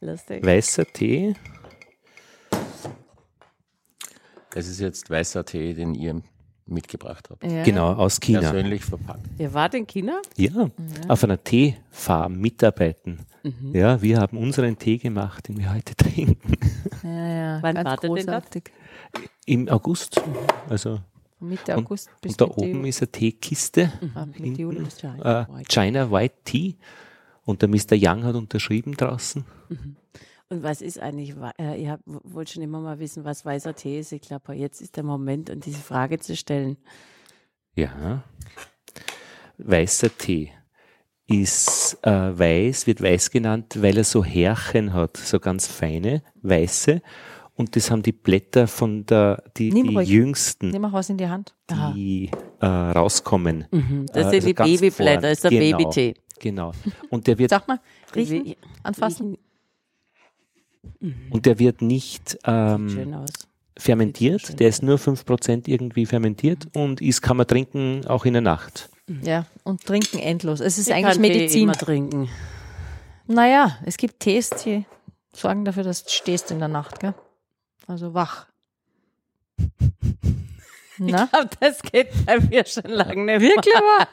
Lustig. Weißer Tee. Das ist jetzt weißer Tee, den ihr mitgebracht habt. Ja. Genau, aus China. Persönlich verpackt. Ihr wart in China? Ja, auf einer Teefarm mitarbeiten. Mhm. Ja, wir haben unseren Tee gemacht, den wir heute trinken. Ja, ja, Wann ganz wartet denn das? großartig. Im August. Also, Mitte Und- August bis und da Mitte oben Juli. ist eine Teekiste. Mitte Juli. Äh, China White Tea. Und der Mr. Young hat unterschrieben draußen. Und was ist eigentlich, äh, ihr wollt schon immer mal wissen, was weißer Tee ist. Ich glaube, jetzt ist der Moment, um diese Frage zu stellen. Ja. Weißer Tee ist äh, weiß, wird weiß genannt, weil er so Härchen hat, so ganz feine, weiße. Und das haben die Blätter von der, die, die jüngsten, Nimm mal was in die Hand. die äh, rauskommen. Mhm. Das Äh, sind also die Babyblätter, vorn. das ist der Genau. Babytee. Genau. Und der wird, Sag mal, riechen, anfassen. und der wird nicht ähm, fermentiert. Der ist nur 5% irgendwie fermentiert und ist, kann man trinken auch in der Nacht. Ja, und trinken endlos. Es ist Ich eigentlich kann Medizin. immer trinken. Naja, es gibt Tees, die sorgen dafür, dass du stehst in der Nacht, gell? Also wach. Na? Aber das geht bei mir schon lange nicht. Wirklich aber?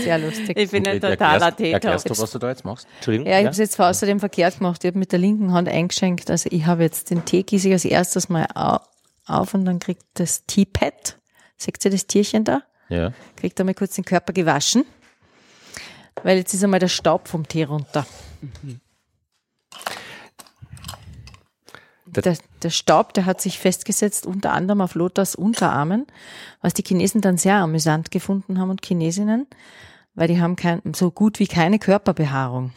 Sehr lustig. Ich bin ein totaler Teetopf. Erklärst du, was du da jetzt machst? Entschuldigung? Ja, ich habe es jetzt außerdem verkehrt gemacht. Ich habe mit der linken Hand eingeschenkt. Also ich habe jetzt den Tee gieße ich als erstes mal au- auf und dann kriegt das Teapad, seht ihr das Tierchen da? Ja. Kriegt einmal kurz den Körper gewaschen. Weil jetzt ist einmal der Staub vom Tee runter. Der, der Staub, der hat sich festgesetzt unter anderem auf Lothars Unterarmen, was die Chinesen dann sehr amüsant gefunden haben und Chinesinnen, weil die haben kein, so gut wie keine Körperbehaarung.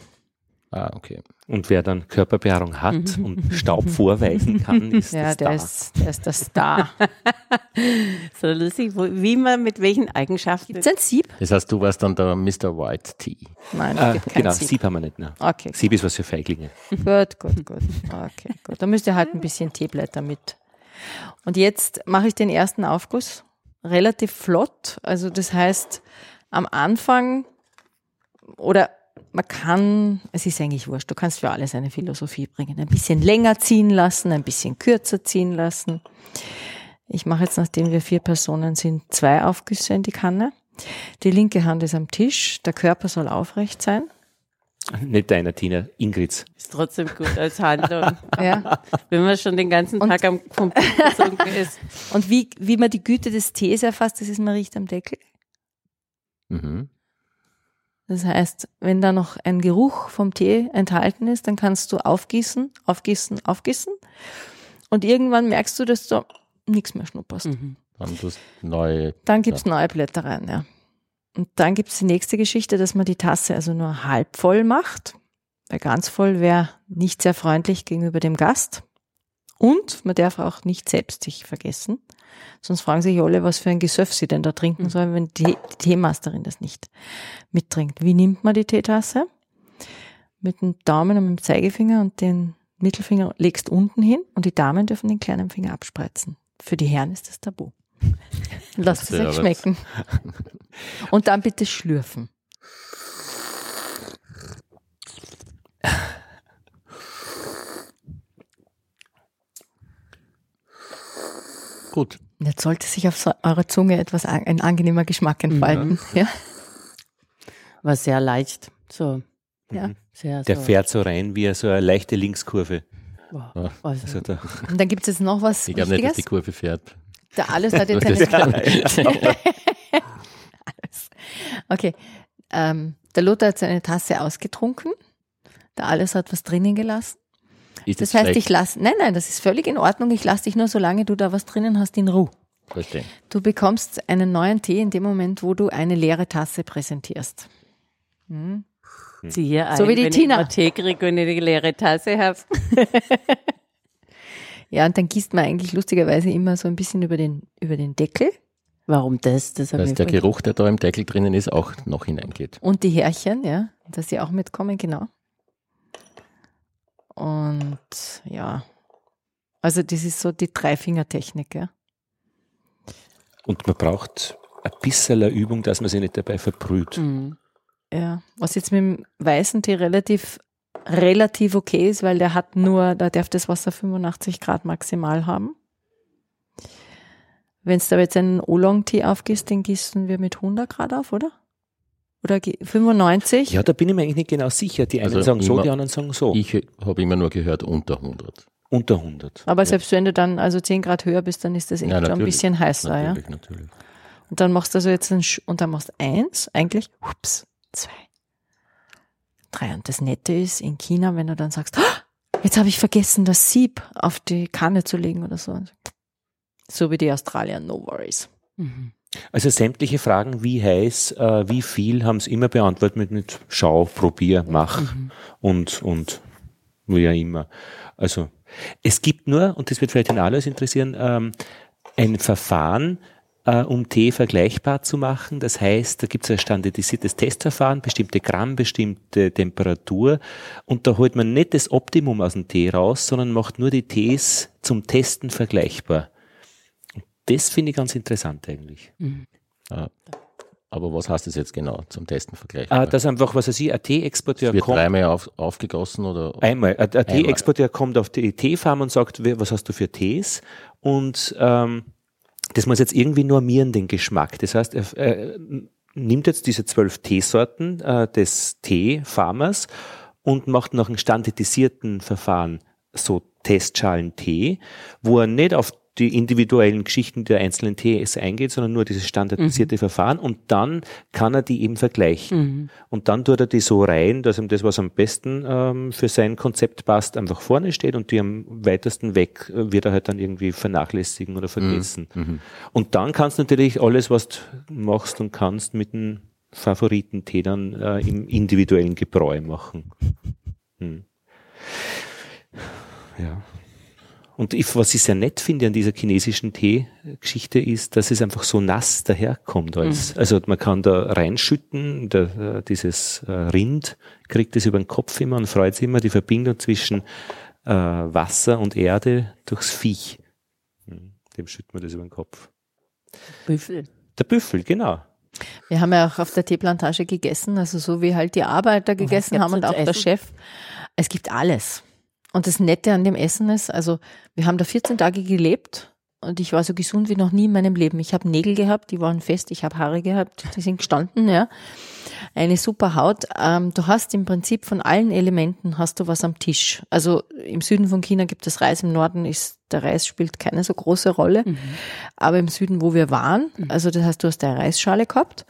Ah, okay. Und wer dann Körperbehaarung hat und Staub vorweisen kann, ist Ja, das der da. ist, der ist der Star. So lustig, wie man mit welchen Eigenschaften. Gibt's ein Sieb? Das heißt, du warst dann der Mr. White Tea. Nein, es Äh, gibt kein genau, Sieb. Sieb haben wir nicht. Ne? Okay, Sieb ist was für Feiglinge. gut, gut, gut. Okay, gut. Da müsst ihr halt ein bisschen Teeblätter mit. Und jetzt mache ich den ersten Aufguss relativ flott. Also das heißt, am Anfang oder man kann, es ist eigentlich wurscht, du kannst für alles eine Philosophie bringen. Ein bisschen länger ziehen lassen, ein bisschen kürzer ziehen lassen. Ich mache jetzt, nachdem wir vier Personen sind, zwei Aufgüsse in die Kanne. Die linke Hand ist am Tisch, der Körper soll aufrecht sein. Nicht deiner, Tina, Ingrids. Ist trotzdem gut als Handlung. Ja. Wenn man schon den ganzen Tag am Computer gesunken ist. Und wie, wie man die Güte des Tees erfasst, das ist, man riecht am Deckel. Mhm. Das heißt, wenn da noch ein Geruch vom Tee enthalten ist, dann kannst du aufgießen, aufgießen, aufgießen. Und irgendwann merkst du, dass du nichts mehr schnupperst. Mhm. Dann tust du neu. Dann gibt's neue Blätter rein, ja. Und dann gibt's die nächste Geschichte, dass man die Tasse also nur halb voll macht. Weil ganz voll wäre nicht sehr freundlich gegenüber dem Gast. Und man darf auch nicht selbst sich vergessen. Sonst fragen sich alle, was für ein Gesöff sie denn da trinken sollen, wenn die, die Teemasterin das nicht mittrinkt. Wie nimmt man die Teetasse? Mit dem Daumen und mit dem Zeigefinger und den Mittelfinger legst unten hin und die Damen dürfen den kleinen Finger abspreizen. Für die Herren ist das tabu. Lasst es euch schmecken. Und dann bitte schlürfen. Gut. Jetzt sollte sich auf so eurer Zunge etwas ein angenehmer Geschmack entfalten. Ja? War sehr leicht. So. Ja. Sehr Der so. fährt so rein wie so eine leichte Linkskurve. Wow. Also, Also da, Und dann gibt es jetzt noch was Ich glaube nicht, dass die Kurve fährt. Der alles hat jetzt eine Okay. Ähm, der Lothar hat seine Tasse ausgetrunken. Der alles hat was drinnen gelassen. Ist Das das heißt, schlecht? ich lasse, nein, nein, das ist völlig in Ordnung. Ich lasse dich nur, solange du da was drinnen hast, in Ruhe. Verstehe. Du bekommst einen neuen Tee in dem Moment, wo du eine leere Tasse präsentierst. Siehe ein, So wie die wenn Tina. ich Tee kriege und ich eine leere Tasse habe. Ja, und dann gießt man eigentlich lustigerweise immer so ein bisschen über den, über den Deckel Warum das? Das Dass der Geruch, der da im Deckel drinnen ist, auch noch hineingeht. und die Härchen, ja, dass sie auch mitkommen, genau. Und ja, also das ist so die Dreifingertechnik, ja. und man braucht ein bisschen Übung, dass man sich nicht dabei verbrüht. Mhm. Ja, was jetzt mit dem weißen Tee relativ relativ okay ist, weil der hat nur, da darf das Wasser 85 Grad maximal haben. Wenn du da jetzt einen Oolong-Tee aufgießt, den gießen wir mit 100 Grad auf, oder? Oder ge- 95? Ja, da bin ich mir eigentlich nicht genau sicher. Die einen Also sagen so, immer- die anderen sagen so. Ich habe immer nur gehört unter 100. Unter 100. Aber selbst wenn du dann also 10 Grad höher bist, dann ist das echt Ja, schon ein natürlich. bisschen heißer, ja. Natürlich, natürlich. Und dann machst du also jetzt ein, Sch- und dann machst du eins, eigentlich, ups, zwei, drei. Und das Nette ist, in China, wenn du dann sagst, "Ah, jetzt habe ich vergessen, das Sieb auf die Kanne zu legen oder so. So wie die Australier, no worries. Mhm. Also sämtliche Fragen, wie heiß, äh, wie viel, haben es immer beantwortet mit, mit Schau, Probier, Mach Mhm. und, und wie ja immer. Also es gibt nur, und das wird vielleicht den alles interessieren, ähm, ein Verfahren, äh, um Tee vergleichbar zu machen. Das heißt, da gibt es ein standardisiertes Testverfahren, bestimmte Gramm, bestimmte Temperatur und da holt man nicht das Optimum aus dem Tee raus, sondern macht nur die Tees zum Testen vergleichbar. Das finde ich ganz interessant eigentlich. Ja. Aber was heißt das jetzt genau zum Testen vergleichen? Ah, dass einfach, was weiß ich, ein Teeexporteur wird kommt, dreimal auf, aufgegossen oder einmal, ein, ein Teeexporteur kommt auf die Teefarm und sagt, was hast du für Tees? Und ähm, das muss jetzt irgendwie normieren, den Geschmack. Das heißt, er äh, nimmt jetzt diese zwölf Teesorten äh, des Teefarmers und macht nach einem standardisierten Verfahren so Testschalen Tee, wo er nicht auf die individuellen Geschichten der einzelnen Tees eingeht, sondern nur dieses standardisierte Verfahren und dann kann er die eben vergleichen. Und dann tut er die so rein, dass ihm das, was am besten ähm, für sein Konzept passt, einfach vorne steht und die am weitesten weg äh, wird er halt dann irgendwie vernachlässigen oder vergessen. Und dann kannst du natürlich alles, was du machst und kannst, mit dem Favoritentee dann äh, im individuellen Gebräu machen. Hm. Ja. Und ich, was ich sehr nett finde an dieser chinesischen Tee-Geschichte ist, dass es einfach so nass daherkommt. Als, Also man kann da reinschütten, der, äh, dieses äh, Rind kriegt es über den Kopf immer und freut sich immer die Verbindung zwischen äh, Wasser und Erde durchs Viech. Hm, Dem schütten wir das über den Kopf. Büffel. Der Büffel, genau. Wir haben ja auch auf der Teeplantage gegessen, also so wie halt die Arbeiter gegessen haben und da auch zu der essen? Chef. Es gibt alles. Und das Nette an dem Essen ist, also wir haben da 14 Tage gelebt und ich war so gesund wie noch nie in meinem Leben. Ich habe Nägel gehabt, die waren fest, ich habe Haare gehabt, die sind gestanden, ja. Eine super Haut. Ähm, du hast im Prinzip von allen Elementen hast du was am Tisch. Also im Süden von China gibt es Reis, im Norden ist der Reis spielt keine so große Rolle. Aber im Süden, wo wir waren, also das heißt, du hast eine Reisschale gehabt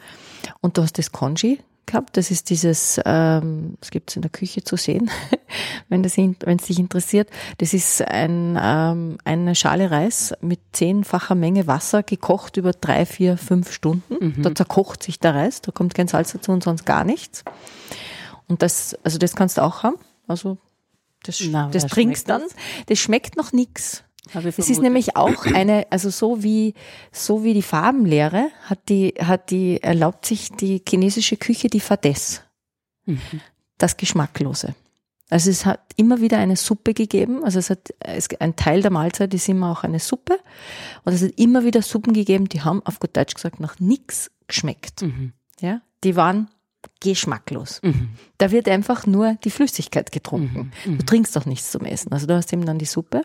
und du hast das Congee gehabt. Das ist dieses, ähm, das gibt's in der Küche zu sehen, wenn es dich interessiert. Das ist ein, ähm, eine Schale Reis mit zehnfacher Menge Wasser gekocht über drei, vier, fünf Stunden. Da zerkocht sich der Reis, da kommt kein Salz dazu und sonst gar nichts. Und das, also das kannst du auch haben. Also das, Na, das trinkst dann. Das schmeckt noch nix. Es ist nämlich auch eine, also so wie, so wie die Farbenlehre hat die, hat die, erlaubt sich die chinesische Küche die Fadess. Das Geschmacklose. Also es hat immer wieder eine Suppe gegeben, also es hat, es, ein Teil der Mahlzeit ist immer auch eine Suppe. Und es hat immer wieder Suppen gegeben, die haben auf gut Deutsch gesagt nach nix geschmeckt. Ja, die waren geschmacklos. Da wird einfach nur die Flüssigkeit getrunken. Du trinkst doch nichts zum Essen. Also du hast eben dann die Suppe.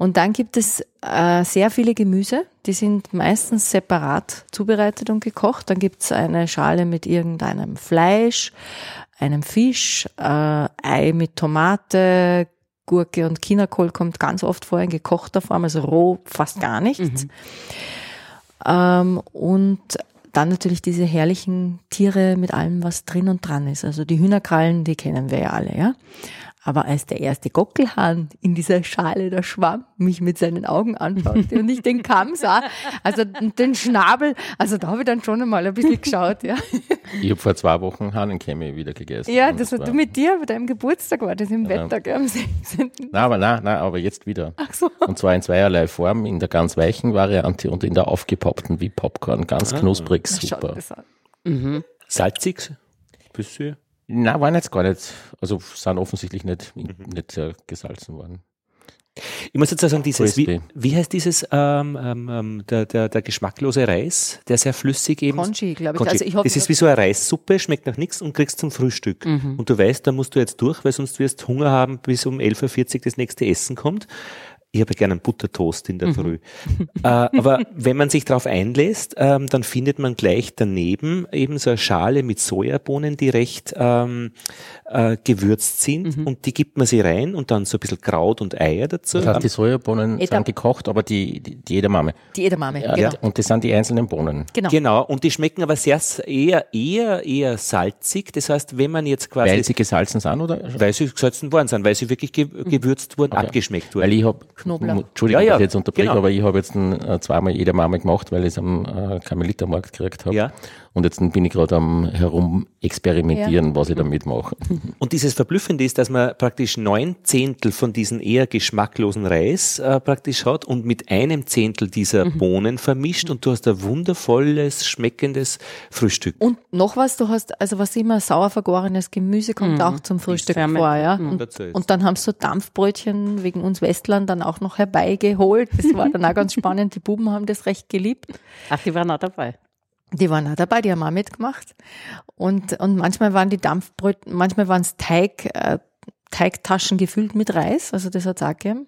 Und dann gibt es äh, sehr viele Gemüse, die sind meistens separat zubereitet und gekocht. Dann gibt es eine Schale mit irgendeinem Fleisch, einem Fisch, äh, Ei mit Tomate, Gurke und Chinakohl kommt ganz oft vor in gekochter Form, also roh fast gar nichts. Ähm, und dann natürlich diese herrlichen Tiere mit allem, was drin und dran ist. Also die Hühnerkrallen, die kennen wir ja alle, ja. Aber als der erste Gockelhahn in dieser Schale da schwamm, mich mit seinen Augen anschaute und ich den Kamm sah, also den Schnabel, also da habe ich dann schon einmal ein bisschen geschaut, ja. Ich habe vor zwei Wochen Hahnenkämme wieder gegessen. Ja, das war du mit dir, bei deinem Geburtstag war das im Ja. Wetter, gell, am 16. Nein, aber nein, nein, aber jetzt wieder. Ach so. Und zwar in zweierlei Form, in der ganz weichen Variante und in der aufgepoppten wie Popcorn. Ganz knusprig, Na, schau dir super. das an. Salzig? Bisschen? Nein, waren jetzt gar nicht, also sind offensichtlich nicht, Mhm. nicht sehr gesalzen worden. Ich muss jetzt sagen, dieses, wie, wie heißt dieses, ähm, ähm, ähm, der, der, der geschmacklose Reis, der sehr flüssig eben Conchi, glaube ich. Conchi. Also ich hoffe, das ist wie so eine Reissuppe, schmeckt nach nichts und kriegst zum Frühstück. Und du weißt, da musst du jetzt durch, weil sonst wirst du Hunger haben, bis um 11.40 Uhr das nächste Essen kommt. Ich habe gerne einen Buttertoast in der Früh. äh, aber wenn man sich darauf einlässt, ähm, dann findet man gleich daneben eben so eine Schale mit Sojabohnen, die recht ähm, äh, gewürzt sind und die gibt man sie rein und dann so ein bisschen Kraut und Eier dazu. Das heißt, die Sojabohnen Edam- sind gekocht, aber die, die, die Edamame. die Edamame. Ja, genau. Und das sind die einzelnen Bohnen. genau. Genau, und die schmecken aber sehr eher, eher, eher salzig. Das heißt, wenn man jetzt quasi, Weil sie gesalzen sind, oder? weil sie gesalzen worden sind, weil sie wirklich ge gewürzt wurden, abgeschmeckt wurden. Weil ich habe, Knoblauch. Entschuldigung, Ja, ja, dass ich jetzt unterbreche, genau. aber ich habe jetzt ein, äh, zweimal Edamame gemacht, weil ich es am äh, Karmelitermarkt gekriegt habe. Ja. Und jetzt bin ich gerade am herum experimentieren, was ich damit mache. Und dieses Verblüffende ist, dass man praktisch neun Zehntel von diesen eher geschmacklosen Reis äh, praktisch hat und mit einem Zehntel dieser Bohnen vermischt und du hast ein wundervolles, schmeckendes Frühstück. Und noch was, du hast, also was immer sauer vergorenes Gemüse kommt auch zum Frühstück vor, ja. Mhm. Und, und dann haben sie so Dampfbrötchen wegen uns Westlern dann auch noch herbeigeholt. Das war dann auch ganz spannend. Die Buben haben das recht geliebt. Ach, die waren auch dabei. Die waren auch dabei, die haben auch mitgemacht. Und, und manchmal waren die Dampfbrötchen, manchmal waren es Teig, äh, Teigtaschen gefüllt mit Reis, also das hat's auch gegeben.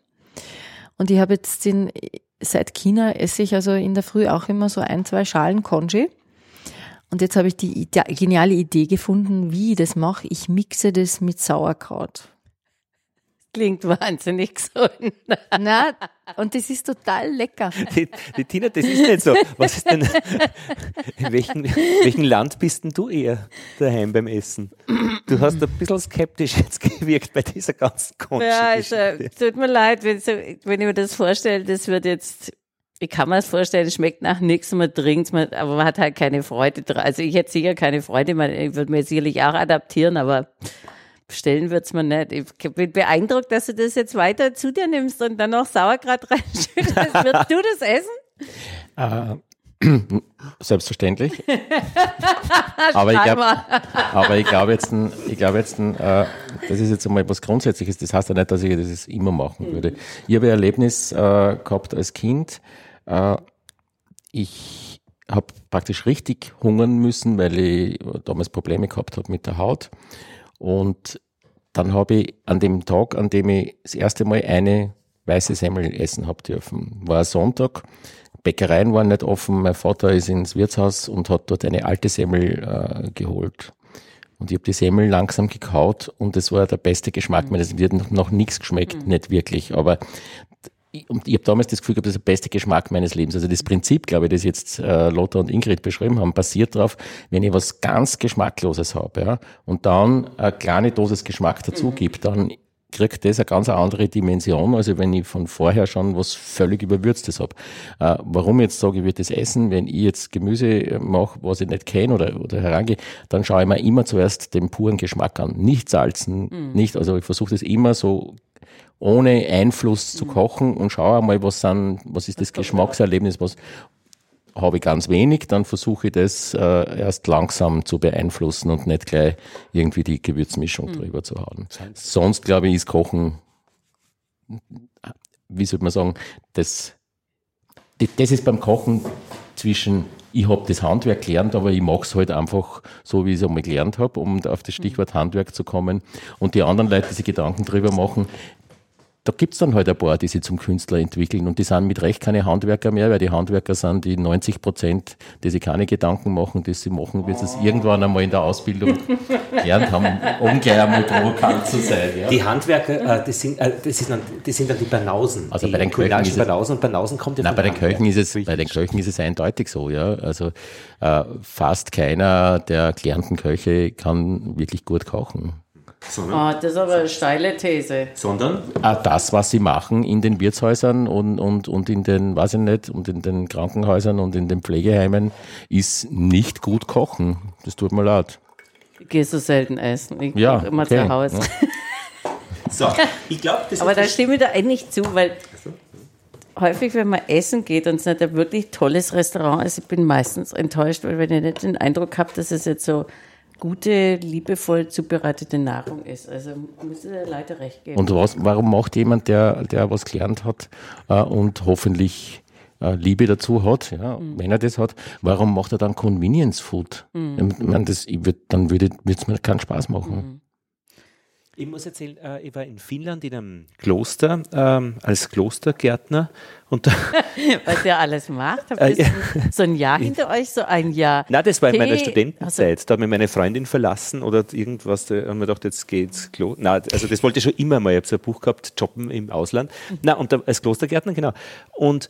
Und ich habe jetzt in, seit China esse ich also in der Früh auch immer so ein, zwei Schalen Congee. Und jetzt habe ich die geniale Idee gefunden, wie ich das mache. Ich mixe das mit Sauerkraut. Klingt wahnsinnig gesund. Na, und das ist total lecker. Die, die Tina, das ist nicht so. Was ist denn, in welchem, welchem Land bist denn du eher daheim beim Essen? Du hast ein bisschen skeptisch jetzt gewirkt bei dieser ganzen Conchi. Ja, also, tut mir leid, wenn, so, wenn ich mir das vorstelle, das wird jetzt, ich kann mir das vorstellen, es schmeckt nach nichts, man trinkt man, aber man hat halt keine Freude dran. Also ich hätte sicher keine Freude, man, ich würde mir sicherlich auch adaptieren, aber bestellen wird's mir nicht. Ich bin beeindruckt, dass du das jetzt weiter zu dir nimmst und dann noch Sauerkraut reinschüttest. Würdest du das essen? Äh, selbstverständlich. aber, ich glaub, aber ich glaube jetzt, ich glaube jetzt, äh, das ist jetzt einmal was Grundsätzliches. Das heißt ja nicht, dass ich das immer machen würde. Ich habe ein Erlebnis äh, gehabt als Kind. Äh, ich habe praktisch richtig hungern müssen, weil ich damals Probleme gehabt habe mit der Haut. Und dann habe ich an dem Tag, an dem ich das erste Mal eine weiße Semmel essen habe dürfen, war ein Sonntag. Bäckereien waren nicht offen. Mein Vater ist ins Wirtshaus und hat dort eine alte Semmel äh, geholt. Und ich habe die Semmel langsam gekaut und es war der beste Geschmack meines Lebens. Mir hat noch nichts geschmeckt, nicht wirklich. Aber und ich habe damals das Gefühl gehabt, das ist der beste Geschmack meines Lebens. Also das Prinzip, glaube ich, das jetzt äh, Lothar und Ingrid beschrieben haben, basiert darauf, wenn ich was ganz Geschmackloses habe ja, und dann eine kleine Dosis Geschmack dazu gibt, dann kriegt das eine ganz andere Dimension, also wenn ich von vorher schon was völlig Überwürztes habe. Äh, warum jetzt sage, ich würde das essen, wenn ich jetzt Gemüse äh, mache, was ich nicht kenne oder, oder herangehe, dann schaue ich mir immer zuerst den puren Geschmack an. Nicht salzen, nicht, also ich versuche das immer so ohne Einfluss zu kochen und schaue einmal, was, sind, was ist das Geschmackserlebnis, was habe ich ganz wenig, dann versuche ich das äh, erst langsam zu beeinflussen und nicht gleich irgendwie die Gewürzmischung drüber zu hauen. Sonst, glaube ich, ist Kochen, wie soll man sagen, das, das, ist beim Kochen zwischen, ich habe das Handwerk gelernt, aber ich mache es halt einfach so, wie ich es einmal gelernt habe, um auf das Stichwort Handwerk zu kommen. Und die anderen Leute, die sich Gedanken drüber machen, da gibt's dann halt ein paar, die sich zum Künstler entwickeln und die sind mit Recht keine Handwerker mehr, weil die Handwerker sind die 90 Prozent, die sich keine Gedanken machen, die sie machen, wie sie es irgendwann einmal in der Ausbildung gelernt haben, um gleich einmal provokant zu sein. Ja. Die Handwerker, äh, das, sind, äh, das, ist dann, das sind dann die Banausen. Also die bei den Köchen ist es- Banausen und Banausen kommt ja Nein, bei den. Köchen ist es, bei den Köchen ist es eindeutig so, ja. Also äh, fast keiner der gelernten Köche kann wirklich gut kochen. Sondern, Oh, das ist aber eine steile These. sondern Ah, das, was sie machen in den Wirtshäusern und, und, und in den, weiß ich nicht, und in den Krankenhäusern und in den Pflegeheimen, ist nicht gut kochen. Das tut mir leid. Ich gehe so selten essen. Ich Ja, koche immer okay. zu Hause. so, ich glaube, das Aber da stimme ich da eigentlich zu, weil häufig, wenn man essen geht und es nicht ein wirklich tolles Restaurant ist, ich bin meistens enttäuscht, weil wenn ich nicht den Eindruck habe, dass es jetzt so gute, liebevoll zubereitete Nahrung ist. Also muss der Leute recht geben. Und was, warum macht jemand, der, der was gelernt hat äh, und hoffentlich äh, Liebe dazu hat, ja, mhm. wenn er das hat, warum macht er dann Convenience Food? Mhm. Ich meine, das, ich würd, dann würde es mir keinen Spaß machen. Mhm. Ich muss erzählen, äh, ich war in Finnland in einem Kloster ähm, als Klostergärtner. Und Was ihr alles macht? Habt ihr so ein Jahr hinter euch, so ein Jahr? Nein, das war in meiner Studentenzeit. Also. Da hat mir meine Freundin verlassen oder irgendwas, da haben wir gedacht, jetzt geht's Klo. Nein, also das wollte ich schon immer mal. Ich habe so ein Buch gehabt, Jobben im Ausland. Mhm. Na und da, als Klostergärtner, genau. Und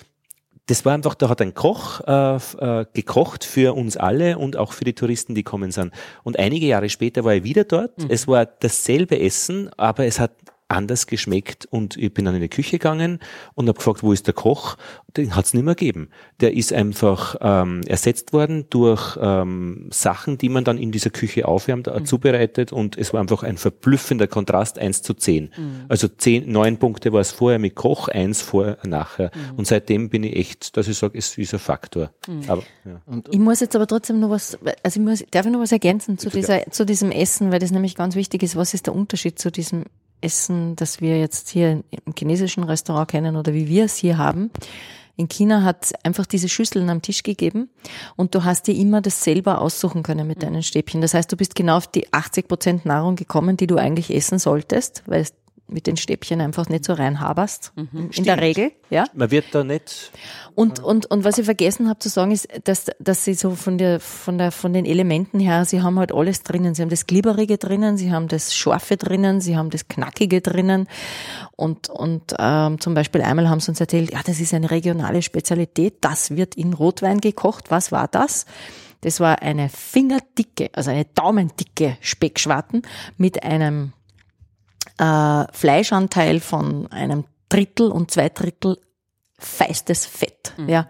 das war einfach, da hat ein Koch äh, äh, gekocht für uns alle und auch für die Touristen, die kommen sind. Und einige Jahre später war ich wieder dort. Mhm. Es war dasselbe Essen, aber es hat anders geschmeckt und ich bin dann in die Küche gegangen und habe gefragt, wo ist der Koch? Den hat es nicht mehr gegeben. Der ist einfach ähm, ersetzt worden durch ähm, Sachen, die man dann in dieser Küche aufwärmt, äh, mhm. zubereitet und es war einfach ein verblüffender Kontrast, eins zu zehn. Mhm. Also zehn, neun Punkte war es vorher mit Koch, eins vorher, nachher. Mhm. Und seitdem bin ich echt, dass ich sage, es ist ein Faktor. Mhm. Aber, ja. ich muss jetzt aber trotzdem noch was, also ich muss, darf ich noch was ergänzen zu, dieser, zu diesem Essen, weil das nämlich ganz wichtig ist. Was ist der Unterschied zu diesem Essen, das wir jetzt hier im chinesischen Restaurant kennen oder wie wir es hier haben. In China hat es einfach diese Schüsseln am Tisch gegeben und du hast dir immer das selber aussuchen können mit deinen Stäbchen. Das heißt, du bist genau auf die 80 Prozent Nahrung gekommen, die du eigentlich essen solltest, weil mit den Stäbchen einfach nicht so reinhaberst. Mhm, in stimmt. der Regel, ja. Man wird da nicht. Und, und, und was ich vergessen habe zu sagen, ist, dass, dass sie so von der, von der, von den Elementen her, sie haben halt alles drinnen. Sie haben das Glibberige drinnen, sie haben das Scharfe drinnen, sie haben das Knackige drinnen. Und, und ähm, zum Beispiel einmal haben sie uns erzählt, ja, das ist eine regionale Spezialität, das wird in Rotwein gekocht. Was war das? Das war eine fingerdicke, also eine daumendicke Speckschwarten mit einem äh, Fleischanteil von einem Drittel und zwei Drittel feistes Fett, mhm. ja.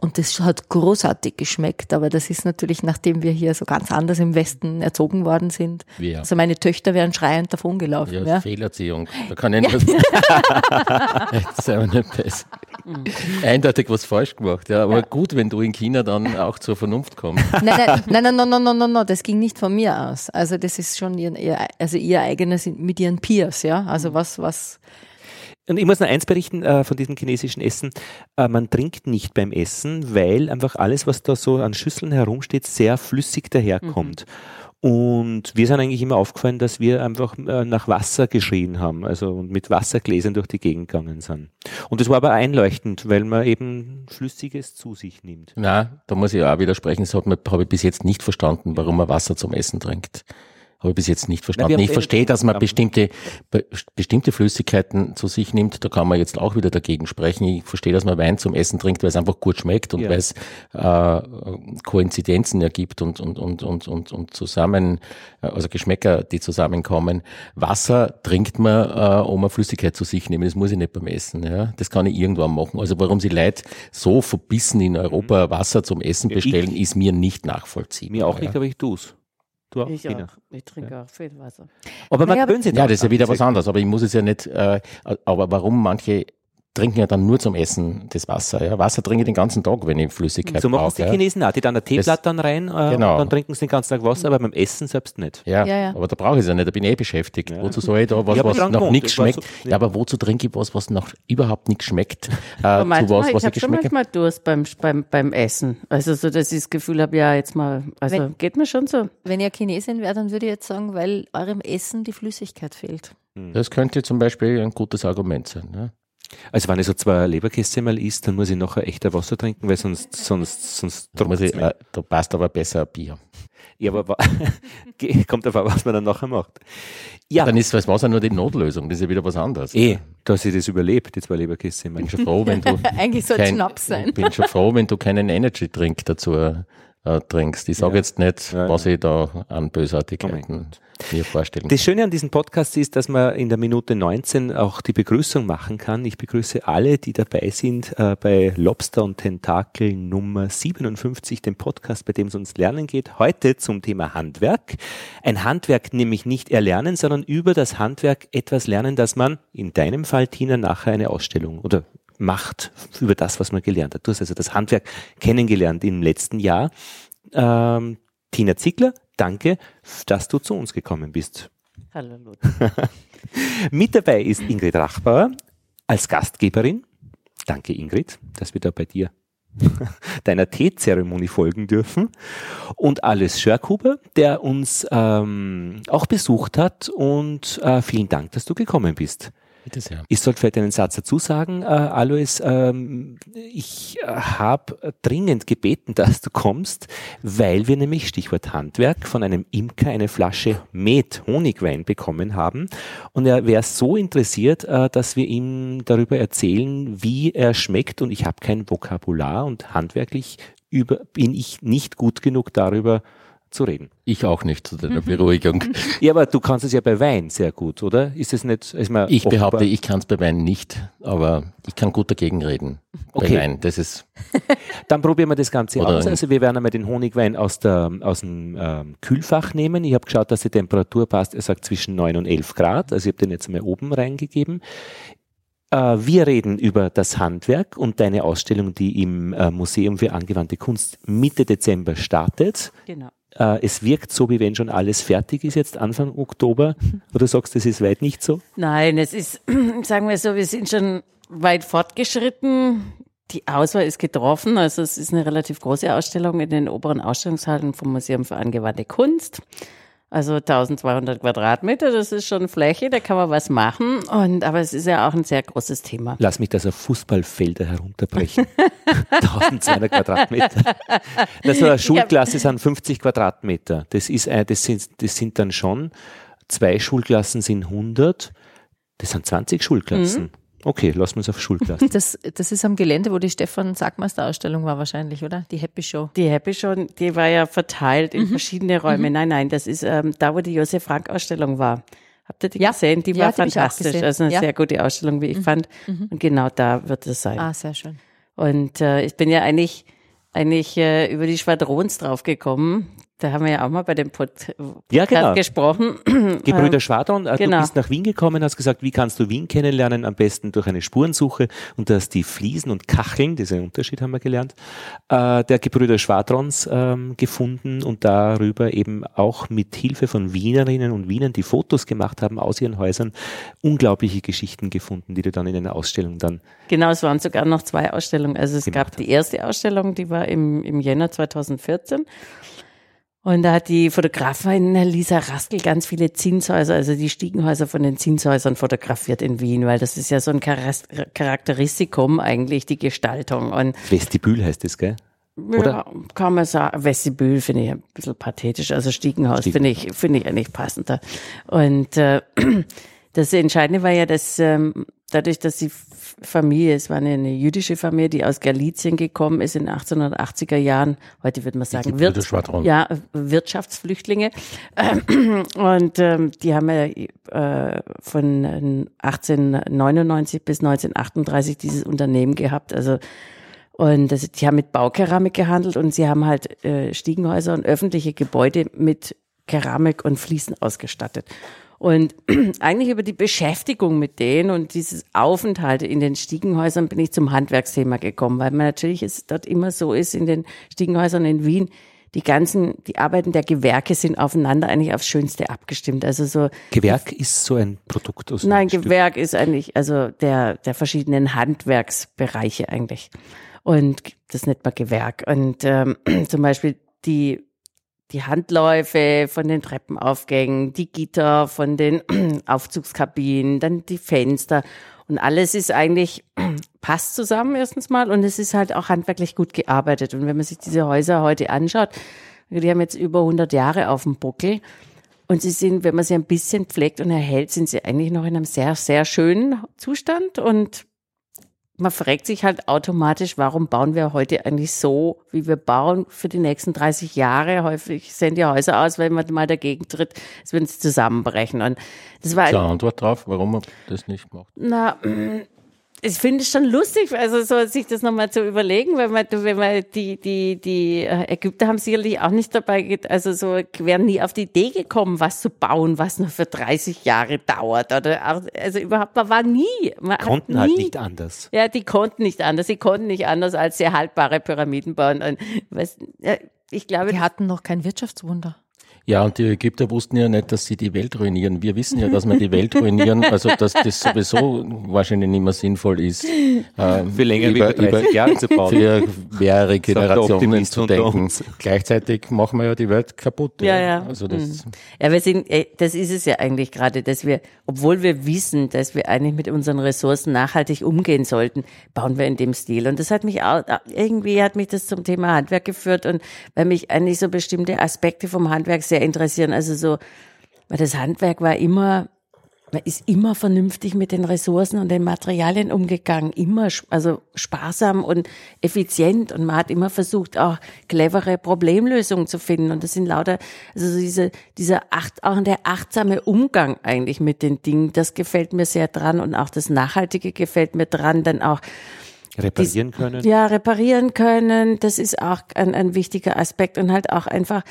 Und das hat großartig geschmeckt, aber das ist natürlich, nachdem wir hier so ganz anders im Westen erzogen worden sind. Ja. Also meine Töchter wären schreiend davongelaufen. Ja, ja. Fehlerziehung. Da kann ich nicht. das ist nicht besser. Mhm. Eindeutig was falsch gemacht, ja. Aber ja. gut, wenn du in China dann auch zur Vernunft kommst. Nein, nein, nein, nein, nein, nein, nein, nein, nein, das ging nicht von mir aus. Also das ist schon ihr, ihr also ihr eigenes mit ihren Peers, ja. Also was, was, und ich muss noch eins berichten äh, von diesem chinesischen Essen. Äh, man trinkt nicht beim Essen, weil einfach alles, was da so an Schüsseln herumsteht, sehr flüssig daherkommt. Mhm. Und wir sind eigentlich immer aufgefallen, dass wir einfach äh, nach Wasser geschrien haben, also mit Wassergläsern durch die Gegend gegangen sind. Und das war aber einleuchtend, weil man eben Flüssiges zu sich nimmt. Na, da muss ich auch widersprechen. Das habe ich bis jetzt nicht verstanden, warum man Wasser zum Essen trinkt. Habe ich bis jetzt nicht verstanden. Nein, ich verstehe, dass man bestimmte, bestimmte Flüssigkeiten zu sich nimmt. Da kann man jetzt auch wieder dagegen sprechen. Ich verstehe, dass man Wein zum Essen trinkt, weil es einfach gut schmeckt und ja. weil es äh, Koinzidenzen ergibt und, und, und, und, und, und zusammen, äh, also Geschmäcker, die zusammenkommen. Wasser trinkt man, äh, um eine Flüssigkeit zu sich nehmen. Das muss ich nicht beim Essen. Ja? Das kann ich irgendwann machen. Also warum sie Leute so verbissen in Europa Wasser zum Essen bestellen, ich, ist mir nicht nachvollziehbar. Mir auch nicht, aber ich tue es. Du auch, ich Auch. Ich trinke ja. auch viel Wasser. Aber man naja, gewöhnt sich Ja, das ist ja wieder was anderes. Aber ich muss es ja nicht, äh, aber warum manche trinken ja dann nur zum Essen das Wasser. Ja. Wasser trinke ich den ganzen Tag, wenn ich Flüssigkeit So machen es die ja. Chinesen auch. Die dann ein Teeblatt dann rein äh, genau. dann trinken sie den ganzen Tag Wasser, aber beim Essen selbst nicht. Ja, ja, ja. aber da brauche ich es ja nicht, da bin ich eh beschäftigt. Wozu soll ich da was, was noch nichts schmeckt? So, ja. aber wozu trinke ich was, was noch überhaupt nichts schmeckt? Äh, zu was, was ich habe schon manchmal Durst beim, beim, beim Essen. Also so, dass ich das Gefühl habe, ja, jetzt mal, also wenn, geht mir schon so. Wenn ihr Chinesin wäre, dann würde ich jetzt sagen, weil eurem Essen die Flüssigkeit fehlt. Das könnte zum Beispiel ein gutes Argument sein. Ne? Also wenn ich so zwei Leberkäse mal isst, dann muss ich nachher echter Wasser trinken, weil sonst, sonst, sonst da, muss ich, äh, da passt aber besser ein Bier. Ja, aber kommt davon, was man dann nachher macht. Ja. Dann ist das Wasser nur die Notlösung, das ist ja wieder was anderes. Eh, dass ich das überlebt, die zwei Leberkäse. Ich bin schon froh, wenn du. Eigentlich soll es Schnaps sein. Ich bin schon froh, wenn du keinen Energy-Drink dazu äh, trinkst. Ich sage ja. jetzt nicht, ja, was ich da an Bösartigkeiten mir vorstellen Das Schöne an diesem Podcast ist, dass man in der Minute 19 auch die Begrüßung machen kann. Ich begrüße alle, die dabei sind äh, bei Lobster und Tentakel Nummer 57, dem Podcast, bei dem es uns lernen geht. Heute zum Thema Handwerk. Ein Handwerk nämlich nicht erlernen, sondern über das Handwerk etwas lernen, dass man in deinem Fall, Tina, nachher eine Ausstellung oder macht über das, was man gelernt hat. Du hast also das Handwerk kennengelernt im letzten Jahr. Ähm, Tina Ziegler danke, dass du zu uns gekommen bist. Hallo Lothar. Mit dabei ist Ingrid Rachbauer als Gastgeberin. Danke Ingrid, dass wir da bei dir deiner Teezeremonie folgen dürfen. Und Alice Schörkuber, der uns ähm, auch besucht hat. Und äh, vielen Dank, dass du gekommen bist. Bitte sehr. Ich sollte vielleicht einen Satz dazu sagen, äh, Alois, ähm, ich äh, habe dringend gebeten, dass du kommst, weil wir nämlich, Stichwort Handwerk, von einem Imker eine Flasche Met Honigwein bekommen haben. Und er wäre so interessiert, äh, dass wir ihm darüber erzählen, wie er schmeckt. Und ich habe kein Vokabular und handwerklich über, bin ich nicht gut genug darüber zu reden. Ich auch nicht, zu deiner Beruhigung. Ja, aber du kannst es ja bei Wein sehr gut, oder? Ist es nicht? Ist man Ich offenbar- behaupte, ich kann es bei Wein nicht, aber ich kann gut dagegen reden. Okay. Bei Wein, das ist, Dann probieren wir das Ganze Oder- aus. Also wir werden einmal den Honigwein aus, der, aus dem ähm, Kühlfach nehmen. Ich habe geschaut, dass die Temperatur passt. Er sagt zwischen 9 und 11 Grad. Also ich habe den jetzt mal oben reingegeben. Äh, wir reden über das Handwerk und deine Ausstellung, die im äh, Museum für angewandte Kunst Mitte Dezember startet. Genau. Äh, es wirkt so, wie wenn schon alles fertig ist jetzt Anfang Oktober. Oder sagst du, das ist weit nicht so? Nein, es ist, sagen wir so, wir sind schon weit fortgeschritten. Die Auswahl ist getroffen. Also es ist eine relativ große Ausstellung in den oberen Ausstellungshallen vom Museum für angewandte Kunst. Also 1200 Quadratmeter, das ist schon Fläche, da kann man was machen. Und, aber es ist ja auch ein sehr großes Thema. Lass mich das auf Fußballfelder herunterbrechen. 1200 Quadratmeter. Das eine Schulklasse sind 50 Quadratmeter. Das ist, äh, das sind, das sind dann schon, zwei Schulklassen sind 100. Das sind 20 Schulklassen. Okay, lassen wir es auf Schulklassen. Das, das ist am Gelände, wo die Stefan Sackmeister Ausstellung war wahrscheinlich, oder? Die Happy Show. Die Happy Show, die war ja verteilt Mhm. in verschiedene Räume. Nein, nein, das ist ähm, da, wo die Josef Frank Ausstellung war. Habt ihr die Ja. gesehen? Die Ja, war die fantastisch. gesehen. Also eine Ja. Mhm. sehr gute Ausstellung, wie ich fand. Und genau da wird es sein. Ah, sehr schön. Und äh, ich bin ja eigentlich, eigentlich äh, über die Schwadrons draufgekommen. Da haben wir ja auch mal bei dem Pod Ja, genau. gesprochen. Gebrüder Schwadron, äh, genau. du bist nach Wien gekommen, hast gesagt, wie kannst du Wien kennenlernen? Am besten durch eine Spurensuche. Und du hast die Fliesen und Kacheln, dieser Unterschied haben wir gelernt, äh, der Gebrüder Schwadrons ähm, gefunden und darüber eben auch mit Hilfe von Wienerinnen und Wienern, die Fotos gemacht haben aus ihren Häusern, unglaubliche Geschichten gefunden, die du dann in einer Ausstellung dann Genau, es waren sogar noch zwei Ausstellungen. Also es gab die erste Ausstellung, die war im, im Jänner 2014. Und da hat die Fotografin Lisa Raskel ganz viele Zinshäuser, also die Stiegenhäuser von den Zinshäusern fotografiert in Wien, weil das ist ja so ein Charakteristikum eigentlich, die Gestaltung. Und Vestibül heißt es, gell? Oder? ja, kann man sagen, Vestibül finde ich ein bisschen pathetisch, also Stiegenhaus Stiegen. finde ich, finde ich eigentlich passender. Und äh, das Entscheidende war ja, dass ähm, dadurch, dass die F- Familie, es war eine, eine jüdische Familie, die aus Galizien gekommen ist in den 1880er Jahren, heute würde man sagen, Schwadron. ja, äh, Wirtschaftsflüchtlinge. Und ähm, die haben ja äh, von äh, 1899 bis 1938 dieses Unternehmen gehabt. Also und das, die haben mit Baukeramik gehandelt und sie haben halt äh, Stiegenhäuser und öffentliche Gebäude mit Keramik und Fliesen ausgestattet. Und eigentlich über die Beschäftigung mit denen und dieses Aufenthalt in den Stiegenhäusern bin ich zum Handwerksthema gekommen, weil man natürlich es dort immer so ist in den Stiegenhäusern in Wien, die ganzen, die Arbeiten der Gewerke sind aufeinander eigentlich aufs Schönste abgestimmt. Also so Gewerk ist so ein Produkt aus Nein, Stück- Gewerk ist eigentlich, also der, der verschiedenen Handwerksbereiche eigentlich. Und das nennt man Gewerk. Und ähm, zum Beispiel die, die Handläufe von den Treppenaufgängen, die Gitter von den Aufzugskabinen, dann die Fenster. Und alles ist eigentlich, passt zusammen erstens mal und es ist halt auch handwerklich gut gearbeitet. Und wenn man sich diese Häuser heute anschaut, die haben jetzt über 100 Jahre auf dem Buckel. Und sie sind, wenn man sie ein bisschen pflegt und erhält, sind sie eigentlich noch in einem sehr, sehr schönen Zustand. Und man fragt sich halt automatisch, warum bauen wir heute eigentlich so, wie wir bauen für die nächsten 30 Jahre. Häufig sehen die Häuser aus, wenn man mal dagegen tritt, als würden sie zusammenbrechen. Und das war Zur Antwort drauf, warum man das nicht macht. na, ich finde es schon lustig, also so sich das nochmal zu überlegen, wenn man, wenn man die, die, die äh, Ägypter haben sicherlich auch nicht dabei, also so wären nie auf die Idee gekommen, was zu bauen, was nur für 30 Jahre dauert oder auch, also überhaupt, man war nie, man hat Konnten nie, halt nicht anders. ja, die konnten nicht anders. Sie konnten nicht anders als sehr haltbare Pyramiden bauen. Und was, ich glaube, Die hatten noch kein Wirtschaftswunder. Ja, und die Ägypter wussten ja nicht, dass sie die Welt ruinieren. Wir wissen ja, dass wir die Welt ruinieren, also dass das sowieso wahrscheinlich nicht mehr sinnvoll ist, äh, für länger über, über 30 Jahre zu bauen. für mehrere Generationen zu denken. Gleichzeitig machen wir ja die Welt kaputt. Ja, ja. Also das, Ja, wir sind, äh, das ist es ja eigentlich gerade, dass wir, obwohl wir wissen, dass wir eigentlich mit unseren Ressourcen nachhaltig umgehen sollten, bauen wir in dem Stil. Und das hat mich auch, irgendwie hat mich das zum Thema Handwerk geführt und weil mich eigentlich so bestimmte Aspekte vom Handwerk sehr interessieren. Also so, weil das Handwerk war immer, man ist immer vernünftig mit den Ressourcen und den Materialien umgegangen, immer also sparsam und effizient. Und man hat immer versucht auch clevere Problemlösungen zu finden. Und das sind lauter also so diese dieser acht auch der achtsame Umgang eigentlich mit den Dingen, das gefällt mir sehr dran. Und auch das nachhaltige gefällt mir dran, dann auch Reparieren können. ja, reparieren können, das ist auch ein, ein wichtiger Aspekt. Und halt auch einfach,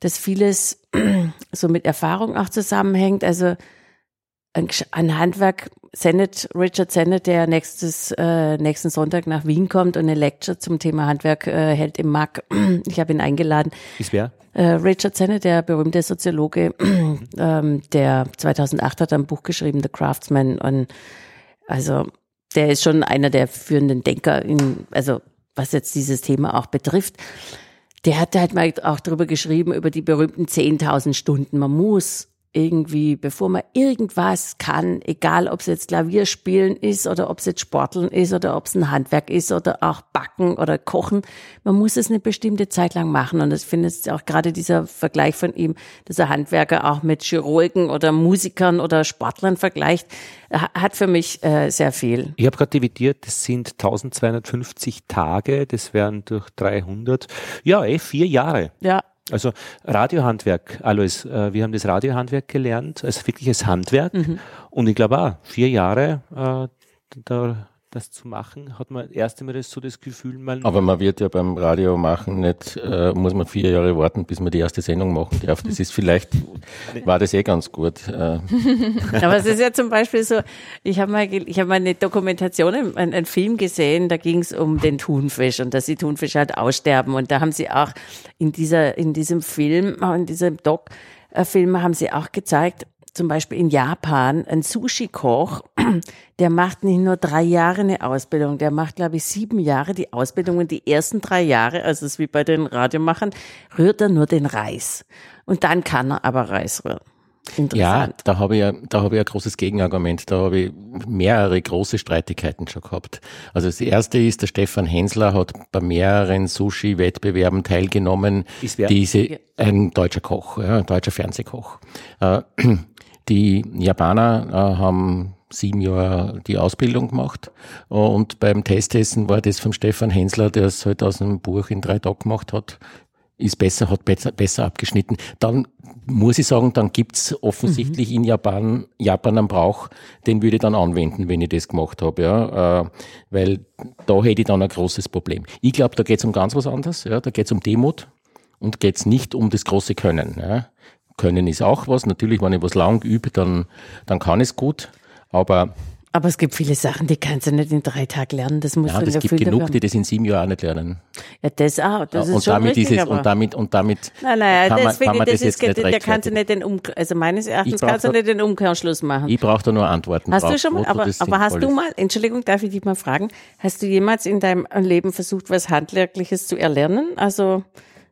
dass vieles so mit Erfahrung auch zusammenhängt. Also ein, Handwerk, Sennett, Richard Sennett, der nächstes, äh, nächsten Sonntag nach Wien kommt und eine Lecture zum Thema Handwerk äh, hält im MAG. Ich habe ihn eingeladen. Ist wer? Äh, Richard Sennett, der berühmte Soziologe, ähm, der 2008 hat ein Buch geschrieben, The Craftsman. Und also der ist schon einer der führenden Denker, in, also was jetzt dieses Thema auch betrifft. Der hat halt mal auch drüber geschrieben, über die berühmten 10.000 Stunden. Man muss irgendwie, bevor man irgendwas kann, egal ob es jetzt Klavierspielen ist oder ob es jetzt Sporteln ist oder ob es ein Handwerk ist oder auch Backen oder Kochen, man muss es eine bestimmte Zeit lang machen. Und ich finde es auch gerade dieser Vergleich von ihm, dass er Handwerker auch mit Chirurgen oder Musikern oder Sportlern vergleicht, ha- hat für mich äh, sehr viel. Ich habe gerade dividiert, das sind 1250 Tage, das wären durch 300, ja, eh, vier Jahre. Ja, Also Radiohandwerk, Alois, äh, wir haben das Radiohandwerk gelernt, als wirkliches Handwerk. Und ich glaube auch, vier Jahre äh, da, das zu machen, hat man erst einmal das, so das Gefühl, man aber man wird ja beim Radio machen nicht, äh, muss man vier Jahre warten, bis man die erste Sendung machen darf. Das ist vielleicht, war das eh ganz gut. Äh, Aber es ist ja zum Beispiel so, ich habe mal, ich habe mal eine Dokumentation, einen, einen Film gesehen, da ging es um den Thunfisch und dass die Thunfische halt aussterben. Und da haben sie auch in dieser, in diesem Film, in diesem Doc-Film haben sie auch gezeigt, zum Beispiel in Japan, ein Sushi-Koch, der macht nicht nur drei Jahre eine Ausbildung, der macht, glaube ich, sieben Jahre die Ausbildung und die ersten drei Jahre, also es ist wie bei den Radiomachern, rührt er nur den Reis. Und dann kann er aber Reis rühren. Ja, da habe ich ja, da habe ich ein großes Gegenargument. Da habe ich mehrere große Streitigkeiten schon gehabt. Also das erste ist, der Stefan Hensler hat bei mehreren Sushi-Wettbewerben teilgenommen. Ist wer? Diese, ein deutscher Koch, ja, ein deutscher Fernsehkoch. Äh, Die Japaner äh, haben sieben Jahre die Ausbildung gemacht und beim Testessen war das vom Stefan Hensler, der es halt aus einem Buch in drei Tagen gemacht hat, ist besser, hat besser, besser abgeschnitten. Dann muss ich sagen, dann gibt's offensichtlich in Japan, Japan einen Brauch, den würde ich dann anwenden, wenn ich das gemacht habe, ja, äh, weil da hätte ich dann ein großes Problem. Ich glaube, da geht's um ganz was anderes, ja, da geht's um Demut und geht's nicht um das große Können. Ja. Können ist auch was, natürlich, wenn ich was lang übe, dann, dann kann es gut, aber Aber es gibt viele Sachen, die kannst du nicht in drei Tagen lernen. Das muss ja, der gibt genug, werden. die das in sieben Jahren auch nicht lernen. Ja, das auch. Das ist und schon damit richtig, es, aber und damit, und damit Nein, nein, kann man, das finde kann man das das ist, jetzt nicht da kannst du nicht den Um, also meines Erachtens kannst du nicht den Umkehrschluss machen. Ich brauche da nur Antworten Hast drauf. du schon mal, aber, aber hast du mal, Entschuldigung, darf ich dich mal fragen, hast du jemals in deinem Leben versucht, was Handwerkliches zu erlernen? Also,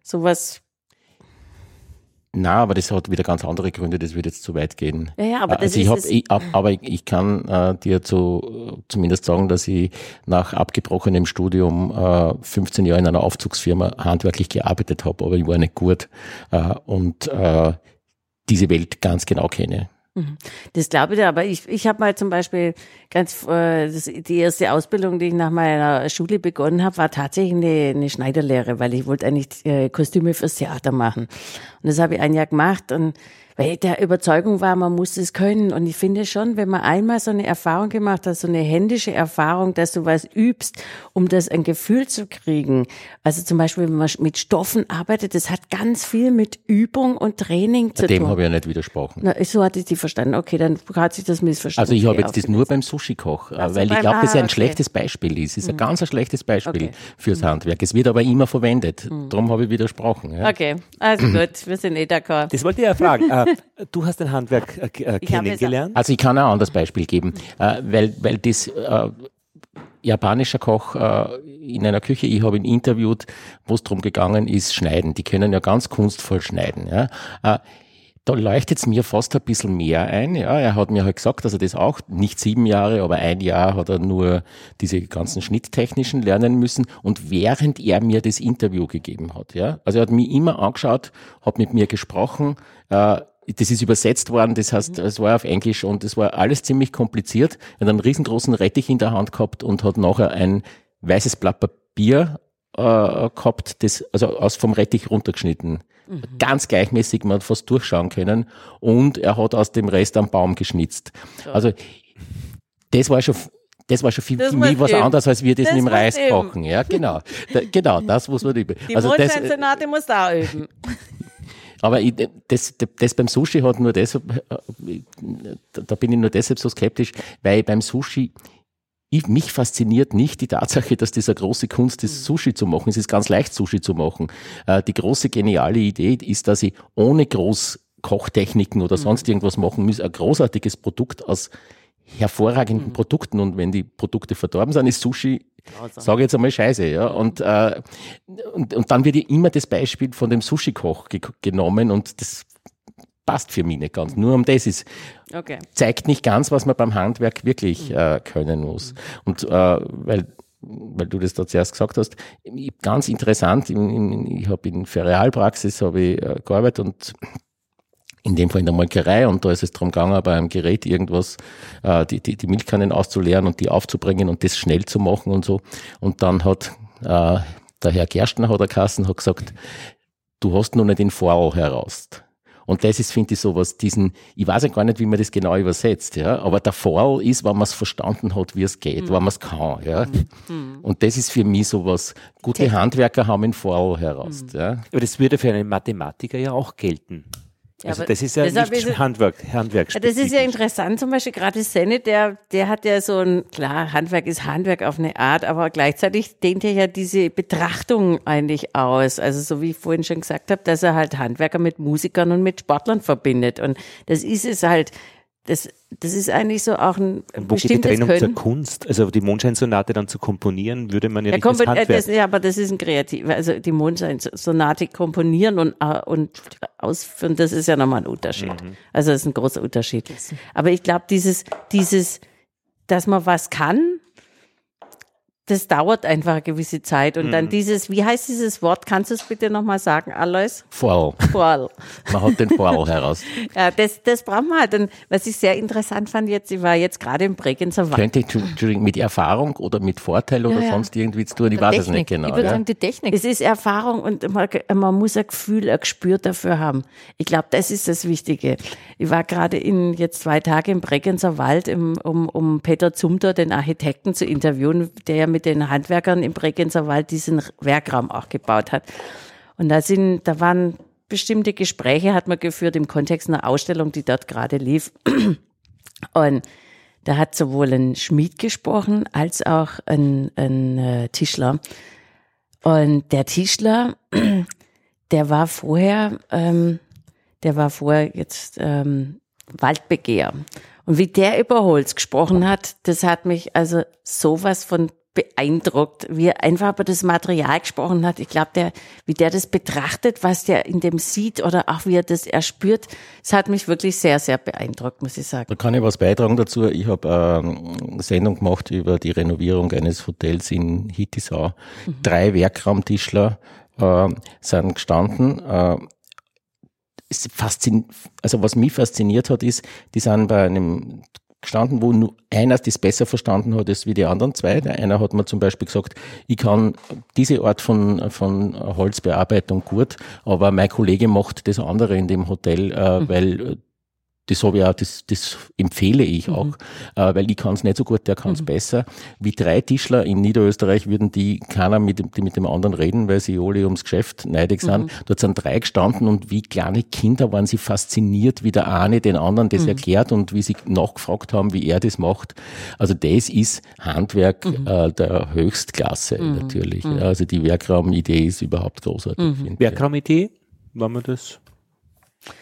sowas, Na, aber das hat wieder ganz andere Gründe, das würde jetzt zu weit gehen. Ja, ja, aber das also ich hab, ich, ab- aber ich, ich kann äh, dir zu, zumindest sagen, dass ich nach abgebrochenem Studium äh, 15 Jahre in einer Aufzugsfirma handwerklich gearbeitet habe, aber ich war nicht gut äh, und äh, diese Welt ganz genau kenne. Das glaube ich aber ich, ich habe mal zum Beispiel ganz, äh, das, die erste Ausbildung, die ich nach meiner Schule begonnen habe, war tatsächlich eine, eine Schneiderlehre, weil ich wollte eigentlich äh, Kostüme fürs Theater machen. Und das habe ich ein Jahr gemacht und weil ich der Überzeugung war, man muss es können. Und ich finde schon, wenn man einmal so eine Erfahrung gemacht hat, so eine händische Erfahrung, dass du was übst, um das ein Gefühl zu kriegen. Also zum Beispiel, wenn man mit Stoffen arbeitet, das hat ganz viel mit Übung und Training zu Dem tun. habe ich ja nicht widersprochen. Na, so hatte ich die verstanden. Okay, dann hat sich das missverstanden. Also ich habe jetzt das nur beim Sushi-Koch, äh, Also weil ich glaube, das ah, ein okay. schlechtes Beispiel ist. Es ist ein ganz ein schlechtes Beispiel Okay. fürs Handwerk. Es wird aber immer verwendet. Darum habe ich widersprochen. Ja. Okay, also gut, wir sind eh d'accord. Das wollte ich ja fragen. Du hast ein Handwerk äh, äh, Ich habe jetzt- kennengelernt. Also ich kann auch ein anderes Beispiel geben, äh, weil, weil das äh, japanischer Koch äh, in einer Küche, ich habe ihn interviewt, wo es darum gegangen ist, schneiden. Die können ja ganz kunstvoll schneiden. Ja. Äh, da leuchtet es mir fast ein bisschen mehr ein. Ja, er hat mir halt gesagt, dass er das auch nicht sieben Jahre, aber ein Jahr hat er nur diese ganzen schnitttechnischen lernen müssen. Und während er mir das Interview gegeben hat, ja, also er hat mich immer angeschaut, hat mit mir gesprochen. Äh, das ist übersetzt worden, das heißt, es war auf Englisch und es war alles ziemlich kompliziert. Er hat einen riesengroßen Rettich in der Hand gehabt und hat nachher ein weißes Blatt Papier äh, gehabt, das also aus vom Rettich runtergeschnitten. Ganz gleichmäßig, man hat fast durchschauen können. Und er hat aus dem Rest einen Baum geschnitzt. Also das war schon das war schon für, Das für mich was üben. anderes, als wir das, Das mit dem Reis kochen. Ja, genau. Da, genau, das muss man üben. Die Also das, Mondscheinsonate muss da üben. aber ich, das, das beim Sushi hat nur deshalb, äh, da bin ich nur deshalb so skeptisch, weil beim Sushi, ich, mich fasziniert nicht die Tatsache, dass das eine große Kunst ist, Sushi zu machen. Es ist ganz leicht, Sushi zu machen. Äh, Die große geniale Idee ist, dass ich ohne groß Kochtechniken oder sonst irgendwas machen muss, ein großartiges Produkt aus hervorragenden Produkten und wenn die Produkte verdorben sind, ist Sushi, sage ich jetzt einmal scheiße, ja. Und, äh, und, und dann wird ja immer das Beispiel von dem Sushi-Koch ge genommen und das passt für mich nicht ganz. Nur um das ist, Okay. zeigt nicht ganz, was man beim Handwerk wirklich äh, können muss. Und äh, weil weil du das da zuerst gesagt hast, ich- ganz interessant, in, in, ich habe in Ferialpraxis habe ich äh, gearbeitet und in dem Fall in der Molkerei und da ist es darum gegangen, bei einem Gerät irgendwas, äh, die, die, die Milchkannen auszuleeren und die aufzubringen und das schnell zu machen und so. Und dann hat äh, der Herr Gerstner hat er Kassen hat gesagt, du hast noch nicht den Vorau heraus. Und das ist, finde ich, sowas, diesen, ich weiß ja gar nicht, wie man das genau übersetzt, ja, aber der Vorau ist, wenn man es verstanden hat, wie es geht, wenn man es kann, ja. Und das ist für mich sowas, gute Handwerker haben den Vorau heraus, ja. Aber das würde für einen Mathematiker ja auch gelten. Ja, also das ist ja nicht ist Handwerk, Handwerk Das ist ja interessant, zum Beispiel gerade Senne, der, der hat ja so ein, klar, Handwerk ist Handwerk auf eine Art, aber gleichzeitig dehnt er ja diese Betrachtung eigentlich aus. Also so wie ich vorhin schon gesagt habe, dass er halt Handwerker mit Musikern und mit Sportlern verbindet. Und das ist es halt, das, das ist eigentlich so auch ein Und wo geht die Trennung Können. zur Kunst? Also die Mondscheinsonate dann zu komponieren, würde man ja Ja, nicht als kompon- äh, Handwerk. das, ja, aber das ist ein kreativ, also die Mondscheinsonate komponieren und, äh, und ausführen, das ist ja nochmal ein Unterschied. Also das ist ein großer Unterschied. Aber ich glaube, dieses, dieses, dass man was kann, das dauert einfach eine gewisse Zeit. Und dann dieses, wie heißt dieses Wort? Kannst du es bitte nochmal sagen, Alois? Vorau. Vorl. Man hat den Vorau heraus. Ja, das, das braucht man halt. Und was ich sehr interessant fand jetzt, ich war jetzt gerade im Bregenzer Wald. Könnte, Entschuldigung, mit Erfahrung oder mit Vorteil oder Ja, ja. sonst irgendwie zu tun, ich weiß es nicht genau. Ich würde sagen, die Technik. Es ist Erfahrung und man, man muss ein Gefühl, ein Gespür dafür haben. Ich glaube, das ist das Wichtige. Ich war gerade in jetzt zwei Tage im Bregenzer Wald, im, um, um Peter Zumter, den Architekten, zu interviewen, der ja mit den Handwerkern im Bregenzer Wald diesen Werkraum auch gebaut hat. Und da sind, da waren bestimmte Gespräche, hat man geführt im Kontext einer Ausstellung, die dort gerade lief. Und da hat sowohl ein Schmied gesprochen als auch ein, ein äh, Tischler. Und der Tischler, der war vorher, ähm, der war vorher jetzt ähm, Waldbegehr. Und wie der über Holz gesprochen hat, das hat mich also sowas von beeindruckt, wie er einfach über das Material gesprochen hat. Ich glaube, der, wie der das betrachtet, was der in dem sieht oder auch wie er das erspürt, das hat mich wirklich sehr, sehr beeindruckt, muss ich sagen. Da kann ich was beitragen dazu. Ich habe ähm, eine Sendung gemacht über die Renovierung eines Hotels in Hittisau. Drei Werkraumtischler äh, sind gestanden. Äh, es faszin also was mich fasziniert hat, ist, die sind bei einem gestanden, wo nur einer das besser verstanden hat als wie die anderen zwei. Der eine hat mir zum Beispiel gesagt, ich kann diese Art von, von Holzbearbeitung gut, aber mein Kollege macht das andere in dem Hotel, äh, mhm. weil das habe ich auch, das, das empfehle ich auch, mhm. äh, weil ich kann es nicht so gut, der kann es mhm. besser. Wie drei Tischler in Niederösterreich würden die keiner mit, dem, die mit dem anderen reden, weil sie alle ums Geschäft neidig sind. Mhm. Dort sind drei gestanden und wie kleine Kinder waren sie fasziniert, wie der eine den anderen das mhm. erklärt und wie sie nachgefragt haben, wie er das macht. Also das ist Handwerk mhm. äh, der Höchstklasse mhm. natürlich. Also die Werkraumidee ist überhaupt großartig. Werkraumidee, wenn man das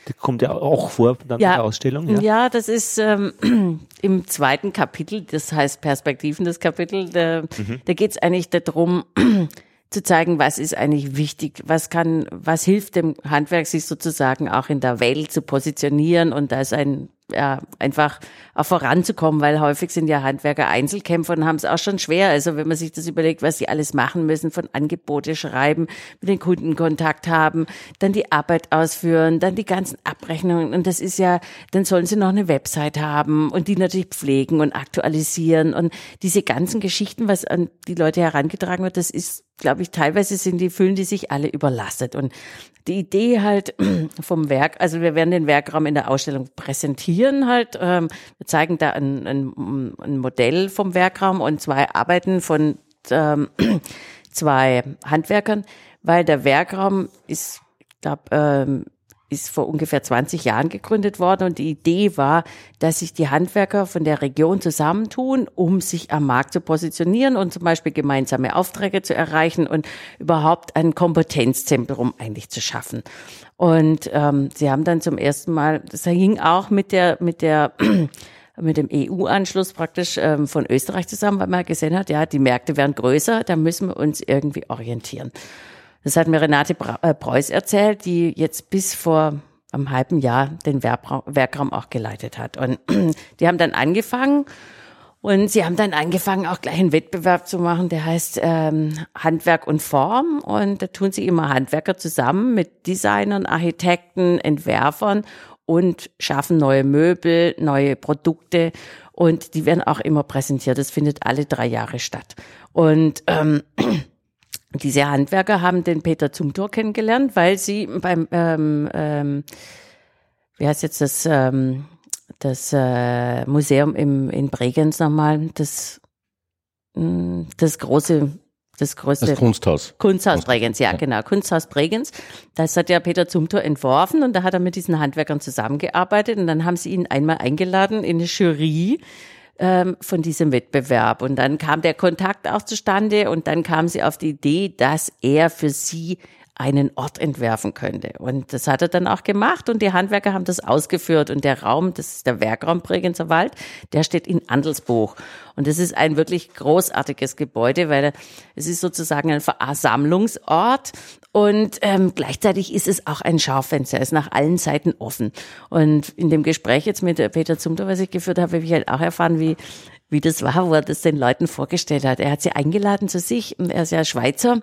das kommt ja auch vor dann ja, in der Ausstellung. Ja, ja das ist ähm, im zweiten Kapitel, das heißt Perspektiven des Kapitels, da, mhm. da geht es eigentlich darum, zu zeigen, was ist eigentlich wichtig, was kann, was hilft dem Handwerk, sich sozusagen auch in der Welt zu positionieren und da ist ein ja, einfach auch voranzukommen, weil häufig sind ja Handwerker Einzelkämpfer und haben es auch schon schwer. Also wenn man sich das überlegt, was sie alles machen müssen, von Angebote schreiben, mit den Kunden Kontakt haben, dann die Arbeit ausführen, dann die ganzen Abrechnungen und das ist ja, dann sollen sie noch eine Website haben und die natürlich pflegen und aktualisieren und diese ganzen Geschichten, was an die Leute herangetragen wird, das ist glaube ich, teilweise sind die, fühlen die sich alle überlastet. Und die Idee halt vom Werk, also wir werden den Werkraum in der Ausstellung präsentieren halt. Ähm, wir zeigen da ein, ein, ein Modell vom Werkraum und zwei Arbeiten von ähm, zwei Handwerkern, weil der Werkraum ist, ich ähm, ist vor ungefähr 20 Jahren gegründet worden und die Idee war, dass sich die Handwerker von der Region zusammentun, um sich am Markt zu positionieren und zum Beispiel gemeinsame Aufträge zu erreichen und überhaupt ein Kompetenzzentrum eigentlich zu schaffen. Und ähm, sie haben dann zum ersten Mal, das hing auch mit der mit der mit dem EU-Anschluss praktisch ähm, von Österreich zusammen, weil man gesehen hat, ja, die Märkte werden größer, da müssen wir uns irgendwie orientieren. Das hat mir Renate äh, Preuß erzählt, die jetzt bis vor einem halben Jahr den Werkraum auch geleitet hat. Und die haben dann angefangen und sie haben dann angefangen, auch gleich einen Wettbewerb zu machen, der heißt ähm, Handwerk und Form. Und da tun sie immer Handwerker zusammen mit Designern, Architekten, Entwerfern und schaffen neue Möbel, neue Produkte. Und die werden auch immer präsentiert. Das findet alle drei Jahre statt. Und ähm, diese Handwerker haben den Peter Zumthor kennengelernt, weil sie beim, ähm, ähm, wie heißt jetzt das, ähm, das äh, Museum im, in Bregenz nochmal, das, mh, hm, das große, das größte. Das Kunsthaus. Kunsthaus Bregenz, ja, ja, genau. Kunsthaus Bregenz. Das hat ja Peter Zumthor entworfen und da hat er mit diesen Handwerkern zusammengearbeitet und dann haben sie ihn einmal eingeladen in eine Jury ähm, von diesem Wettbewerb. Und dann kam der Kontakt auch zustande und dann kam sie auf die Idee, dass er für sie einen Ort entwerfen könnte. Und das hat er dann auch gemacht und die Handwerker haben das ausgeführt und der Raum, das ist der Werkraum Bregenzer Wald, der steht in Andelsbuch. Und das ist ein wirklich großartiges Gebäude, weil es ist sozusagen ein Versammlungsort und ähm, gleichzeitig ist es auch ein Schaufenster, ist nach allen Seiten offen. Und in dem Gespräch jetzt mit Peter Zumter, was ich geführt habe, habe ich halt auch erfahren, wie wie das war, wo er das den Leuten vorgestellt hat. Er hat sie eingeladen zu sich, er ist ja Schweizer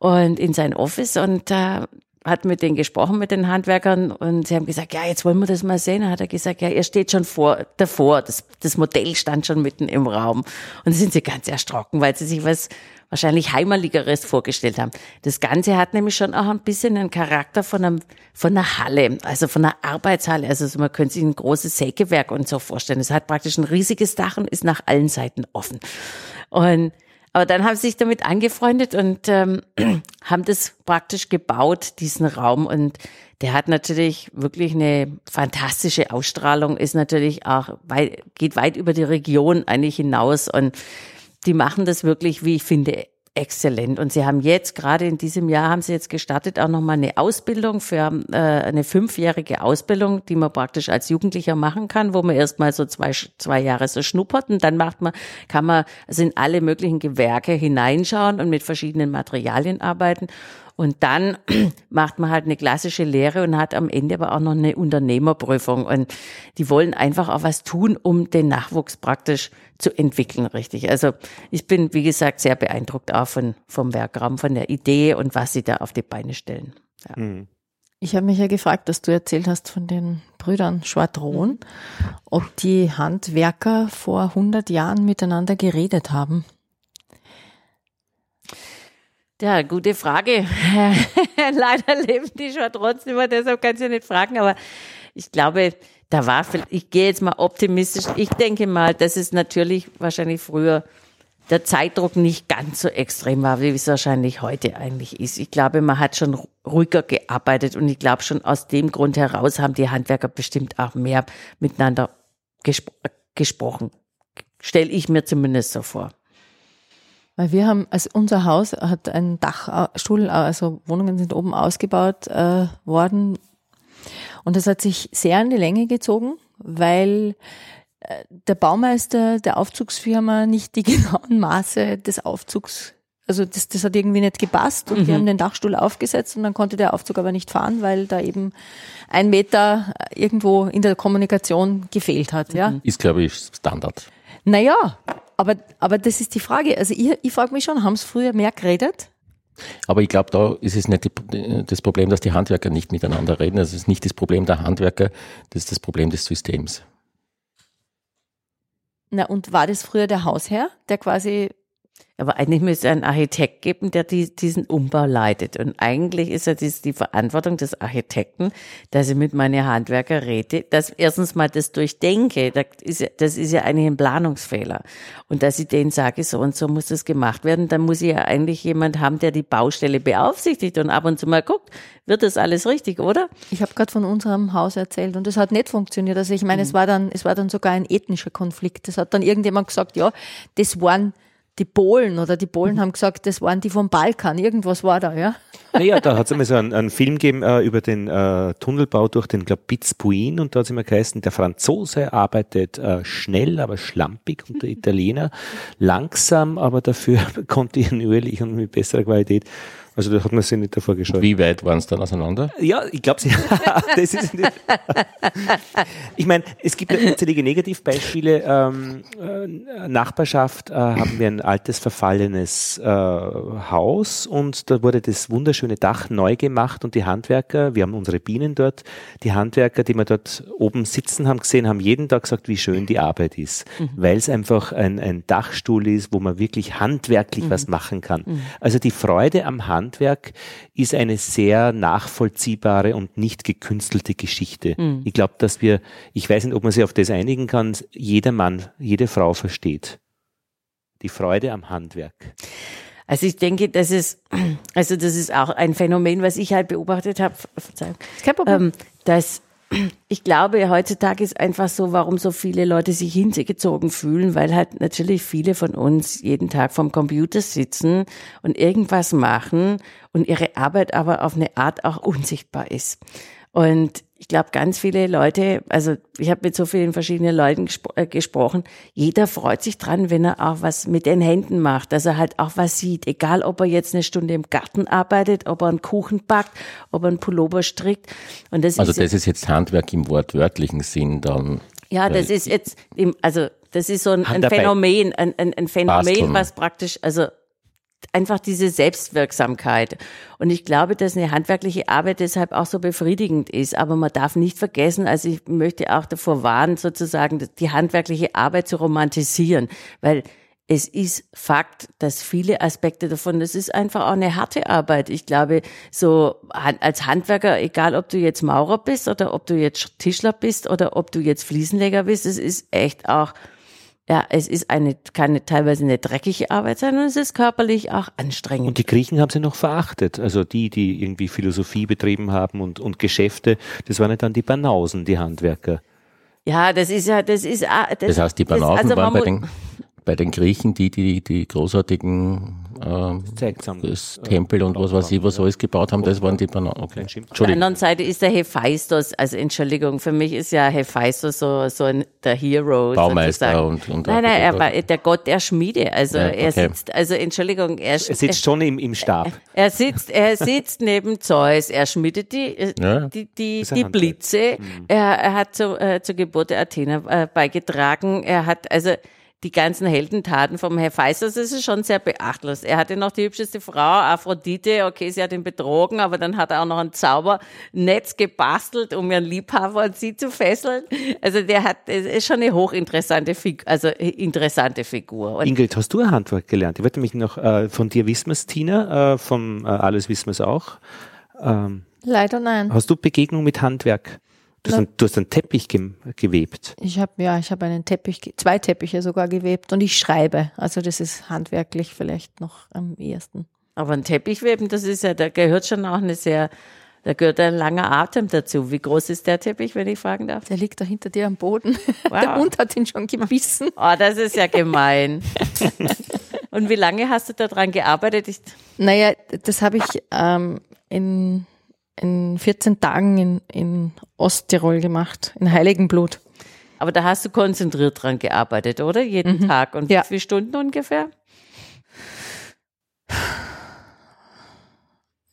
und in sein Office und da hat mit denen gesprochen, mit den Handwerkern und sie haben gesagt, ja, jetzt wollen wir das mal sehen. Dann hat er gesagt, ja, er steht schon vor, davor, das, das Modell stand schon mitten im Raum. Und sind sie ganz erschrocken, weil sie sich was wahrscheinlich Heimeligeres vorgestellt haben. Das Ganze hat nämlich schon auch ein bisschen einen Charakter von, einem, von einer Halle, also von einer Arbeitshalle. Also man könnte sich ein großes Sägewerk und so vorstellen. Es hat praktisch ein riesiges Dach und ist nach allen Seiten offen. Und aber dann haben sie sich damit angefreundet und ähm, haben das praktisch gebaut, diesen Raum. Und der hat natürlich wirklich eine fantastische Ausstrahlung, ist natürlich auch weit, geht weit über die Region eigentlich hinaus. Und die machen das wirklich, wie ich finde, exzellent. Und sie haben jetzt, gerade in diesem Jahr, haben sie jetzt gestartet, auch nochmal eine Ausbildung für äh, eine fünfjährige Ausbildung, die man praktisch als Jugendlicher machen kann, wo man erstmal so zwei, zwei Jahre so schnuppert und dann macht man, kann man in alle möglichen Gewerke hineinschauen und mit verschiedenen Materialien arbeiten. Und dann macht man halt eine klassische Lehre und hat am Ende aber auch noch eine Unternehmerprüfung. Und die wollen einfach auch was tun, um den Nachwuchs praktisch zu entwickeln, richtig. Also ich bin, wie gesagt, sehr beeindruckt auch von, vom Werkraum, von der Idee und was sie da auf die Beine stellen. Ja. Mhm. Ich habe mich ja gefragt, dass du erzählt hast von den Brüdern Schwadron, ob die Handwerker vor 100 Jahren miteinander geredet haben. Ja, gute Frage. Leider leben die nicht mehr, deshalb kannst du nicht fragen, aber ich glaube, da war, ich gehe jetzt mal optimistisch, ich denke mal, dass es natürlich wahrscheinlich früher der Zeitdruck nicht ganz so extrem war, wie es wahrscheinlich heute eigentlich ist. Ich glaube, man hat schon ruhiger gearbeitet und ich glaube schon aus dem Grund heraus haben die Handwerker bestimmt auch mehr miteinander gespro gesprochen. Stelle ich mir zumindest so vor. Weil wir haben, also unser Haus hat einen Dachstuhl, also Wohnungen sind oben ausgebaut äh, worden. Und das hat sich sehr in die Länge gezogen, weil äh, der Baumeister der Aufzugsfirma nicht die genauen Maße des Aufzugs, also das, das hat irgendwie nicht gepasst und mhm. wir haben den Dachstuhl aufgesetzt und dann konnte der Aufzug aber nicht fahren, weil da eben ein Meter irgendwo in der Kommunikation gefehlt hat. Ja. Ist, glaube ich, Standard. Naja, aber, aber das ist die Frage. Also ich, ich frage mich schon, haben es früher mehr geredet? Aber ich glaube, da ist es nicht die, das Problem, dass die Handwerker nicht miteinander reden. Das ist nicht das Problem der Handwerker, das ist das Problem des Systems. Na, und war das früher der Hausherr, der quasi aber eigentlich müsste es einen Architekt geben, der die, diesen Umbau leitet. Und eigentlich ist ja dies die Verantwortung des Architekten, dass ich mit meinen Handwerker rede, dass erstens mal das durchdenke, das ist, ja, das ist ja eigentlich ein Planungsfehler. Und dass ich denen sage, so und so muss das gemacht werden, dann muss ich ja eigentlich jemand haben, der die Baustelle beaufsichtigt und ab und zu mal guckt, wird das alles richtig, oder? Ich habe gerade von unserem Haus erzählt und das hat nicht funktioniert. Also ich meine, mhm. es war dann, es war dann sogar ein ethnischer Konflikt. Das hat dann irgendjemand gesagt, ja, das waren die Polen oder die Polen mhm. haben gesagt, das waren die vom Balkan, irgendwas war da, ja? Naja, da hat es einmal so einen, einen, Film gegeben äh, über den äh, Tunnelbau durch den, glaube Pitzbuin und da hat es immer geheißen, der Franzose arbeitet äh, schnell, aber schlampig und der Italiener langsam, aber dafür kontinuierlich und mit besserer Qualität. Also da hat man sich nicht davor geschaut. Wie weit waren es dann auseinander? Ja, ich glaube, das ist Ich meine, es gibt unzählige Negativbeispiele. Ähm, äh, Nachbarschaft äh, haben wir ein altes verfallenes äh, Haus und da wurde das wunderschöne Dach neu gemacht und die Handwerker, wir haben unsere Bienen dort, die Handwerker, die wir dort oben sitzen haben gesehen, haben jeden Tag gesagt, wie schön die Arbeit ist, mhm. weil es einfach ein, ein Dachstuhl ist, wo man wirklich handwerklich mhm. was machen kann. Mhm. Also die Freude am Handwerk Handwerk ist eine sehr nachvollziehbare und nicht gekünstelte Geschichte. Mhm. Ich glaube, dass wir, ich weiß nicht, ob man sich auf das einigen kann, jeder Mann, jede Frau versteht. Die Freude am Handwerk. Also ich denke, das ist, also das ist auch ein Phänomen, was ich halt beobachtet habe, Verzeihung, ähm, dass ich glaube, heutzutage ist einfach so, warum so viele Leute sich hingezogen fühlen, weil halt natürlich viele von uns jeden Tag vom Computer sitzen und irgendwas machen und ihre Arbeit aber auf eine Art auch unsichtbar ist. Und ich glaube, ganz viele Leute, also ich habe mit so vielen verschiedenen Leuten gespro äh, gesprochen, jeder freut sich dran, wenn er auch was mit den Händen macht, dass er halt auch was sieht, egal ob er jetzt eine Stunde im Garten arbeitet, ob er einen Kuchen backt, ob er einen Pullover strickt. Und das also ist das ist jetzt Handwerk im wortwörtlichen Sinn dann. Ja, das ist jetzt, im, also das ist so ein, ein Phänomen, ein, ein, ein Phänomen, was praktisch, also einfach diese Selbstwirksamkeit. Und ich glaube, dass eine handwerkliche Arbeit deshalb auch so befriedigend ist. Aber man darf nicht vergessen, also ich möchte auch davor warnen, sozusagen die handwerkliche Arbeit zu romantisieren, weil es ist Fakt, dass viele Aspekte davon, das ist einfach auch eine harte Arbeit. Ich glaube, so als Handwerker, egal ob du jetzt Maurer bist oder ob du jetzt Tischler bist oder ob du jetzt Fliesenleger bist, es ist echt auch ja, es ist eine, keine teilweise eine dreckige Arbeit sein und es ist körperlich auch anstrengend. Und die Griechen haben sie noch verachtet. Also die, die irgendwie Philosophie betrieben haben und, und Geschäfte, das waren ja dann die Banausen, die Handwerker. Ja, das ist ja, das ist, das, das heißt, die Banausen also waren bei den, bei den Griechen die, die, die großartigen ähm, das Tempel und was weiß ich, was alles gebaut haben, das waren die Bananen. Okay. Auf der anderen Seite ist der Hephaistos, also Entschuldigung, für mich ist ja Hephaistos so, so ein, der Hero. Baumeister und, und Nein, nein, er war der Gott der Schmiede. Also ja, okay. er sitzt, also Entschuldigung, er, er sitzt schon im, im Stab. Er sitzt, er sitzt neben Zeus, er schmiedet die, äh, ja. die, die, die Blitze, mhm. er, er hat zu, äh, zur Geburt der Athener äh, beigetragen, er hat, also die ganzen Heldentaten vom Herr Feister, das ist schon sehr beachtlos. Er hatte noch die hübscheste Frau, Aphrodite, okay, sie hat ihn betrogen, aber dann hat er auch noch ein Zaubernetz gebastelt, um ihren Liebhaber und sie zu fesseln. Also der hat, es ist schon eine hochinteressante Figur, also interessante Figur. Und Ingrid, hast du ein Handwerk gelernt? Ich wollte mich noch äh, von dir wissen, Tina, äh, vom äh, Alles wissen wir es auch. Ähm, Leider nein. Hast du Begegnung mit Handwerk? Du hast, einen, du hast einen Teppich ge gewebt. Ich habe ja, ich habe einen Teppich, zwei Teppiche sogar gewebt und ich schreibe. Also das ist handwerklich vielleicht noch am ehesten. Aber ein Teppichweben, das ist ja, da gehört schon auch eine sehr, da gehört ein langer Atem dazu. Wie groß ist der Teppich, wenn ich fragen darf? Der liegt da hinter dir am Boden. Wow. Der Hund hat ihn schon gebissen. Oh, das ist ja gemein. und wie lange hast du daran gearbeitet? Ich naja, das habe ich ähm, in in 14 Tagen in, in Osttirol gemacht, in Heiligenblut. Aber da hast du konzentriert dran gearbeitet, oder? Jeden mhm. Tag. Und ja. wie viele Stunden ungefähr?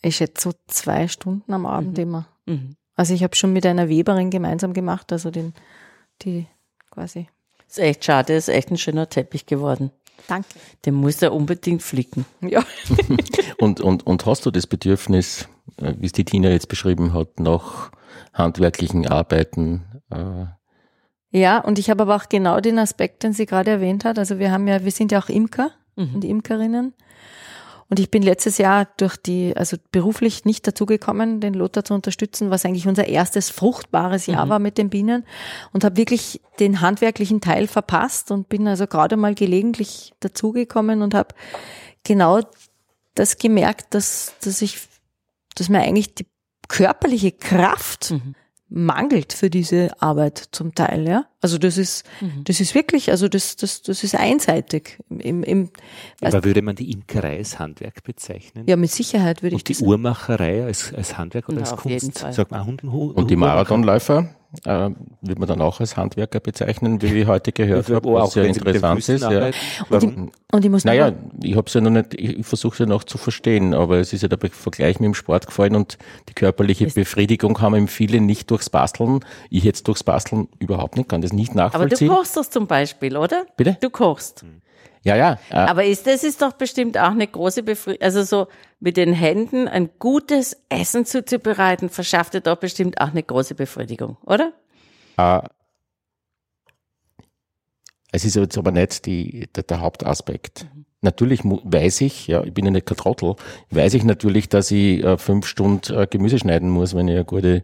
Ich schätze so zwei Stunden am Abend mhm. immer. Mhm. Also ich habe schon mit einer Weberin gemeinsam gemacht, also den, die quasi. Ist echt schade, ist echt ein schöner Teppich geworden. Danke. Den muss er unbedingt flicken. Ja. und, und, und hast du das Bedürfnis, wie es die Tina jetzt beschrieben hat, nach handwerklichen Arbeiten? Äh ja, und ich habe aber auch genau den Aspekt, den sie gerade erwähnt hat. Also wir haben ja, wir sind ja auch Imker mhm. und Imkerinnen. Und ich bin letztes Jahr durch die, also beruflich nicht dazugekommen, den Lothar zu unterstützen, was eigentlich unser erstes fruchtbares Jahr mhm. war mit den Bienen und habe wirklich den handwerklichen Teil verpasst und bin also gerade mal gelegentlich dazugekommen und habe genau das gemerkt, dass, dass ich, dass mir eigentlich die körperliche Kraft mhm mangelt für diese Arbeit zum Teil, ja. Also das ist, mhm. das ist wirklich, also das, das, das ist einseitig. Im, im, Aber würde man die Imkerei als Handwerk bezeichnen? Ja, mit Sicherheit würde Und ich. Und die Uhrmacherei als, als Handwerk oder ja, als Kunst? Sagt man Hunden, Hunden, Und die Marathonläufer? Äh, wird man dann auch als Handwerker bezeichnen, wie ich heute gehört habe, was sehr interessant ist. Ja. Und, ich, und ich muss naja, ich habe es ja noch nicht, ich versuche es ja noch zu verstehen, aber es ist ja der Vergleich mit dem Sport gefallen und die körperliche Befriedigung haben eben viele nicht durchs Basteln. Ich jetzt durchs Basteln überhaupt nicht, kann das nicht nachvollziehen. Aber du kochst das zum Beispiel, oder? Bitte? Du kochst. Hm. Ja, ja. Äh, Aber ist, das ist doch bestimmt auch eine große Befriedigung. Also so mit den Händen ein gutes Essen zuzubereiten, verschafft dir doch bestimmt auch eine große Befriedigung, oder? Äh, es ist jetzt aber nicht die, der, der Hauptaspekt. Mhm. Natürlich weiß ich, ja, ich bin ja nicht kein Trottel, weiß ich natürlich, dass ich äh, fünf Stunden äh, Gemüse schneiden muss, wenn ich ein, gute,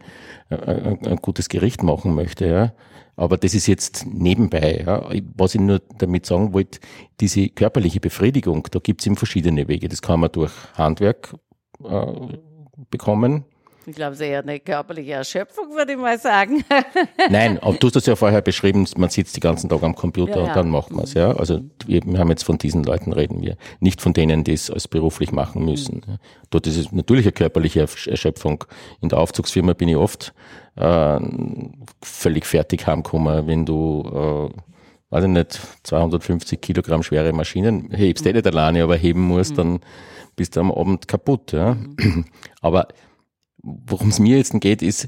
äh, ein gutes Gericht machen möchte, ja. Aber das ist jetzt nebenbei. Ja. Was ich nur damit sagen wollte, diese körperliche Befriedigung, da gibt es eben verschiedene Wege. Das kann man durch Handwerk äh, bekommen. Ich glaube, es ist eher eine körperliche Erschöpfung, würde ich mal sagen. Nein, aber du hast das ja vorher beschrieben, man sitzt den ganzen Tag am Computer ja, und dann macht man es, ja. Also wir haben jetzt von diesen Leuten reden wir, nicht von denen, die es als beruflich machen müssen. Mhm. Dort ist es natürlich eine körperliche Erschöpfung. In der Aufzugsfirma bin ich oft äh, völlig fertig heimgekommen, wenn du äh, weiß ich nicht, 250 Kilogramm schwere Maschinen hebst, mhm. eh nicht alleine, aber heben musst, mhm. dann bist du am Abend kaputt. Ja. Mhm. Aber worum es mir jetzt geht, ist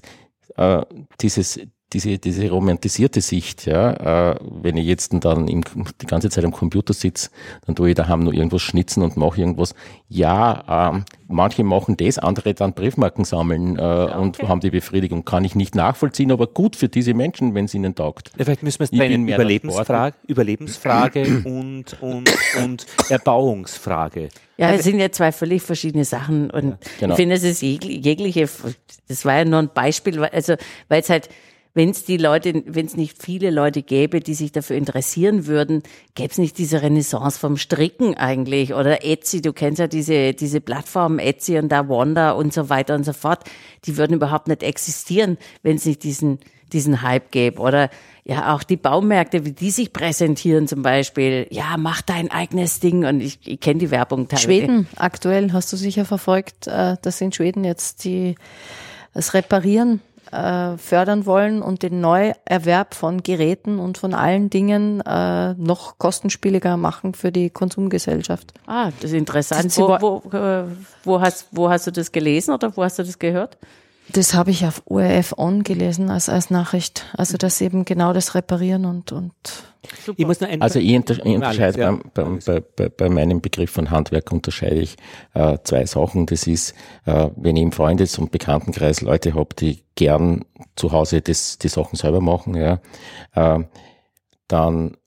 äh, dieses, diese, diese romantisierte Sicht, ja, äh, wenn ich jetzt dann im, die ganze Zeit am Computer sitze, dann tue ich daheim nur irgendwas schnitzen und mache irgendwas. Ja, äh, manche machen das, andere dann Briefmarken sammeln äh, okay. und haben die Befriedigung. Kann ich nicht nachvollziehen, aber gut für diese Menschen, wenn es ihnen taugt. Ja, vielleicht müssen wir es trennen, Überlebensfrage, Überlebensfrage und, und, und Erbauungsfrage. Ja, es sind ja zwei völlig verschiedene Sachen und ja, genau. ich finde, es ist jegliche, das war ja nur ein Beispiel, also, weil es halt, wenn es die Leute, wenn es nicht viele Leute gäbe, die sich dafür interessieren würden, gäbe es nicht diese Renaissance vom Stricken eigentlich oder Etsy. Du kennst ja diese diese Plattformen Etsy und da Wanda und so weiter und so fort. Die würden überhaupt nicht existieren, wenn es nicht diesen diesen Hype gäbe oder ja auch die Baumärkte, wie die sich präsentieren zum Beispiel. Ja, mach dein eigenes Ding und ich, ich kenne die Werbung teilweise. Schweden aktuell hast du sicher verfolgt, äh, dass in Schweden jetzt die das Reparieren äh, fördern wollen und den Neuerwerb von Geräten und von allen Dingen äh, noch kostenspieliger machen für die Konsumgesellschaft. Ah, das ist interessant. Wo, wo, äh, wo, hast, wo hast du das gelesen oder wo hast du das gehört? Das habe ich auf ORF On gelesen als, als Nachricht. Also das eben genau das Reparieren und, und ich muss noch also ich, unter, ich unterscheide ja. beim, bei, bei, bei, meinem Begriff von Handwerk unterscheide ich äh, zwei Sachen. Das ist, äh, wenn ich im Freundes- und Bekanntenkreis Leute habe, die gern zu Hause das, die Sachen selber machen, ja, äh, dann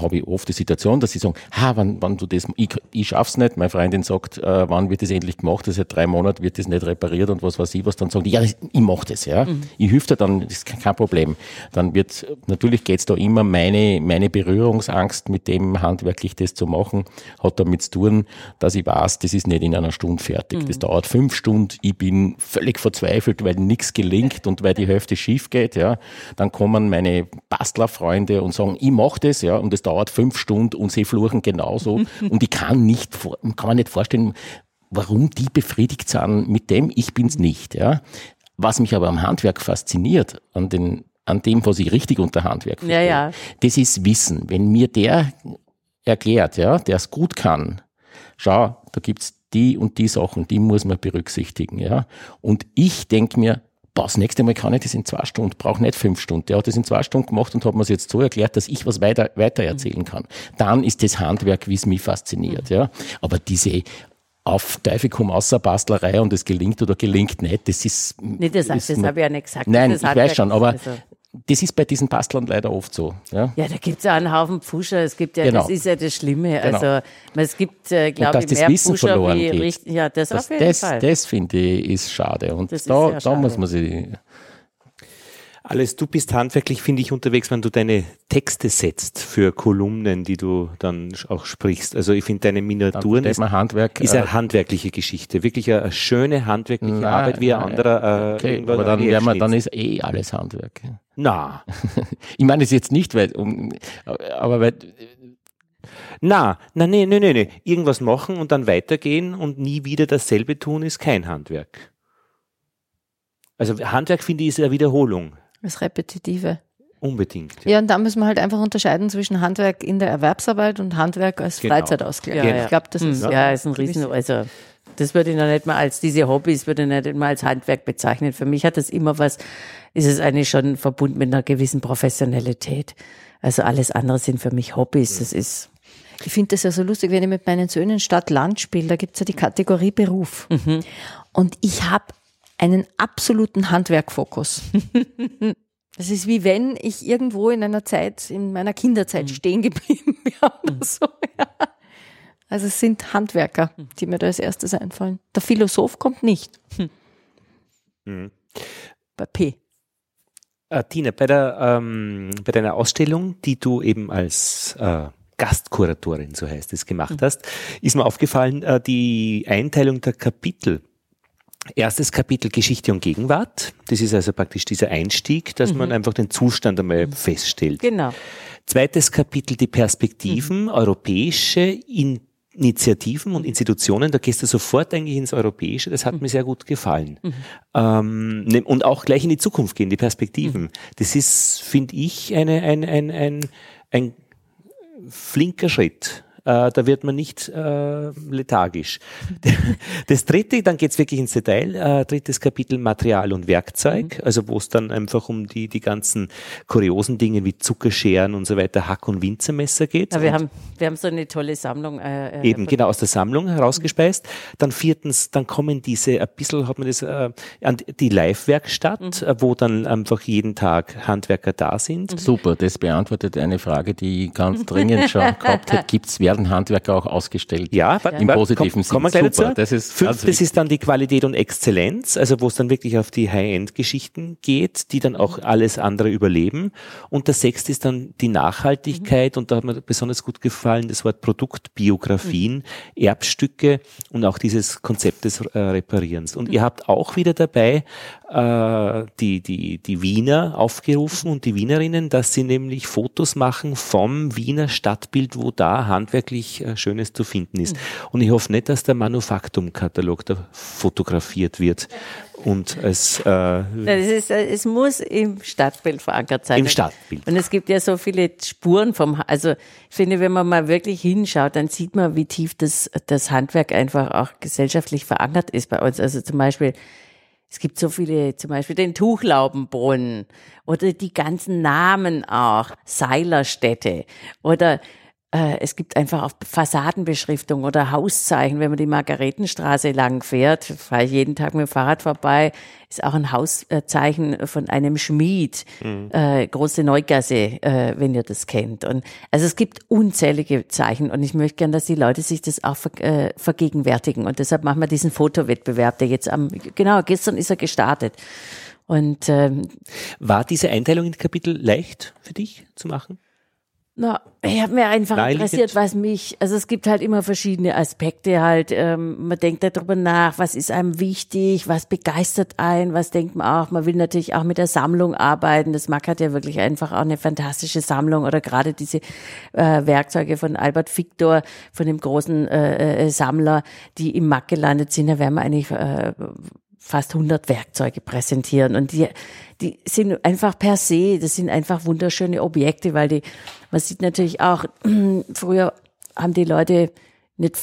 habe ich oft die Situation, dass sie sagen, ha, wann, wann du das, ich, ich schaff's nicht, meine Freundin sagt, äh, wann wird das endlich gemacht, das seit drei Monaten wird das nicht repariert und was weiß ich was, dann sagen die, ja, ich mach das, ja. Mhm. Ich hilf dir dann, das ist kein Problem. Dann wird, natürlich geht's da immer meine, meine Berührungsangst mit dem handwerklich das zu machen, hat damit zu tun, dass ich weiß, das ist nicht in einer Stunde fertig. Mhm. Das dauert fünf Stunden, ich bin völlig verzweifelt, weil nichts gelingt und weil die Hälfte schief geht, ja. Dann kommen meine Bastlerfreunde und sagen, ich mach das, ja, und das dauert fünf Stunden und sie fluchen genauso. und ich kann nicht, kann man nicht vorstellen, warum die befriedigt sind mit dem, ich bin's nicht, ja. Was mich aber am Handwerk fasziniert, an den, an dem, was ich richtig unter Handwerk verstehe, ja, ja. das ist Wissen. Wenn mir der erklärt, ja, der es gut kann, schau, da gibt's die und die Sachen, die muss man berücksichtigen, ja. Und ich denk mir, boah, das nächste Mal kann ich das in zwei Stunden, brauche nicht fünf Stunden. Der hat das in zwei Stunden gemacht und hat mir es jetzt so erklärt, dass ich was weiter, weiter erzählen kann. Dann ist das Handwerk, wie es mich fasziniert, ja. Aber diese auf Teufel komm außer Bastlerei und es gelingt oder gelingt nicht, das ist. Nee, das, das, das habe ich ja nicht gesagt. Nein, ich weiß schon, aber also das ist bei diesen Bastlern leider oft so. Ja, ja da gibt es ja einen Haufen Pfuscher. Es gibt ja, genau. das ist ja das Schlimme. Genau. Also es gibt, äh, glaube ich, mehr Wissen Pfuscher verloren wie geht. Richtig, ja, das, das auf jeden das, Fall. Das finde ich ist schade. Und das da, da schade. muss man sich alles, du bist handwerklich, finde ich, unterwegs, wenn du deine Texte setzt für Kolumnen, die du dann auch sprichst. Also ich finde deine Miniaturen ist, Handwerk, ist eine äh, handwerkliche Geschichte. Wirklich eine, schöne handwerkliche na, Arbeit wie ein anderer. Äh, okay, aber dann, wir, dann ist eh alles Handwerk. Na. ich meine es jetzt nicht, weil, um, aber weil, na, na, nee, nee, nee, nee. Irgendwas machen und dann weitergehen und nie wieder dasselbe tun, ist kein Handwerk. Also Handwerk finde ich ist eine Wiederholung. Das Repetitive. Unbedingt. Ja. ja, und da müssen wir halt einfach unterscheiden zwischen Handwerk in der Erwerbsarbeit und Handwerk als genau. Freizeitausgleich. Ja, ja. Ich glaube, das ist, ja, ja ist ein Riesen, also das würde ich noch nicht mal als diese Hobbys würde ich nicht mal als Handwerk bezeichnen. Für mich hat das immer was, ist es eigentlich schon verbunden mit einer gewissen Professionalität. Also alles andere sind für mich Hobbys. Das ist ich finde das ja so lustig, wenn ich mit meinen Söhnen Stadt-Land spiele, da gibt es ja die Kategorie Beruf. Mhm. Und ich habe einen absoluten Handwerkfokus. Das ist wie wenn ich irgendwo in einer Zeit, in meiner Kinderzeit mhm. stehen geblieben wäre oder mhm. so. Ja. Also es sind Handwerker, mhm. die mir da als erstes einfallen. Der Philosoph kommt nicht. Mhm. Bei P. Äh, Tina, bei, der, ähm, bei deiner Ausstellung, die du eben als äh, Gastkuratorin, so heißt es, gemacht mhm. hast, ist mir aufgefallen, äh, die Einteilung der Kapitel Erstes Kapitel Geschichte und Gegenwart. Das ist also praktisch dieser Einstieg, dass mhm. man einfach den Zustand einmal mhm. feststellt. Genau. Zweites Kapitel die Perspektiven, mhm. europäische Initiativen und Institutionen. Da gehst du sofort eigentlich ins Europäische. Das hat mhm. mir sehr gut gefallen. Mhm. Ähm, ne, und auch gleich in die Zukunft gehen, die Perspektiven. Mhm. Das ist, finde ich, eine, ein, ein, ein, ein flinker Schritt äh, da wird man nicht äh, lethargisch. Das dritte, dann geht's wirklich ins Detail, äh, drittes Kapitel Material und Werkzeug, mhm. also wo es dann einfach um die, die ganzen kuriosen Dinge wie Zuckerscheren und so weiter, Hack- und Winzermesser geht. Ja, wir, haben, wir haben so eine tolle Sammlung. Äh, äh eben, genau, aus der Sammlung herausgespeist. Dann viertens, dann kommen diese, ein bisschen hat man das, äh, an die Live-Werkstatt, mhm. Wo dann einfach jeden Tag Handwerker da sind. Mhm. Super, das beantwortet eine Frage, die ich ganz dringend schon gehabt hätte. Gibt's wer werden Handwerker auch ausgestellt. Ja, im positiven Sinn. Kommen wir Super, das ist Fünftes ist dann die Qualität und Exzellenz, also wo es dann wirklich auf die High-End-Geschichten geht, die dann auch alles andere überleben. Und der sechste ist dann die Nachhaltigkeit mhm. und da hat mir besonders gut gefallen das Wort Produktbiografien, mhm. Erbstücke und auch dieses Konzept des äh, Reparierens. Und mhm. ihr habt auch wieder dabei äh, die, die, die Wiener aufgerufen und die Wienerinnen, dass sie nämlich Fotos machen vom Wiener Stadtbild, wo da handwerklich äh, Schönes zu finden ist. Mhm. Und ich hoffe nicht, dass der Manufaktum-Katalog da fotografiert wird. Und es, äh, ist, es muss im Stadtbild verankert sein. Im Stadtbild. Und es gibt ja so viele Spuren vom, also ich finde, wenn man mal wirklich hinschaut, dann sieht man, wie tief das, das Handwerk einfach auch gesellschaftlich verankert ist bei uns. Also zum Beispiel es gibt so viele, zum Beispiel den Tuchlaubenbrunnen oder die ganzen Namen auch, Seilerstätte oder äh, es gibt einfach auch Fassadenbeschriftung oder Hauszeichen. Wenn man die Margaretenstraße lang fährt, fahre ich jeden Tag mit dem Fahrrad vorbei, ist auch ein Hauszeichen von einem Schmied, mhm. äh, große Neugasse, äh, wenn ihr das kennt. Und also es gibt unzählige Zeichen und ich möchte gern, dass die Leute sich das auch ver äh, vergegenwärtigen. Und deshalb machen wir diesen Fotowettbewerb, der jetzt am, genau, gestern ist er gestartet. Und ähm, war diese Einteilung in Kapitel leicht für dich zu machen? Na, ich habe mir einfach Naheliegend. interessiert, was mich, also es gibt halt immer verschiedene Aspekte halt, ähm, man denkt darüber nach, was ist einem wichtig, was begeistert einen, was denkt man auch, man will natürlich auch mit der Sammlung arbeiten, das Mack hat ja wirklich einfach auch eine fantastische Sammlung oder gerade diese äh, Werkzeuge von Albert Victor, von dem großen äh, äh, Sammler, die im Mack gelandet sind, da werden wir eigentlich äh, fast 100 Werkzeuge präsentieren und die, die sind einfach per se, das sind einfach wunderschöne Objekte, weil die, man sieht natürlich auch, früher haben die Leute nicht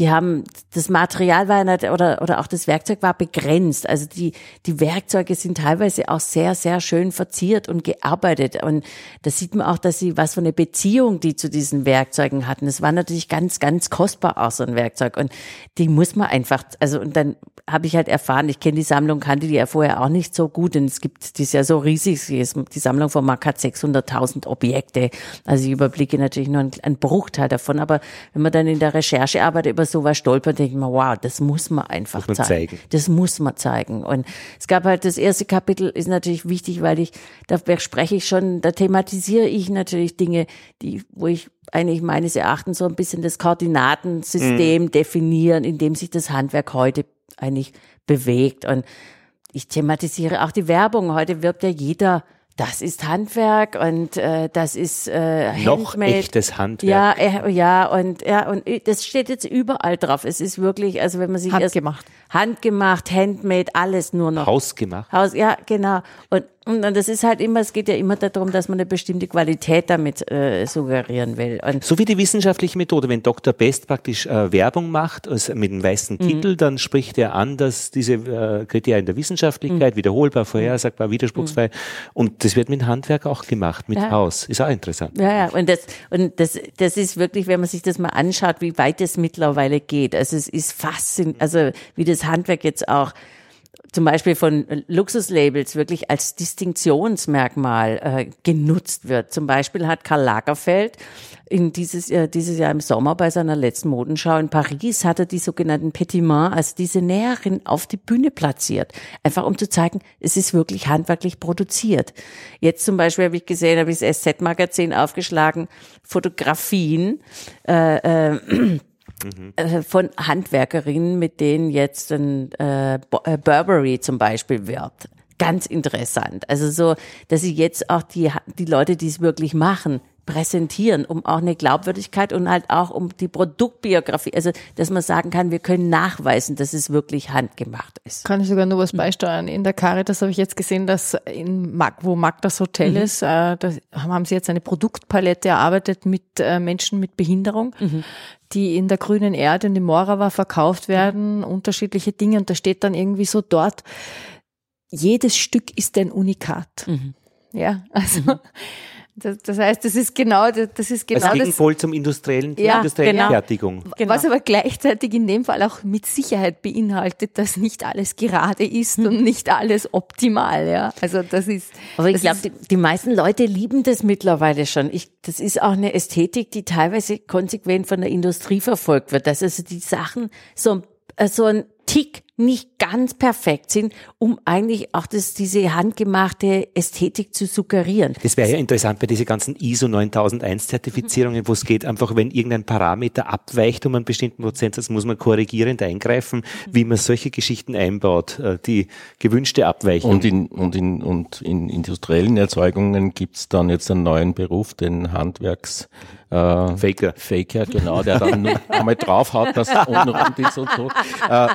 die haben, das Material war nicht, oder, oder auch das Werkzeug war begrenzt. Also die, die Werkzeuge sind teilweise auch sehr, sehr schön verziert und gearbeitet. Und da sieht man auch, dass sie, was für eine Beziehung die zu diesen Werkzeugen hatten. Das war natürlich ganz, ganz kostbar auch so ein Werkzeug. Und die muss man einfach, also, und dann habe ich halt erfahren, ich kenne die Sammlung, kannte die ja vorher auch nicht so gut. Und es gibt, die ist ja so riesig, die Sammlung von Mark hat 600.000 Objekte. Also ich überblicke natürlich nur einen, einen Bruchteil davon. Aber wenn man dann in der Recherche arbeitet über sowas stolpert, denke ich mir, wow, das muss man einfach muss man zeigen. zeigen. Das muss man zeigen. Und es gab halt das erste Kapitel ist natürlich wichtig, weil ich, da spreche ich schon, da thematisiere ich natürlich Dinge, die, wo ich eigentlich meines Erachtens so ein bisschen das Koordinatensystem mhm. definieren, in dem sich das Handwerk heute eigentlich bewegt. Und ich thematisiere auch die Werbung. Heute wirbt ja jeder das ist Handwerk und äh, das ist äh, noch echtes Handwerk. Ja, äh, ja und ja und das steht jetzt überall drauf. Es ist wirklich, also wenn man sich handgemacht, erst, handgemacht, handmade, alles nur noch Hausgemacht. Haus, ja genau. Und und das ist halt immer, es geht ja immer darum, dass man eine bestimmte Qualität damit äh, suggerieren will. Und so wie die wissenschaftliche Methode, wenn Dr. Best praktisch äh, Werbung macht also mit dem weißen mhm. Kittel, dann spricht er an, dass diese äh, Kriterien der Wissenschaftlichkeit, mhm. wiederholbar, vorhersagbar, widerspruchsfrei, mhm. und das wird mit Handwerk auch gemacht, mit ja. Haus. Ist auch interessant. Ja, ja, und das, und das, das ist wirklich, wenn man sich das mal anschaut, wie weit es mittlerweile geht. Also es ist faszinierend, also wie das Handwerk jetzt auch zum Beispiel von Luxuslabels wirklich als Distinktionsmerkmal äh, genutzt wird. Zum Beispiel hat Karl Lagerfeld in dieses, äh, dieses Jahr im Sommer bei seiner letzten Modenschau in Paris hat er die sogenannten Petitmans, also diese Näherin, auf die Bühne platziert. Einfach um zu zeigen, es ist wirklich handwerklich produziert. Jetzt zum Beispiel habe ich gesehen, habe ich das SZ-Magazin aufgeschlagen, Fotografien, äh, äh, mhm. von Handwerkerinnen, mit denen jetzt ein äh, äh, Burberry zum Beispiel wirbt. Ganz interessant. Also so, dass sie jetzt auch die, die Leute, die es wirklich machen, präsentieren, um auch eine Glaubwürdigkeit und halt auch um die Produktbiografie, also dass man sagen kann, wir können nachweisen, dass es wirklich handgemacht ist. Kann ich sogar nur was beisteuern. In der Caritas habe ich jetzt gesehen, dass in Mag, wo Mag das Hotel mhm. ist, äh, da haben sie jetzt eine Produktpalette erarbeitet mit äh, Menschen mit Behinderung, mhm. Die in der grünen Erde in die Morava verkauft werden, unterschiedliche Dinge und da steht dann irgendwie so dort, jedes Stück ist ein Unikat. Mhm. Ja, also mhm. Das, das, heißt, das ist genau das ist genau das Gegenpol zum industriellen, ja, industriellen genau. Fertigung. Genau. Was aber gleichzeitig in dem Fall auch mit Sicherheit beinhaltet, dass nicht alles gerade ist und nicht alles optimal. Ja, also das ist. Aber ich glaube, die, die, meisten Leute lieben das mittlerweile schon. Ich, das ist auch eine Ästhetik, die teilweise konsequent von der Industrie verfolgt wird, dass also die Sachen so, äh, so ein Tick nicht ganz perfekt sind, um eigentlich auch das, diese handgemachte Ästhetik zu suggerieren. Das wäre ja interessant bei diesen ganzen ISO 9001 Zertifizierungen, wo es geht einfach, wenn irgendein Parameter abweicht um einen bestimmten Prozentsatz, muss man korrigierend eingreifen, wie man solche Geschichten einbaut, äh, die gewünschte Abweichung. Und in, und in, und in industriellen Erzeugungen gibt's dann jetzt einen neuen Beruf, den Handwerks äh, Faker. Faker, genau, der dann einmal draufhaut, dass es unrund ist und so. Äh,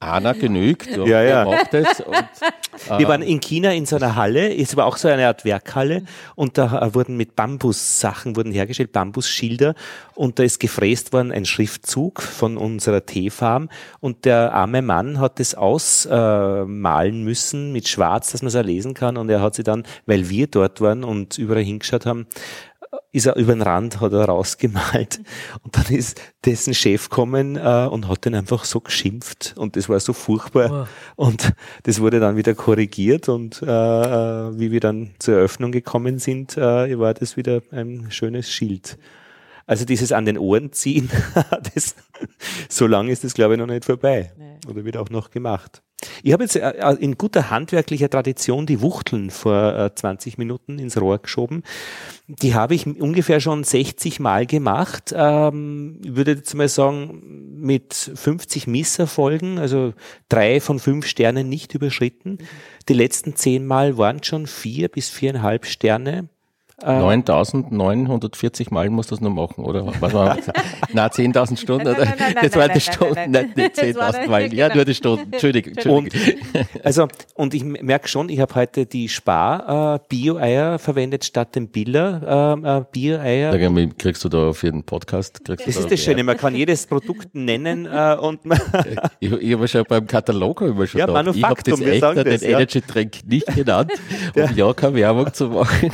Einer genügt. Ja, ja. Macht es und, äh, Wir waren in China in so einer Halle, es war auch so eine Art Werkhalle und da wurden mit Bambussachen wurden hergestellt, Bambusschilder und da ist gefräst worden ein Schriftzug von unserer Teefarm und der arme Mann hat das ausmalen äh, müssen mit Schwarz, dass man es auch lesen kann und er hat sie dann, weil wir dort waren und überall hingeschaut haben, ist er über den Rand, hat er rausgemalt und dann ist dessen Chef kommen äh, und hat den einfach so geschimpft und das war so furchtbar oh. und das wurde dann wieder korrigiert und äh, äh, wie wir dann zur Eröffnung gekommen sind, äh, war das wieder ein schönes Schild. Also dieses an den Ohren ziehen, das, so lange ist das glaube ich noch nicht vorbei nee. oder wird auch noch gemacht. Ich habe jetzt äh, äh, in guter handwerklicher Tradition die Wuchteln vor 20 äh, Minuten ins Rohr geschoben. Die habe ich ungefähr schon 60 Mal gemacht. Ähm, ich würde jetzt mal sagen, mit 50 Misserfolgen, also drei von fünf Sternen nicht überschritten. Die letzten zehn Mal waren schon vier bis viereinhalb Sterne. 9940 Mal muss das nur machen, oder? Was war, na, 10.000 Stunden, oder? Nein, nein, nein, das waren die Stunden, nicht 10.000 Mal. Ja, nur die Stunden. Entschuldigung. Und, also, und ich merke schon, ich habe heute die Spar, äh, Bio-Eier verwendet statt dem Biller, äh, äh Bio-Eier. Da kriegst du da auf jeden Podcast. das ist das Schöne, man kann jedes Produkt nennen, äh, und man Ich, ich habe schon beim Katalog immer schon ja, da. Ich habe das extra den ja. Energy Drink nicht genannt, um ja, ja keine Werbung zu machen.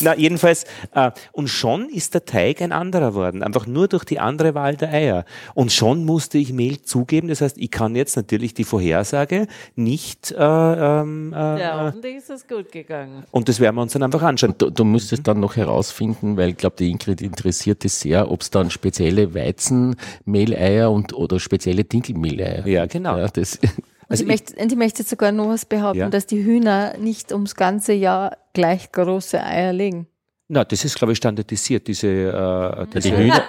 Na, jedenfalls, äh, und schon ist der Teig ein anderer worden, einfach nur durch die andere Wahl der Eier. Und schon musste ich Mehl zugeben, das heißt, ich kann jetzt natürlich die Vorhersage nicht. Äh, ähm, äh, ja, hoffentlich ist es gut gegangen. Und das werden wir uns dann einfach anschauen. Du, du müsstest dann noch herausfinden, weil ich glaube, die Ingrid interessiert es sehr, ob es dann spezielle Weizenmehleier und oder spezielle Dinkelmehleier Ja, genau. Ja, das also ich, möchte, ich möchte sogar noch was behaupten, ja? dass die Hühner nicht ums ganze Jahr gleich große Eier legen. Na, das ist, glaube ich, standardisiert, diese, äh, diese die Hühner.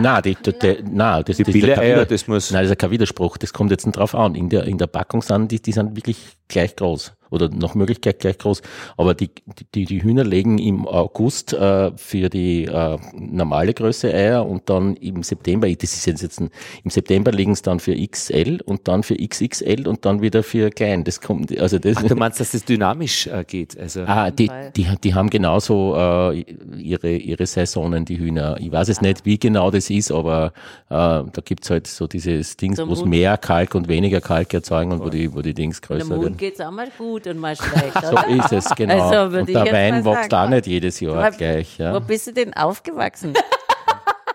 nein, die, die, die, nein, das, die das, Eier, das muss. Nein, das ist kein Widerspruch. Das kommt jetzt nicht drauf an. In der, in der Packung sind die, die sind wirklich gleich groß oder nach Möglichkeit gleich groß. Aber die, die, die Hühner legen im August äh, für die äh, normale Größe Eier und dann im September, das ist jetzt, ein, im September legen es dann für XL und dann für XXL und dann wieder für klein. Das kommt, also das. Ach, du meinst, dass das dynamisch äh, geht? Also ah, die, die, die haben genauso äh, ihre, ihre Saisonen, die Hühner. Ich weiß es ah. nicht, wie genau das ist, aber äh, da gibt's halt so dieses Ding, wo es mehr Kalk und weniger Kalk erzeugen und wo die, wo die Dings größer werden. geht's auch mal gut und mal schlecht. so ist es, genau. Also, und der Wein wächst auch nicht jedes Jahr wo, gleich. Ja. Wo bist du denn aufgewachsen?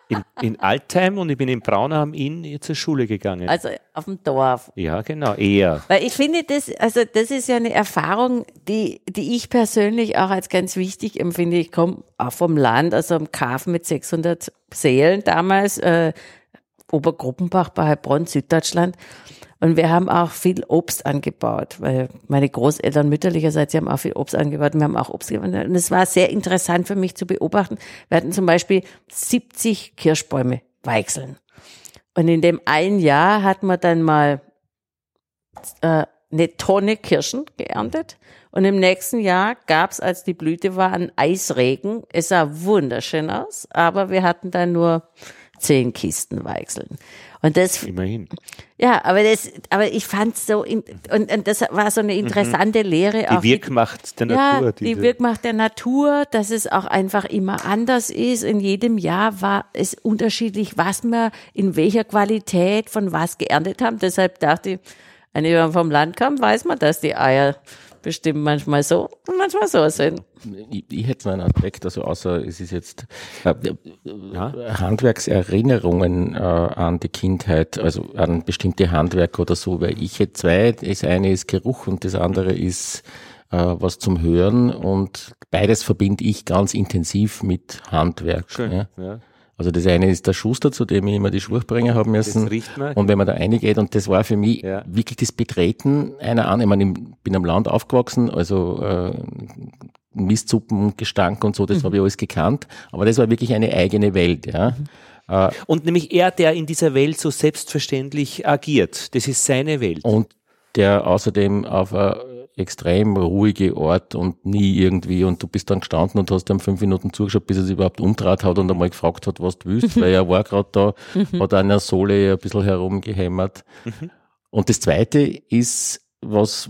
In, in Altheim und ich bin in Braunau am Inn zur Schule gegangen. Also auf dem Dorf. Ja, genau, eher. Weil ich finde, das, also das ist ja eine Erfahrung, die, die ich persönlich auch als ganz wichtig empfinde. Ich komme auch vom Land, also am Kafen mit 600 Seelen damals, äh, Obergruppenbach bei Heilbronn, Süddeutschland. Und wir haben auch viel Obst angebaut, weil meine Großeltern mütterlicherseits, sie haben auch viel Obst angebaut. Wir haben auch Obst gebaut. Und es war sehr interessant für mich zu beobachten. Wir hatten zum Beispiel 70 Kirschbäume weichseln. Und in dem einen Jahr hat man dann mal äh, eine Tonne Kirschen geerntet. Und im nächsten Jahr gab es, als die Blüte war, einen Eisregen. Es sah wunderschön aus, aber wir hatten dann nur zehn Kisten Weichseln. Und das, Immerhin. Ja, aber das, aber ich fand so, und, und das war so eine interessante mhm. Lehre. Die Wirkmacht der Natur. Ja, die Wirkmacht der Natur, dass es auch einfach immer anders ist. In jedem Jahr war es unterschiedlich, was wir in welcher Qualität von was geerntet haben. Deshalb dachte ich, wenn jemand vom Land kommt, weiß man, dass die Eier bestimmt manchmal so und manchmal so sind. Ich, ich hätte noch einen Aspekt, also außer es ist jetzt äh, ja? Handwerkserinnerungen äh, an die Kindheit, also an bestimmte Handwerke oder so, weil ich hätte zwei, das eine ist Geruch und das andere ist äh, was zum Hören und beides verbinde ich ganz intensiv mit Handwerk. Schön, ja. ja. Also das eine ist der Schuster, zu dem ich immer die Schuhe bringen habe müssen. Das riecht man. Und wenn man da reingeht, und das war für mich ja. wirklich das Betreten einer an. Ich meine, ich bin am Land aufgewachsen, also äh, Mistsuppen, Gestank und so, das mhm. habe ich alles gekannt. Aber das war wirklich eine eigene Welt, ja. Mhm. Äh, und nämlich er, der in dieser Welt so selbstverständlich agiert. Das ist seine Welt. Und der außerdem auf eine extrem ruhige Ort und nie irgendwie und du bist dann gestanden und hast ihm fünf Minuten zugeschaut, bis er sich überhaupt umtrat hat und einmal gefragt hat, was du willst, weil er war gerade da, mhm. hat an der Sohle ein bisschen herumgehämmert. Mhm. Und das Zweite ist, was,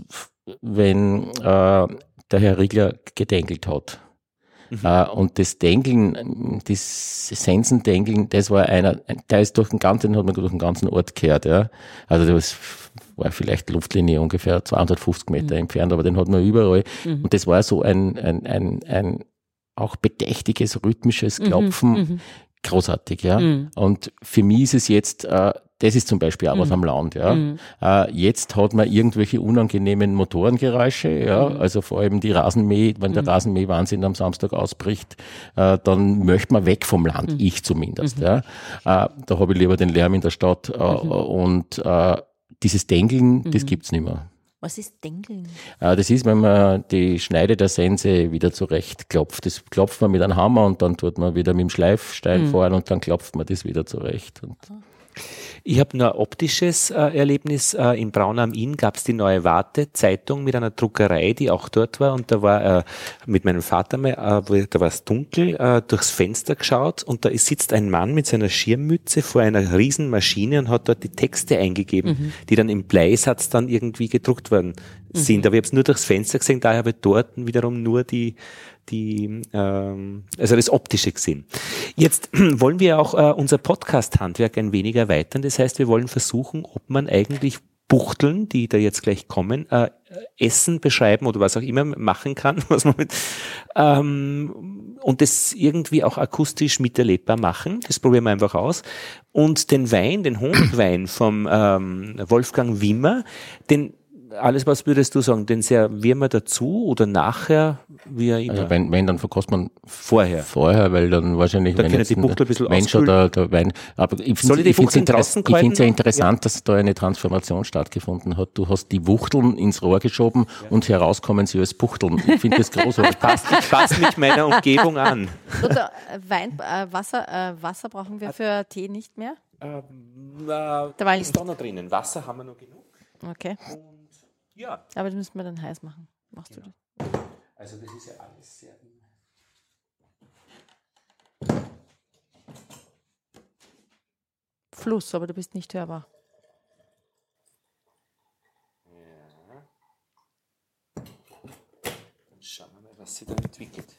wenn äh, der Herr Riegler gedenkelt hat. Mhm. Uh, und das Denkeln, das Sensendenkeln, das war einer, der ist durch den ganzen, hat man durch den ganzen Ort gehört, ja. Also das war vielleicht Luftlinie ungefähr 250 Meter mhm. entfernt, aber den hat man überall. Mhm. Und das war so ein, ein, ein, ein auch bedächtiges, rhythmisches mhm. Klopfen. Mhm. Großartig, ja. Mhm. Und für mich ist es jetzt, äh, das ist zum Beispiel auch was am Land, ja. Äh, jetzt hat man irgendwelche unangenehmen Motorengeräusche, ja. Also vor allem die Rasenmäh, wenn der Rasenmähwahnsinn am Samstag ausbricht, äh, dann möchte man weg vom Land, ich zumindest, ja. Äh, da habe ich lieber den Lärm in der Stadt äh, und äh, dieses Dengeln, mhm. das gibt's nicht mehr. Was ist Dengeln? Äh, das ist, wenn man die Schneide der Sense wieder zurecht klopft. Das klopft man mit einem Hammer und dann tut man wieder mit dem Schleifstein mhm. fahren und dann klopft man das wieder zurecht. Und ah. Ich habe nur ein optisches äh, Erlebnis. Äh, in Braun am Inn gab es die neue Warte-Zeitung mit einer Druckerei, die auch dort war. Und da war äh, mit meinem Vater mal, äh, da war es dunkel, äh, durchs Fenster geschaut und da sitzt ein Mann mit seiner Schirmmütze vor einer riesen Maschine und hat dort die Texte eingegeben, mhm. die dann im Bleisatz dann irgendwie gedruckt worden sind. Mhm. Aber ich habe es nur durchs Fenster gesehen, daher habe ich dort wiederum nur die die, ähm, also das Optische gesehen. Jetzt wollen wir auch äh, unser Podcast-Handwerk ein wenig erweitern. Das heißt, wir wollen versuchen, ob man eigentlich Buchteln, die da jetzt gleich kommen, äh, Essen beschreiben oder was auch immer machen kann, was man mit, ähm, und das irgendwie auch akustisch miterlebbar machen. Das probieren wir einfach aus. Und den Wein, den Honigwein vom ähm, Wolfgang Wimmer, den alles, was würdest du sagen? Den servieren wir dazu oder nachher? Wie immer? Also wenn, wenn, dann verkostet man vorher. Vorher, weil dann wahrscheinlich da wenn die Buchtel ein bisschen Mensch oder der Wein. Aber ich finde es ja interessant, ja. dass da eine Transformation stattgefunden hat. Du hast die Wuchteln ins Rohr geschoben ja. und herauskommen sie als Buchteln. Ich finde das großartig. passt, passt mich meiner Umgebung an. Oder äh, Wein, äh, Wasser, äh, Wasser brauchen wir für Tee nicht mehr? Ähm, äh, da ist doch noch drinnen. Wasser haben wir noch genug. Okay. Und ja. Aber das müssen wir dann heiß machen. Machst genau. du das? Also das ist ja alles sehr. Fluss, aber du bist nicht hörbar. Ja. Dann schauen wir mal, was sie da entwickelt.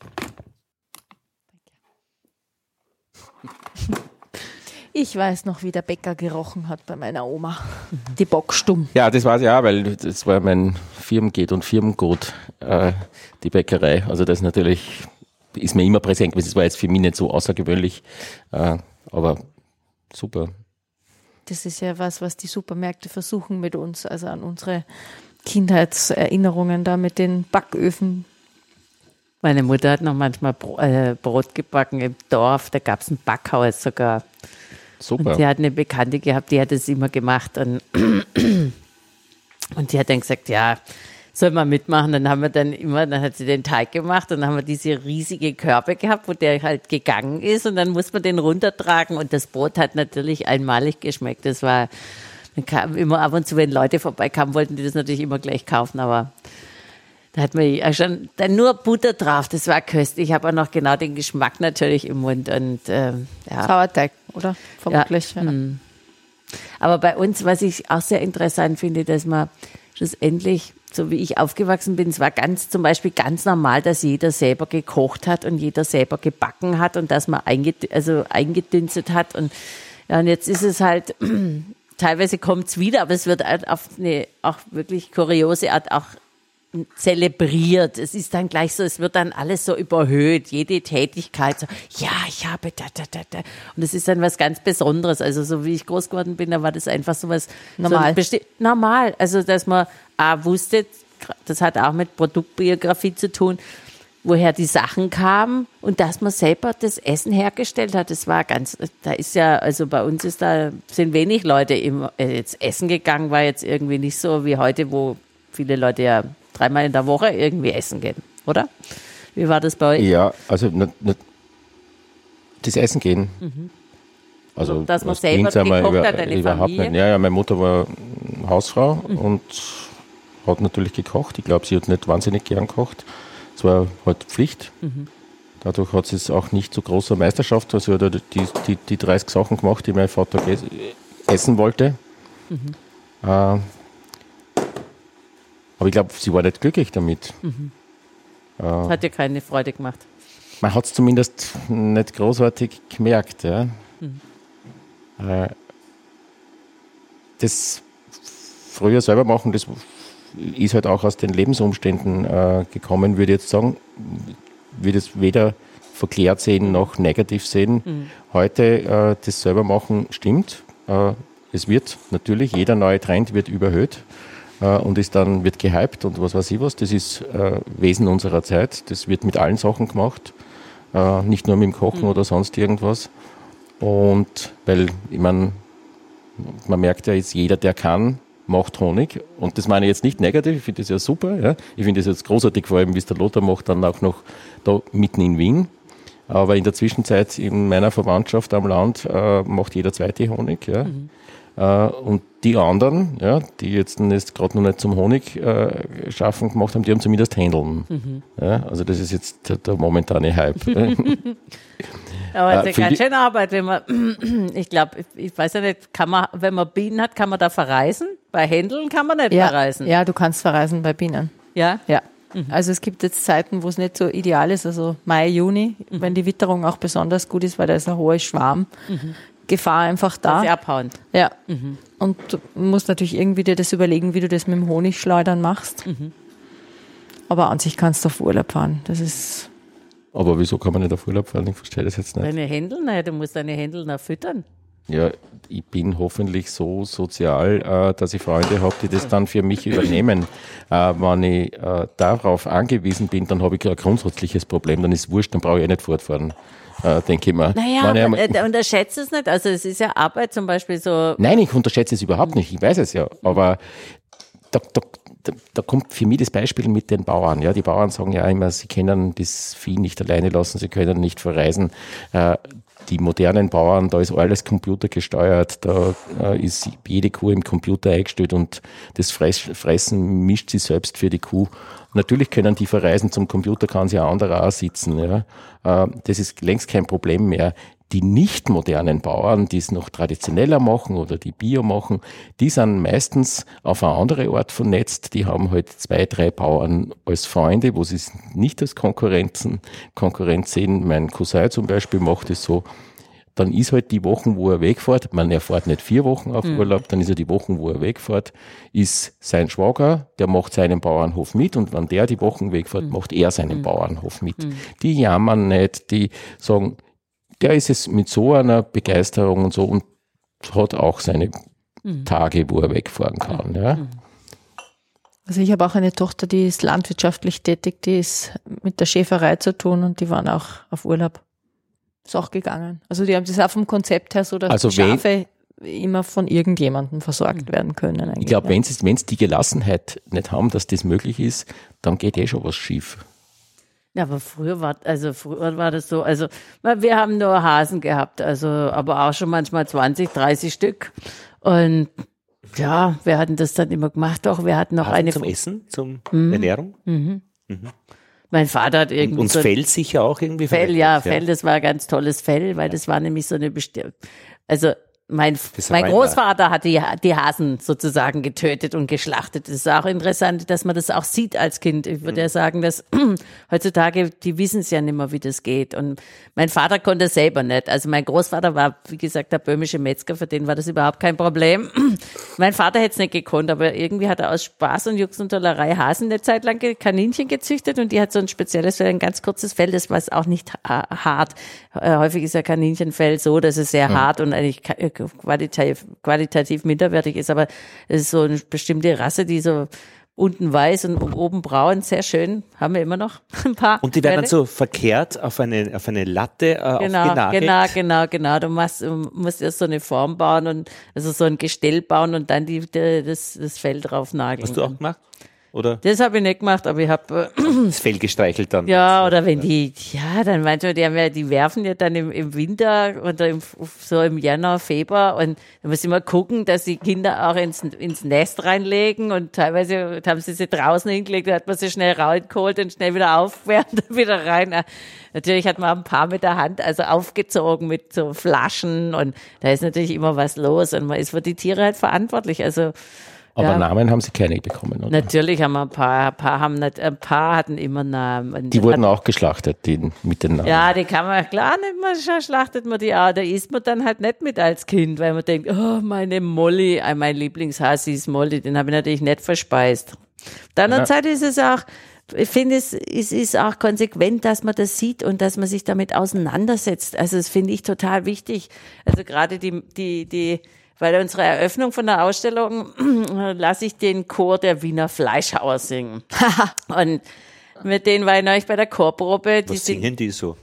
Ich weiß noch, wie der Bäcker gerochen hat bei meiner Oma. Die Bockstumm. Ja, das war ja, weil das war mein Firmengeht und Firmengut, äh, die Bäckerei. Also das natürlich ist mir immer präsent gewesen. Das war jetzt für mich nicht so außergewöhnlich, äh, aber super. Das ist ja was, was die Supermärkte versuchen mit uns, also an unsere Kindheitserinnerungen da mit den Backöfen meine Mutter hat noch manchmal äh, Brot gebacken im Dorf, da gab es ein Backhaus sogar. Super. Und sie hat eine Bekannte gehabt, die hat es immer gemacht. Und, und die hat dann gesagt, ja, soll man mitmachen? Dann haben wir dann immer, dann hat sie den Teig gemacht und dann haben wir diese riesige Körbe gehabt, wo der halt gegangen ist und dann muss man den runtertragen und das Brot hat natürlich einmalig geschmeckt. Das war, dann kam immer ab und zu, wenn Leute vorbeikamen, wollten die das natürlich immer gleich kaufen, aber da hat man ja schon dann nur Butter drauf, das war köstlich. Ich habe auch noch genau den Geschmack natürlich im Mund und ähm, ja. Sauerteig, oder? Vermutlich. Ja. ja. Mhm. Aber bei uns, was ich auch sehr interessant finde, dass man schlussendlich, so wie ich aufgewachsen bin, es war ganz zum Beispiel ganz normal, dass jeder selber gekocht hat und jeder selber gebacken hat und dass man einged also eingedünstet hat und ja, und jetzt ist es halt teilweise kommt es wieder, aber es wird halt auf eine auch wirklich kuriose Art auch zelebriert. Es ist dann gleich so, es wird dann alles so überhöht, jede Tätigkeit so, ja, ich habe da, da, da, da. Und es ist dann was ganz Besonderes. Also so wie ich groß geworden bin, da war das einfach so was normal. So normal. Also dass man A, wusste, das hat auch mit Produktbiografie zu tun, woher die Sachen kamen und dass man selber das Essen hergestellt hat. Das war ganz, da ist ja, also bei uns ist da, sind wenig Leute im, äh, jetzt essen gegangen, war jetzt irgendwie nicht so wie heute, wo viele Leute ja dreimal in der Woche irgendwie essen gehen, oder? Wie war das bei euch? Ja, also ne, ne, das Essen gehen. Mhm. Also, dass man selber gekocht über, hat, deine überhaupt Familie? Nicht. Ja, ja, meine Mutter war Hausfrau mhm. und hat natürlich gekocht. Ich glaube, sie hat nicht wahnsinnig gern gekocht. Es war halt Pflicht. Mhm. Dadurch hat sie es auch nicht zu großer Meisterschaft. Also die, die, die 30 Sachen gemacht, die mein Vater essen wollte. Mhm. Äh, aber ich glaube, sie war nicht glücklich damit. Mhm. Äh, hat ihr keine Freude gemacht. Man hat es zumindest nicht großartig gemerkt. Ja. Mhm. Äh, das früher selber machen, das ist halt auch aus den Lebensumständen äh, gekommen, würde ich jetzt sagen, würde es weder verklärt sehen noch negativ sehen. Mhm. Heute äh, das selber machen stimmt. Äh, es wird natürlich, jeder neue Trend wird überhöht äh, und ist dann, wird gehypt und was weiß ich was. Das ist äh, Wesen unserer Zeit. Das wird mit allen Sachen gemacht, äh, nicht nur mit dem Kochen mhm. oder sonst irgendwas. Und weil, ich meine, man merkt ja jetzt, jeder, der kann, macht Honig. Und das meine ich jetzt nicht negativ, ich finde das ja super. Ja. Ich finde das jetzt großartig, vor allem, wie es der Lothar macht, dann auch noch da mitten in Wien. Aber in der Zwischenzeit in meiner Verwandtschaft am Land äh, macht jeder zweite Honig. Ja. Mhm. Äh, und die anderen, ja, die jetzt, gerade noch nicht zum Honig äh, schaffen gemacht haben, die haben zumindest Händeln. Mhm. Ja, also das ist jetzt der, der momentane Hype. Aber es ist ja ganz schöne Arbeit, wenn man, ich glaube, ich weiß ja nicht, kann man, wenn man Bienen hat, kann man da verreisen? Bei Händeln kann man nicht ja, verreisen. Ja, du kannst verreisen bei Bienen. Ja? Ja. Mhm. Also es gibt jetzt Zeiten, wo es nicht so ideal ist, also Mai, Juni, mhm. wenn die Witterung auch besonders gut ist, weil da ist eine hohe Schwarmgefahr einfach da. Das abhauen. Ja. Mhm. Und du musst natürlich irgendwie dir das überlegen, wie du das mit dem Honigschleudern machst. Mhm. Aber an sich kannst du auf Urlaub fahren. Das ist aber wieso kann man nicht auf Urlaub fahren? Ich verstehe das jetzt nicht. Deine Händel? Naja, du musst deine Händel noch füttern. Ja, ich bin hoffentlich so sozial, äh, dass ich Freunde habe, die das dann für mich übernehmen. Äh, wenn ich äh, darauf angewiesen bin, dann habe ich ein grundsätzliches Problem. Dann ist es wurscht, dann brauche ich eh nicht fortfahren. Äh, denke ich mir. Naja, aber, äh, unterschätze es nicht. Also es ist ja Arbeit zum Beispiel so. Nein, ich unterschätze es überhaupt nicht. Ich weiß es ja. Aber da, da, da, da, kommt für mich das Beispiel mit den Bauern. Ja, die Bauern sagen ja immer, sie können das Vieh nicht alleine lassen, sie können nicht verreisen. Äh, die modernen Bauern, da ist alles computergesteuert, da äh, ist jede Kuh im Computer eingestellt und das Fressen mischt sie selbst für die Kuh. Natürlich können die verreisen, zum Computer kann sie ein anderer auch sitzen. Ja. Äh, das ist längst kein Problem mehr die nicht modernen Bauern, die es noch traditioneller machen oder die Bio machen, die sind meistens auf eine andere Art vernetzt. Die haben halt zwei, drei Bauern als Freunde, wo sie es nicht als Konkurrenzen, Konkurrenz sehen. Mein Cousin zum Beispiel macht es so. Dann ist halt die Wochen, wo er wegfährt, man erfährt nicht vier Wochen auf mhm. Urlaub, dann ist er die Wochen, wo er wegfährt, ist sein Schwager, der macht seinen Bauernhof mit und wenn der die Wochen wegfährt, mhm. macht er seinen mhm. Bauernhof mit. Mhm. Die jammern nicht, die sagen, der ist es mit so einer Begeisterung und so und hat auch seine mhm. Tage, wo er wegfahren kann. Ja. Mhm. Also ich habe auch eine Tochter, die ist landwirtschaftlich tätig, die ist mit der Schäferei zu tun und die waren auch auf Urlaub. Ist auch gegangen. Also die haben das auch vom Konzept her so, dass also die Schafe immer von irgendjemandem versorgt werden können. Ich glaube, wenn sie die Gelassenheit nicht haben, dass das möglich ist, dann geht eh schon was schief. Ja, aber früher war, also früher war das so, also wir haben nur Hasen gehabt, also aber auch schon manchmal 20, 30 Stück. Und ja, wir hatten das dann immer gemacht. Doch, wir hatten noch Hasen eine. Zum Essen, zum mhm. Ernährung? Mhm. Mhm. Mein Vater hat irgendwie. Und, so Fell sicher auch irgendwie. Fell, ja, Fell, das war ein ganz tolles Fell, weil das war nämlich so eine bestimmte, also mein, mein Großvater hat die, die Hasen sozusagen getötet und geschlachtet. Das ist auch interessant, dass man das auch sieht als Kind. Ich würde mhm. ja sagen, dass heutzutage, die wissen es ja nicht mehr, wie das geht. Und mein Vater konnte es selber nicht. Also mein Großvater war, wie gesagt, der böhmische Metzger, für den war das überhaupt kein Problem. mein Vater hätte es nicht gekonnt, aber irgendwie hat er aus Spaß und Jux und Tollerei Hasen eine Zeit lang Kaninchen gezüchtet und die hat so ein spezielles, ein ganz kurzes Fell, das war auch nicht hart. Äh, häufig ist ja Kaninchenfell so, dass es sehr mhm. hart und eigentlich qualitativ, qualitativ minderwertig ist, aber es ist so eine bestimmte Rasse, die so unten weiß und oben braun, sehr schön, haben wir immer noch ein paar. Und die werden dann so verkehrt auf eine, auf eine Latte äh, genau, Genau, genau, genau. Du machst, musst erst so eine Form bauen und also so ein Gestell bauen und dann die, die das, das Fell drauf nageln. Hast du auch gemacht? Oder? Das habe ich nicht gemacht, aber ich habe äh, das Fell gestreichelt dann. Ja, oder wenn die, ja, dann manchmal, die, haben ja, die werfen ja dann im, im Winter oder im, so im Januar, Februar und da muss ich mal gucken, dass die Kinder auch ins, ins Nest reinlegen und teilweise haben sie sie draußen hingelegt, da hat man sie schnell rausgeholt und schnell wieder aufwärmt und wieder rein. Natürlich hat man ein paar mit der Hand also aufgezogen mit so Flaschen und da ist natürlich immer was los und man ist für die Tiere halt verantwortlich. Also Aber Ja. Namen haben sie keine bekommen, oder? Natürlich haben wir ein paar, ein paar haben nicht, ein paar hatten immer Namen. Die wurden auch geschlachtet, die mit den Namen. Ja, die kann man, klar, nicht sch- schlachtet man die auch. Da isst man dann halt nicht mit als Kind, weil man denkt, oh, meine Molly, äh, mein Lieblingshasi ist Molly, den habe ich natürlich nicht verspeist. Auf der anderen Ja. Seite ist es auch, ich finde, es, es ist auch konsequent, dass man das sieht und dass man sich damit auseinandersetzt. Also das finde ich total wichtig. Also gerade die, die, die, bei unserer Eröffnung von der Ausstellung lasse ich den Chor der Wiener Fleischhauer singen. und mit denen war ich neulich bei der Chorprobe. Die Was singen, die so?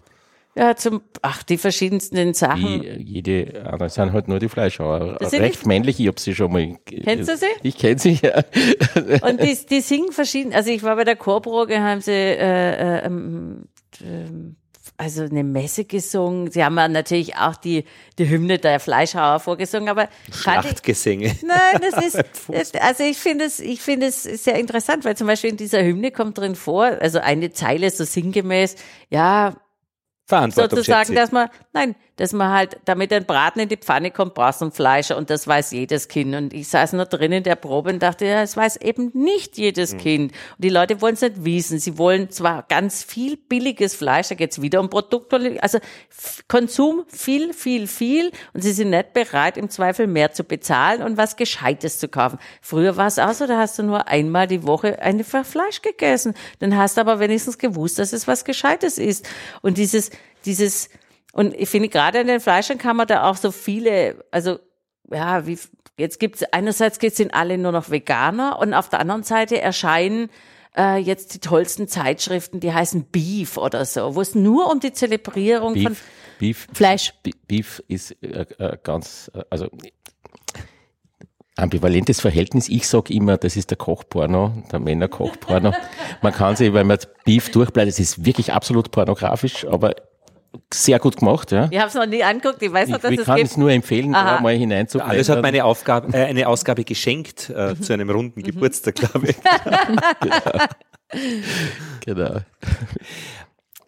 ja, zum, ach, die verschiedensten Sachen. Die, jede, ah, das sind halt nur die Fleischhauer. Das sind Recht die- männlich, ich hab sie schon mal. Kennst du sie? Ich kenne sie, ja. Und die, die singen verschieden. Also ich war bei der Chorprobe, haben sie äh, äh, ähm, ähm, also eine Messe gesungen. Sie haben ja natürlich auch die, die Hymne der Fleischhauer vorgesungen, aber ich, Schlachtgesänge. Nein, das ist, also ich finde es, ich finde es sehr interessant, weil zum Beispiel in dieser Hymne kommt drin vor, also eine Zeile so sinngemäß, ja, sozusagen, dass man, nein, dass man halt, damit ein Braten in die Pfanne kommt, brauchst du ein Fleisch und das weiß jedes Kind. Und ich saß noch drin in der Probe und dachte, ja, es weiß eben nicht jedes Kind. Und die Leute wollen es nicht wissen. Sie wollen zwar ganz viel billiges Fleisch, da geht's wieder um Produkte, also Konsum viel, viel, viel und sie sind nicht bereit, im Zweifel mehr zu bezahlen und was Gescheites zu kaufen. Früher war es auch so, da hast du nur einmal die Woche einfach Fleisch gegessen. Dann hast du aber wenigstens gewusst, dass es was Gescheites ist. Und dieses, dieses, und ich finde, gerade in den Fleischern kann man da auch so viele, also, ja, wie, jetzt gibt's einerseits geht's sind alle nur noch Veganer und auf der anderen Seite erscheinen äh, jetzt die tollsten Zeitschriften, die heißen Beef oder so, wo es nur um die Zelebrierung von Beef, Beef, Fleisch. Be- Beef ist äh, äh, ganz, äh, also ambivalentes Verhältnis. Ich sag immer, das ist der Kochporno, der Männerkochporno. man kann sich, wenn man Beef durchbleibt, es ist wirklich absolut pornografisch, aber sehr gut gemacht, ja. Ich habe es noch nie angeguckt, ich weiß noch, Ich, dass ich es kann es nur empfehlen, Aha. da mal hineinzublättern. Alles hat meine Aufgabe, äh, eine Ausgabe geschenkt äh, zu einem runden Geburtstag, glaube ich. Genau.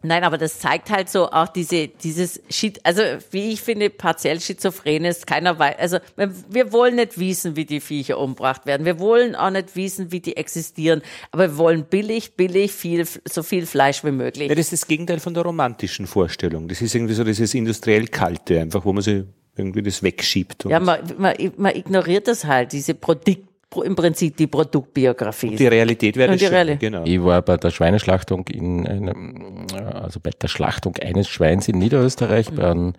Nein, aber das zeigt halt so auch diese, dieses Shit, also wie ich finde, partiell schizophren ist, keiner weiß, also wir wollen nicht wissen, wie die Viecher umgebracht werden. Wir wollen auch nicht wissen, wie die existieren. Aber wir wollen billig, billig, viel, so viel Fleisch wie möglich. Ja, das ist das Gegenteil von der romantischen Vorstellung. Das ist irgendwie so dieses industriell Kalte, einfach, wo man sich irgendwie das wegschiebt. Ja, man, man, man ignoriert das halt, diese Produkt, im Prinzip die Produktbiografie. die Realität wäre Und die schön, Realität. Genau. Ich war bei der Schweineschlachtung in einem, also bei der Schlachtung eines Schweins in Niederösterreich, bei einem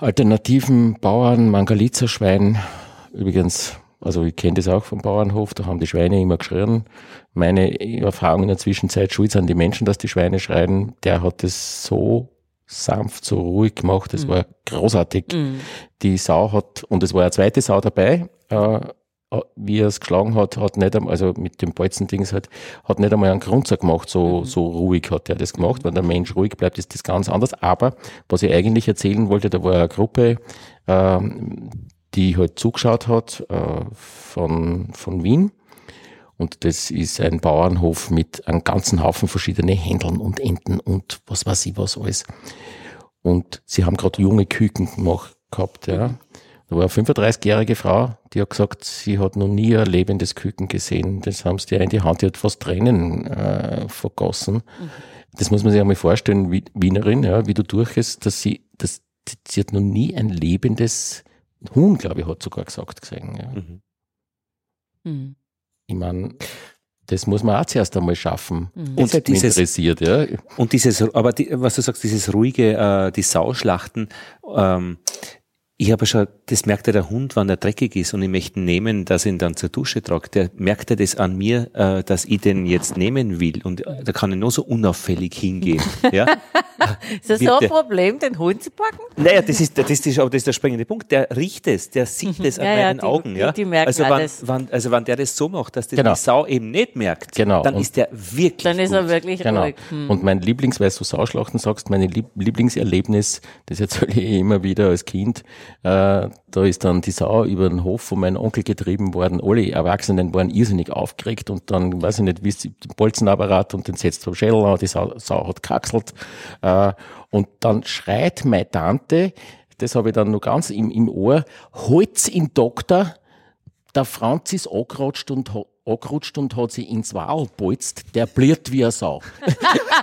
alternativen Bauern, Mangalitzer Schwein. Übrigens, also ich kenne das auch vom Bauernhof, da haben die Schweine immer geschrien. Meine Erfahrung in der Zwischenzeit, schuld sind die Menschen, dass die Schweine schreien. Der hat das so sanft, so ruhig gemacht, das war großartig. Die Sau hat, und es war eine zweite Sau dabei, äh, wie er es geschlagen hat, hat nicht einmal, also mit dem Bolzendings halt, hat nicht einmal einen Grunzer gemacht, so, so ruhig hat er das gemacht. Wenn der Mensch ruhig bleibt, ist das ganz anders. Aber was ich eigentlich erzählen wollte, da war eine Gruppe, ähm, die halt zugeschaut hat, äh, von, von Wien. Und das ist ein Bauernhof mit einem ganzen Haufen verschiedene Händeln und Enten und was weiß ich was alles. Und sie haben gerade junge Küken gemacht, gehabt, ja. Da war eine 35-jährige Frau, die hat gesagt, sie hat noch nie ein lebendes Küken gesehen. Das haben sie ihr in die Hand, die hat fast Tränen äh, vergossen. Das muss man sich einmal vorstellen, wie Wienerin, ja, wie du durchgehst, dass sie, dass, sie hat noch nie ein lebendes Huhn, glaube ich, hat sogar gesagt gesehen. Ja. Hm. Ich meine, das muss man auch zuerst einmal schaffen. Mhm. Das Und dieses- interessiert, ja. Und dieses, aber die, was du sagst, dieses ruhige, äh, die Sauschlachten, ähm, ich habe schon, das merkt ja der Hund, wenn er dreckig ist und ich möchte ihn nehmen, dass ich ihn dann zur Dusche trage, der merkt ja das an mir, äh, dass ich den jetzt nehmen will und äh, da kann ich nur so unauffällig hingehen. ja? Ist das so ein. Problem, den Hund zu packen? Naja, das ist, das ist, aber das ist der springende Punkt. Der riecht es, der sieht es an Ja, ja, meinen die- Augen. die- Ja? die merken also, wenn, alles. wenn, also wenn der das so macht, dass das Genau. die Sau eben nicht merkt, Genau. dann Und- ist der wirklich Dann ist gut. er wirklich Genau. ruhig. Hm. Und mein Lieblings, weil du Sauschlachten sagst, mein Lieb Lieblingserlebnis, das erzähle ich immer wieder als Kind, äh, da ist dann die Sau über den Hof von meinem Onkel getrieben worden. Alle Erwachsenen waren irrsinnig aufgeregt und dann, weiß ich nicht, wie es den Bolzenapparat und den setzt vom Schädel an, die Sau, Sau hat kaxelt. Äh, und dann schreit meine Tante, das habe ich dann noch ganz im, im Ohr, holt's in Doktor, der Franz ist angerutscht und, hat- angerutscht und hat sich ins Wal bolzt, der bliert wie eine Sau.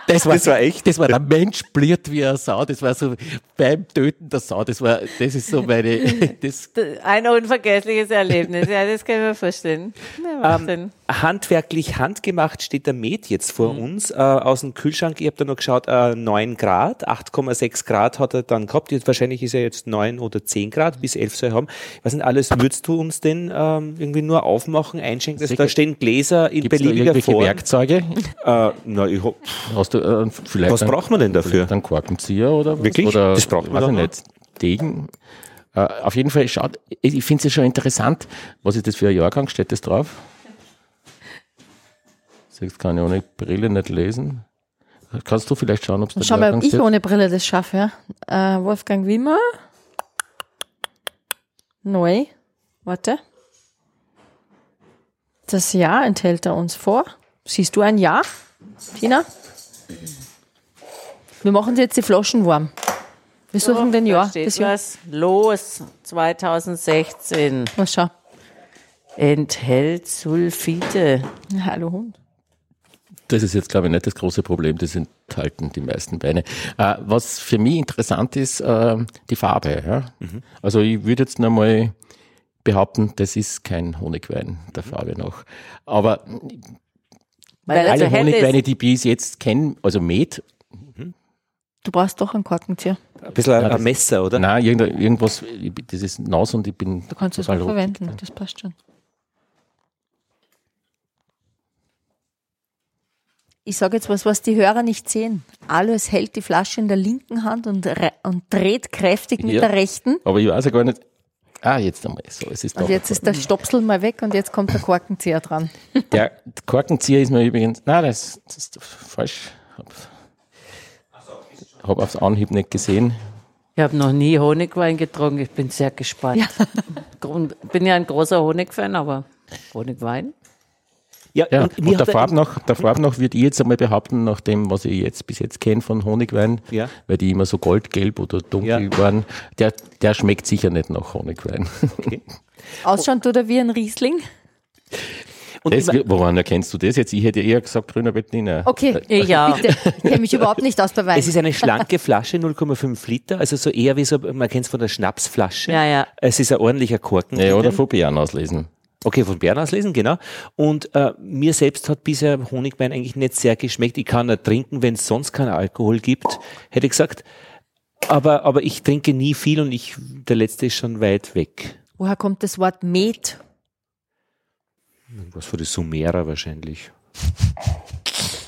Das war, Das war echt? Das war der Mensch bliert wie eine Sau. Das war so beim Töten der Sau. Das war, das ist so meine, das, Ein unvergessliches Erlebnis, ja, das kann ich mir vorstellen. Ja, Wahnsinn. Handwerklich handgemacht steht der Met jetzt vor uns. Äh, aus dem Kühlschrank, ich habe da noch geschaut, äh, 9 Grad, 8,6 Grad hat er dann gehabt. Jetzt, wahrscheinlich ist er jetzt 9 oder 10 Grad, bis 11 soll er haben. Was sind alles, würdest du uns denn ähm, irgendwie nur aufmachen, einschenken? Sicher. da stehen Gläser in gibt's da beliebiger irgendwelche Form. Werkzeuge? Äh, na, ich hab, Hast du, äh, vielleicht was braucht man denn dafür? Dann Korkenzieher oder was? Wirklich? Oder, Das braucht man nicht. Degen. Äh, auf jeden Fall, schaut, ich finde es ja schon interessant. Was ist das für ein Jahrgang? Steht das drauf? Jetzt kann ich ohne Brille nicht lesen. Kannst du vielleicht schauen, ob es da Schau mal, ob ich ohne Brille das schaffe. Ja? Äh, Wolfgang Wimmer. Neu. Warte. Das Jahr enthält er uns vor. Siehst du ein Jahr, Tina? Wir machen jetzt die Flaschen warm. Wir suchen den Da Jahr. steht Das Jahr. was. Los, 2016. Was schau. Enthält Sulfite. Hallo Hund. Das ist jetzt, glaube ich, nicht das große Problem. Das enthalten die meisten Weine. Äh, was für mich interessant ist, äh, die Farbe. Ja? Also ich würde jetzt noch mal behaupten, das ist kein Honigwein der Farbe nach. Aber Weil alle Honigweine, die ich bis jetzt kenne, also Met, Du brauchst doch einen Korkenzieher. Ein bisschen ein, Ja, ein Messer, oder? nein, irgend- irgendwas, das ist nass und ich bin Du kannst es auch verwenden. Das passt schon. Ich sage jetzt was, was die Hörer nicht sehen. Alois hält die Flasche in der linken Hand und, und dreht kräftig mit Ja. der rechten. Aber ich weiß ja gar nicht. Ah, jetzt einmal. So, es ist Und doch. jetzt ist der Stopsel mal weg und jetzt kommt der Korkenzieher dran. Der Korkenzieher ist mir übrigens. Nein, das, das ist falsch. Hab, hab aufs Anhieb nicht gesehen. Ich habe noch nie Honigwein getrunken. Ich bin sehr gespannt. Grund, bin ja ein großer Honigfan, aber Honigwein? Ja, Ja, und und, Farb noch, Farb noch würde ich jetzt einmal behaupten, nach dem, was ich jetzt bis jetzt kenne von Honigwein, Ja. weil die immer so goldgelb oder dunkel Ja. waren, der, der schmeckt sicher nicht nach Honigwein. Ausschauen tut er wie ein Riesling. und Das, woran erkennst du das jetzt? Ich hätte eher gesagt grüner Bettiner. Okay, Ja. bitte. Ich kenne mich überhaupt nicht aus bei Wein. Es ist eine schlanke Flasche, 0,5 Liter, also so eher wie so, man kennt es von der Schnapsflasche. Ja, ja. Es ist ein ordentlicher Korken. Ja, oder Bären auslesen. Okay, von Bern auslesen, genau. Und äh, mir selbst hat bisher Honigwein eigentlich nicht sehr geschmeckt. Ich kann er trinken, wenn es sonst keinen Alkohol gibt, hätte ich gesagt. Aber, aber ich trinke nie viel und ich, der letzte ist schon weit weg. Woher kommt das Wort Met? Was für die Sumerer wahrscheinlich.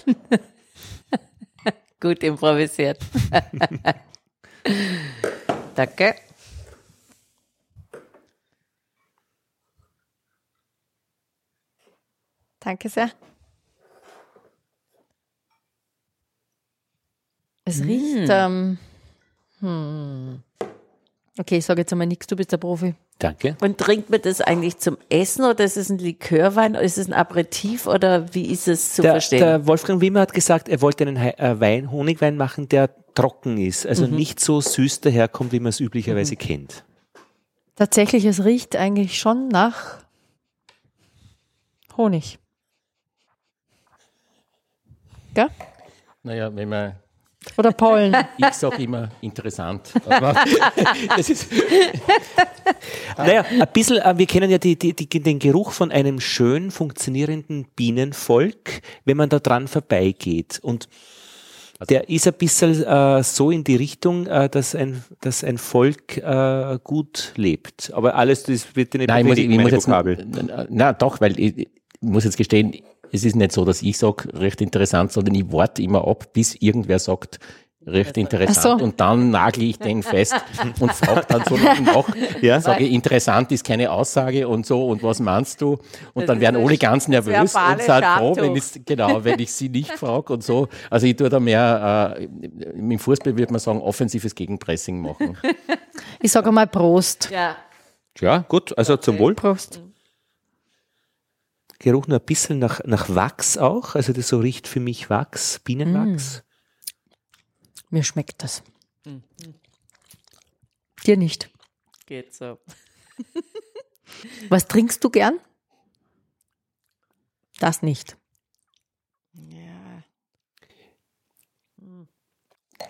Gut improvisiert. Danke. Danke sehr. Es riecht. Ähm, hm. Okay, ich sage jetzt einmal nichts, du bist der Profi. Danke. Und trinkt man das eigentlich zum Essen oder ist es ein Likörwein oder ist es ein Aperitif oder wie ist es zu Der, verstehen? der Wolfgang Wimmer hat gesagt, er wollte einen äh, Wein, Honigwein machen, der trocken ist, also Mhm. nicht so süß daherkommt, wie man es üblicherweise kennt. Tatsächlich, es riecht eigentlich schon nach Honig. Gell? Naja, wenn man, Oder Pollen. ich sage immer interessant. Aber das ist, Naja, ein bisschen, äh, wir kennen ja die, die, die, den Geruch von einem schön funktionierenden Bienenvolk, wenn man da dran vorbeigeht. Und der ist ein bisschen äh, so in die Richtung, äh, dass, ein, dass ein Volk äh, gut lebt. Aber alles, das wird nicht Nein, ich muss, ich befriedigen, muss jetzt, Vokabel. na doch, weil ich, ich muss jetzt gestehen, es ist nicht so, dass ich sage, recht interessant, sondern ich warte immer ab, bis irgendwer sagt, recht interessant so. und dann nagle ich den fest und frage dann so nach, Ja. sage interessant ist keine Aussage und so und was meinst du? Und Das dann werden alle ganz nervös und sind froh, wenn ich genau, wenn ich sie nicht frage und so. Also ich tue da mehr, äh, im Fußball würde man sagen, offensives Gegenpressing machen. Ich sage mal Prost. ja. Ja, gut, also zum Wohl. Prost. Geruch nur ein bisschen nach, nach Wachs auch, also das so riecht für mich Wachs, Bienenwachs. Mir schmeckt das. Dir nicht. Geht so. Was trinkst du gern? Das nicht. Ja.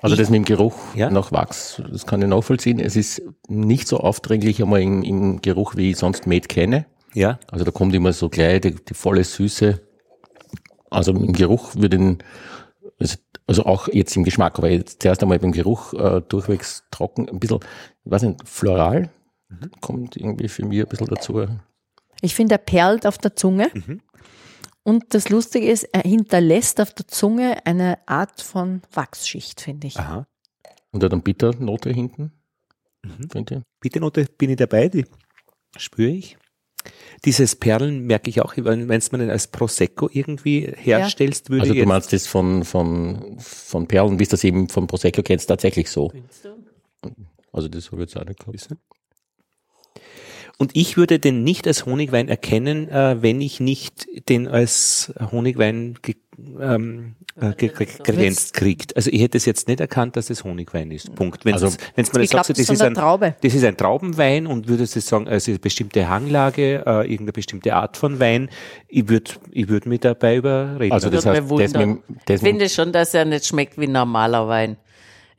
Also das mit dem Geruch Ja. nach Wachs, das kann ich nachvollziehen. Es ist nicht so aufdringlich einmal im, im Geruch, wie ich sonst Met kenne. Ja. Also da kommt immer so gleich die, die volle Süße. Also im Geruch würde ihn, also- also auch jetzt im Geschmack, aber jetzt zuerst einmal beim Geruch äh, durchwegs trocken, ein bisschen, ich weiß nicht, floral kommt irgendwie für mich ein bisschen dazu. Ich finde, er perlt auf der Zunge. Und das Lustige ist, er hinterlässt auf der Zunge eine Art von Wachsschicht, finde ich. Aha. Und hat eine Bitternote hinten, finde ich. Bitternote bin ich dabei, die spüre ich. Dieses Perlen merke ich auch, wenn es man als Prosecco irgendwie herstellst, würde Also du meinst das von, von, von Perlen, wie du das eben von Prosecco kennst, tatsächlich so. Also das habe ich jetzt auch nicht gehabt. Und ich würde den nicht als Honigwein erkennen, äh, wenn ich nicht den als Honigwein ge ähm, äh, ge ge gegrenzt kriegt. Also ich hätte es jetzt nicht erkannt, dass es Honigwein ist. Punkt. Wenn Also, es wenn es mir ich sagt, glaub, das, das ist ein Traube. das ist ein Traubenwein und würdest du sagen, also eine bestimmte Hanglage, äh, irgendeine bestimmte Art von Wein, ich würde ich würd mich dabei überreden. Also das heißt, mich das das Ich mit, finde schon, dass er nicht schmeckt wie normaler Wein.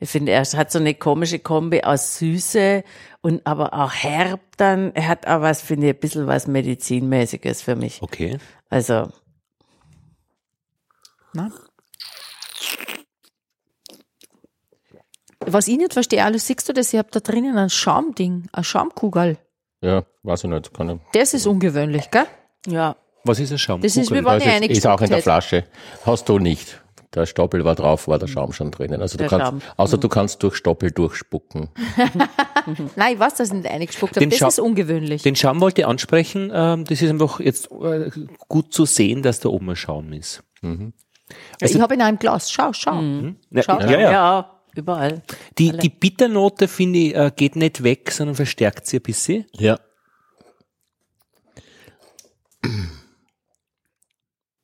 Ich finde, er hat so eine komische Kombi aus Süße und aber auch herb dann. Er hat auch was, finde ich, ein bisschen was Medizinmäßiges für mich. okay. Also, Was ich nicht verstehe, alles siehst du das, ihr habt da drinnen ein Schaumding, ein Schaumkugel. ja, weiß ich nicht, kann ich, Das ist ungewöhnlich, gell? ja. Was ist ein Schaum? Das ist wie wenn ist, ich jetzt- ist auch in der hätte. Flasche. Hast du nicht. Der Stoppel war drauf, war der Schaum schon drinnen. Also du Der kannst, Schaum. außer du kannst durch Stoppel durchspucken. Nein, ich weiß, dass ich nicht eingespuckt habe. Den Das Schau- ist ungewöhnlich. Den Schaum wollte ich ansprechen. Ähm, das ist einfach jetzt äh, gut zu sehen, dass da oben ein Schaum ist. ich habe in einem Glas. Schau, schau. Ja, Schau, ja, ja. ja, überall. Die, die Bitternote, finde ich, äh, geht nicht weg, sondern verstärkt sie ein bisschen. Ja.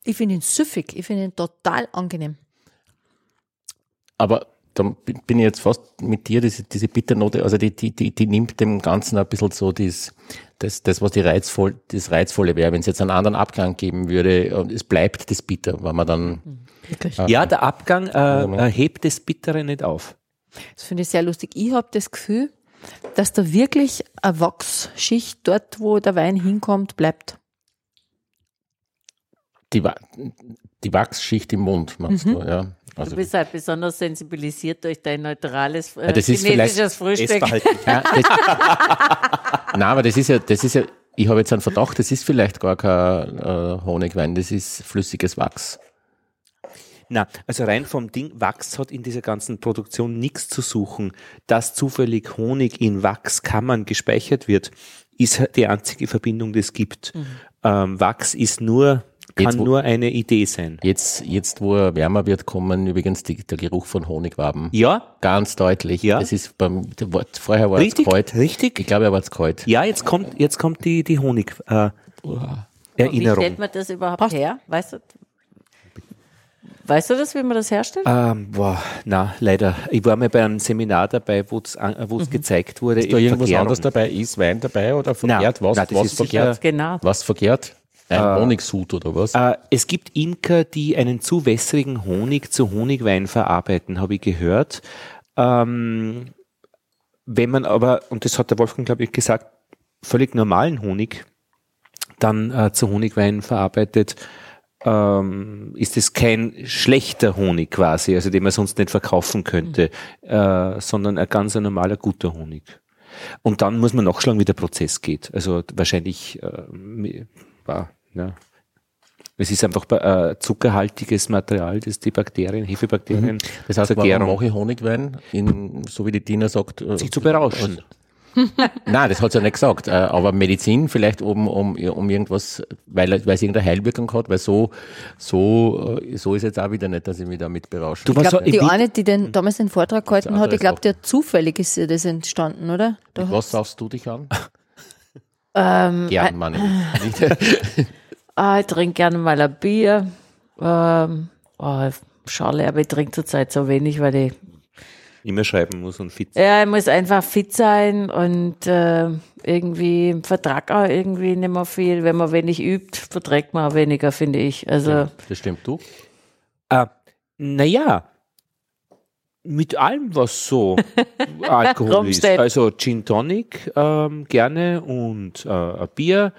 Ich finde ihn süffig. Ich finde ihn total angenehm. Aber da bin ich jetzt fast mit dir, diese, diese Bitternote, also die, die, die, die nimmt dem Ganzen ein bisschen so das, das, das was die reizvoll, das Reizvolle wäre, wenn es jetzt einen anderen Abgang geben würde und es bleibt das Bitter, wenn man dann, Wirklich. Ja, der Abgang äh, äh, hebt das Bittere nicht auf. Das finde ich sehr lustig. Ich habe das Gefühl, dass da wirklich eine Wachsschicht dort, wo der Wein hinkommt, bleibt. Die, die Wachsschicht im Mund, meinst du, ja. Du Also, bist halt besonders sensibilisiert durch dein neutrales äh, Ja, das ist chinesisches Frühstück. Ja, das, nein, aber das ist ja, das ist ja, ich habe jetzt einen Verdacht, das ist vielleicht gar kein äh, Honigwein, das ist flüssiges Wachs. Na, also rein vom Ding, Wachs hat in dieser ganzen Produktion nichts zu suchen. Dass zufällig Honig in Wachskammern gespeichert wird, ist die einzige Verbindung, die es gibt. Ähm, Wachs ist nur, kann Jetzt, wo- nur eine Idee sein. Jetzt, jetzt wo er wärmer wird, kommen übrigens die, der Geruch von Honigwaben. Ja, Ganz deutlich. Ja. Das ist beim, war- vorher war es richtig, kalt. richtig. Ich glaube, er war es kalt. Ja, jetzt kommt, jetzt kommt die, die Honig, äh, Wie Erinnerung. stellt man das überhaupt her? Weißt du? Weißt du das, wie man das herstellt? Ähm, boah, na, leider. Ich war mal bei einem Seminar dabei, wo es mhm. gezeigt wurde. Ist da irgendwas Vergärung. anderes dabei? Ist Wein dabei oder verkehrt? was nein, was ist sicher- verkehrt? genau. Was verkehrt? Ein Honigsud oder was? Äh, es gibt Imker, die einen zu wässrigen Honig zu Honigwein verarbeiten, habe ich gehört. Ähm, wenn man aber, und das hat der Wolfgang, glaube ich, gesagt, völlig normalen Honig dann äh, zu Honigwein verarbeitet, ähm, ist es kein schlechter Honig quasi, also den man sonst nicht verkaufen könnte, äh, sondern ein ganz ein normaler, guter Honig. Und dann muss man nachschlagen, wie der Prozess geht. Also wahrscheinlich äh, war, ja. Es ist einfach äh, zuckerhaltiges Material, das die Bakterien, Hefebakterien Das heißt, warum mache ich Honigwein? In, so wie die Tina sagt. äh, sich zu berauschen. Nein, das hat sie ja nicht gesagt. Äh, Aber Medizin vielleicht um, um, um irgendwas, weil, weil es irgendeine Heilwirkung hat, weil so, so, äh, so ist jetzt auch wieder nicht, dass ich mich damit berausche. Du Ich so die eine, die den, damals den Vortrag gehalten hat, ich glaube, der zufällig ist das entstanden, oder? Da Was saufst du dich an? Ähm, Gern, meine ich. Nicht- ah, ich trinke gerne mal ein Bier. Ähm, oh, schade, aber ich trinke zurzeit so wenig, weil ich immer schreiben muss und fit. Ja, ich muss einfach fit sein und äh, irgendwie vertrag auch irgendwie nicht mehr viel. Wenn man wenig übt, verträgt man auch weniger, finde ich. Also Ja, das stimmt. Du? Äh, naja, mit allem, was so Alkohol ist. Also Gin Tonic ähm, gerne und äh, ein Bier,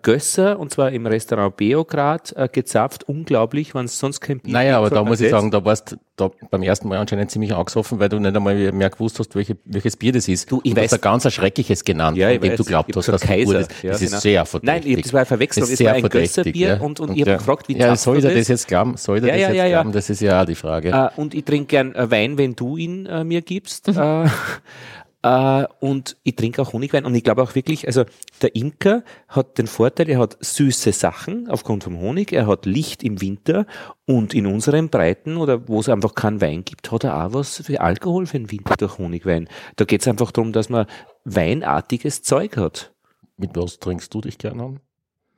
Gösser und zwar im Restaurant Beograd äh, gezapft. Unglaublich, wenn es sonst kein Bier Naja, aber da muss ich das. sagen, da warst du da beim ersten Mal anscheinend ziemlich angesoffen, weil du nicht einmal mehr gewusst hast, welche, welches Bier das ist. Du, ich du weiß- hast ein ganz schreckliches genannt, Ja, ich dem du glaubt Ich hast, dass Kaiser. das, Ja, das ist genau. sehr verdächtig. Nein, ich- das war verwechselt. Das ist Es war ein Gösserbier ja. und- und ich hab ja. gefragt, wie Ja, soll er das das? jetzt glauben? Soll er Ja, das ja, jetzt ja, glauben? Das ist ja auch die Frage. Äh, und ich trinke gern äh, Wein, wenn du ihn äh, mir gibst. Äh, äh, und ich trinke auch Honigwein. Und ich glaube auch wirklich, also der Imker hat den Vorteil, er hat süße Sachen aufgrund vom Honig, er hat Licht im Winter und in unseren Breiten oder wo es einfach keinen Wein gibt, hat er auch was für Alkohol für den Winter durch Honigwein. Da geht es einfach darum, dass man weinartiges Zeug hat. Mit was trinkst du dich gern an?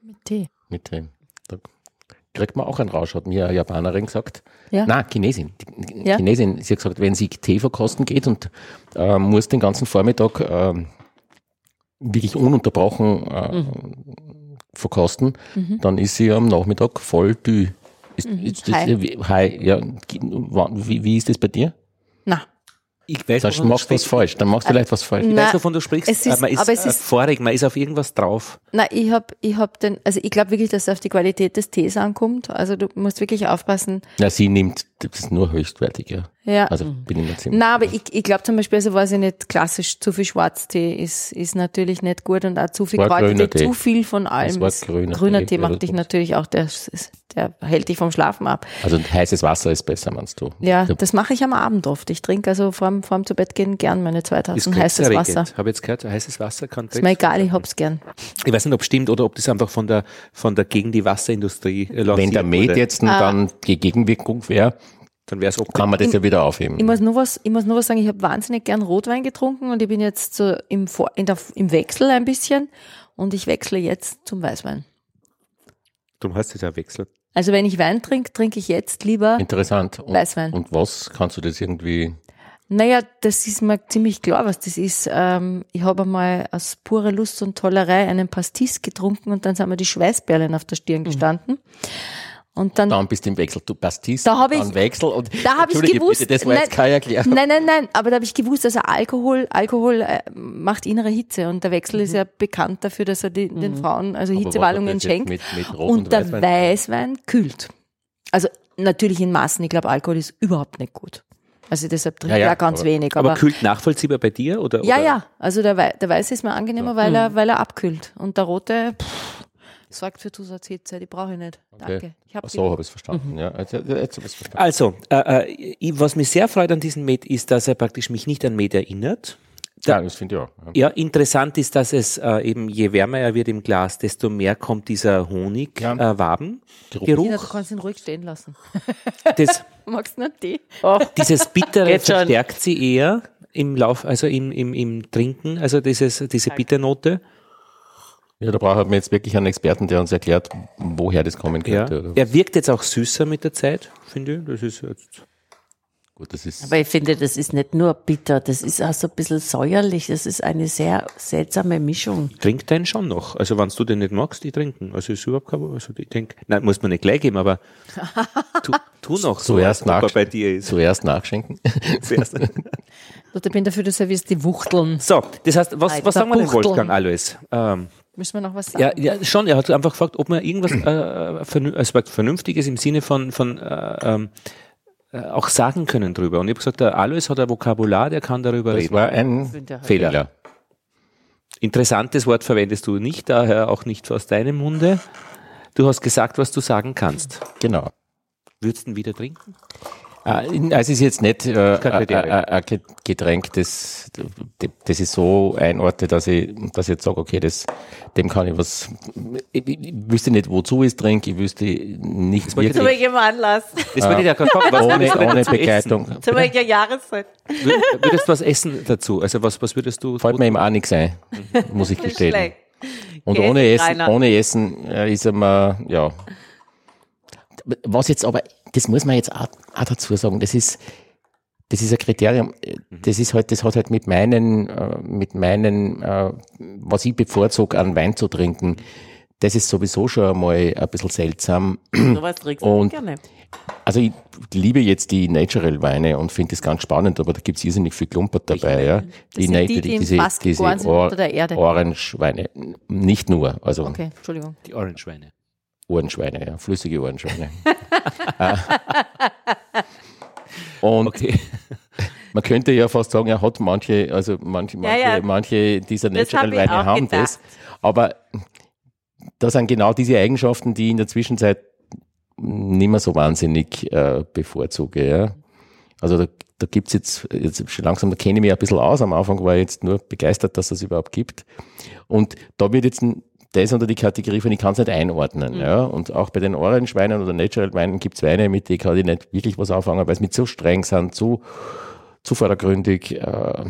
Mit Tee. Mit dem. Da kriegt man auch einen Rausch, hat mir eine Japanerin gesagt. Ja. Nein, Chinesin. Die Ja. Chinesin, sie hat gesagt, wenn sie Tee verkosten geht und äh, muss den ganzen Vormittag ähm, wirklich ununterbrochen äh, verkosten, dann ist sie am Nachmittag voll dü. Ist, ist das, wie, high, ja, wie, wie ist das bei dir? Na, Ich weiß, Sonst machst du was falsch, dann machst du vielleicht was falsch. Ich Na, weiß, wovon du sprichst. es ist- man ist, aber es äh, ist- vorig, man ist auf irgendwas drauf. na, ich hab, ich hab den, also ich glaube wirklich, dass es auf die Qualität des Tees ankommt. Also du musst wirklich aufpassen. Ja, sie nimmt das ist nur höchstwertig, ja. Ja. Also bin ich mir ziemlich. Na, aber ich, ich glaube zum Beispiel, also weiß ich nicht, klassisch zu viel Schwarztee ist, ist natürlich nicht gut und auch zu viel Qualität, Tee. zu viel von allem. war ist- grüner grüner Tee, Tee macht dich das- natürlich auch, der, der hält dich vom Schlafen ab. Also heißes Wasser ist besser, meinst du? Ja, das mache ich am Abend oft. Ich trinke also vorm, vorm zu Bett gehen gern meine zwei Tassen heißes. Wasser. Habe jetzt gehört, heißes Wasser kann Ist mir egal, ich hab's gern. Ich weiß nicht, ob es stimmt oder ob das einfach von der, von der gegen die Wasserindustrie äh, Wenn der Med jetzt Ah. dann die Gegenwirkung wäre, dann wäre es ob kann man das ja wieder aufheben. Ich muss nur was, ich muss nur was sagen, ich habe wahnsinnig gern Rotwein getrunken und ich bin jetzt so im, Vor in der, im Wechsel ein bisschen und ich wechsle jetzt zum Weißwein. Darum heißt es ja Wechsel. Also wenn ich Wein trinke, trinke ich jetzt lieber Interessant. Und, Weißwein. Und was kannst du das irgendwie? Naja, das ist mir ziemlich klar, was das ist. Ähm, ich habe einmal aus purer Lust und Tollerei einen Pastis getrunken und dann sind mir die Schweißperlen auf der Mhm. Stirn gestanden. Und dann, Dann bist du im Wechsel, du Pastis, Da hab ich- dann Wechsel und da habe ich gewusst, bitte, das war jetzt nein, keine Erklärung. nein, nein, nein, aber da habe ich gewusst, also Alkohol, Alkohol äh, macht innere Hitze und der Wechsel ist ja bekannt dafür, dass er die, den Frauen also Mhm. Aber was Hitzewallungen schenkt. Mit, mit und und der Weißwein? Weißwein kühlt. Also natürlich in Maßen. Ich glaube, Alkohol ist überhaupt nicht gut. Also deshalb trinke Ja, ja, ich auch ganz aber- wenig. Aber, Aber, kühlt nachvollziehbar bei dir? Oder, ja, oder? ja. Also der, der Weiße ist mir angenehmer, weil, Mhm. er, weil er abkühlt. Und der Rote pff, sorgt für Zusatzhitze. Die brauche ich nicht. Danke. Ich hab so habe ich es verstanden. Mhm. Ja, jetzt, jetzt ich verstanden. Also, äh, äh, was mich sehr freut an diesem Met ist, dass er praktisch mich nicht an Met erinnert. Ja, das finde ich auch. Ja. Ja, interessant ist, dass es äh, eben, je wärmer er wird im Glas, desto mehr kommt dieser Honigwaben. Ja. Äh, du kannst ihn ruhig stehen lassen. Das, Magst du nicht Tee? dieses Bittere verstärkt sie eher im Lauf, also im, im, im Trinken, also dieses, diese Bitternote. Ja, da brauchen wir jetzt wirklich einen Experten, der uns erklärt, woher das kommen Ja. könnte. oder? Er wirkt jetzt auch süßer mit der Zeit, finde ich. Das ist jetzt Gut, das ist. Aber ich finde, das ist nicht nur bitter, das ist auch so ein bisschen säuerlich. Das ist eine sehr seltsame Mischung. Trink deinen schon noch. Also wenn du den nicht magst, die trinken. Also ist überhaupt kein, also ich denke, nein, muss man nicht gleich geben, aber tu, tu noch so, Zuerst er nach- bei dir ist. Zuerst nachschenken. Zuerst. Ich bin dafür, du servierst die Wuchteln. So, das heißt, was, was sagen wir denn. Wolfgang Alois? Ähm, Müssen wir noch was sagen? ja, ja, schon, er hat einfach gefragt, ob man irgendwas äh, also Vernünftiges im Sinne von, von äh, ähm, äh, auch sagen können drüber. Und ich habe gesagt, der Alois hat ein Vokabular, der kann darüber Das reden. war ein Fehler. Fehler. Interessantes Wort verwendest du nicht, daher auch nicht aus deinem Munde. Du hast gesagt, was du sagen kannst. Genau. Würdest du ihn wieder trinken? Äh, Also es ist jetzt nicht äh, Kein ein Kriterium. ein- ein Ge- Getränk, das, das ich so einordne, dass ich, dass ich jetzt sage, okay, das, dem kann ich was, ich, ich wüsste nicht, wozu ich es trinke, ich wüsste nicht Zu wirklich, welchem Anlass? Das wollte ich ja gerade fragen. Was ohne, ohne? Begleitung. Zu welcher Jahreszeit? Wür- Würdest du was essen dazu? Also was, was würdest du? Fällt mir eben auch nichts ein, muss ich gestehen. Schlecht. Und Geh, ohne Essen, ohne Essen äh, ist immer, ja. Was jetzt aber, das muss man jetzt auch, auch dazu sagen, das ist, das ist ein Kriterium, das ist halt, das hat halt mit meinen, äh, mit meinen, äh, was ich bevorzuge, an Wein zu trinken, das ist sowieso schon einmal ein bisschen seltsam. Sowas trinkst du Und- gerne. Also ich liebe jetzt die Natural Weine und finde das ganz spannend, aber da gibt es irrsinnig viel Klumpert dabei, ja. sind Nat- die, die diese, diese Or Erde. Orange-Weine. Nicht nur, also Okay, Entschuldigung. Die Orangeweine. Ohrenschweine, ja, flüssige Ohrenschweine. Und Okay. man könnte ja fast sagen, er hat manche, also manche, manche, ja. manche dieser Das Natural hab haben gedacht. das. Aber das sind genau diese Eigenschaften, die ich in der Zwischenzeit nicht mehr so wahnsinnig äh, bevorzuge. Ja. Also da, da gibt's jetzt, jetzt schon langsam, da kenne ich mich ein bisschen aus. Am Anfang war ich jetzt nur begeistert, dass es überhaupt gibt. Und da wird jetzt das unter die Kategorie von, ich kann es nicht einordnen. Mhm. Ja. Und auch bei den Orange-Weinen oder Natural-Weinen gibt's Weine, mit denen kann ich nicht wirklich was anfangen, weil sie mit zu streng sind, zu, zu vordergründig. Äh,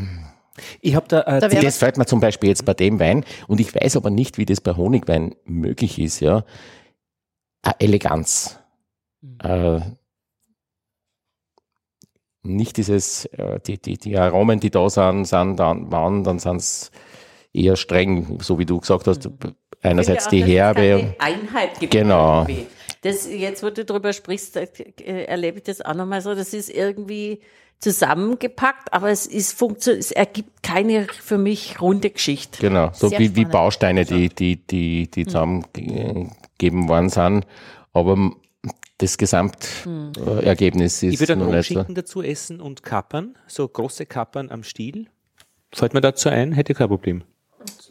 Ich habe da, äh, Da das fällt mir zum Beispiel jetzt bei dem Wein und ich weiß aber nicht, wie das bei Honigwein möglich ist, ja. Eine Eleganz. Äh, nicht dieses, äh, die, die, die Aromen, die da sind, sind dann, waren, dann sind es eher streng, so wie du gesagt hast. Einerseits die auch, Herbe. keine Einheit gibt. Genau. irgendwie. Das, jetzt, wo du drüber sprichst, äh, erlebe ich das auch nochmal so. Das ist irgendwie zusammengepackt, aber es ist funktioniert, es ergibt keine für mich runde Geschichte. Genau, so Sehr wie, wie. Bausteine, die, die, die, die zusammengegeben worden sind. Aber das Gesamtergebnis ist ich würde einen noch nicht so. Rumschinken dazu essen und Kappern, so große Kappern am Stiel. Fällt mir dazu ein, hätte ich kein Problem.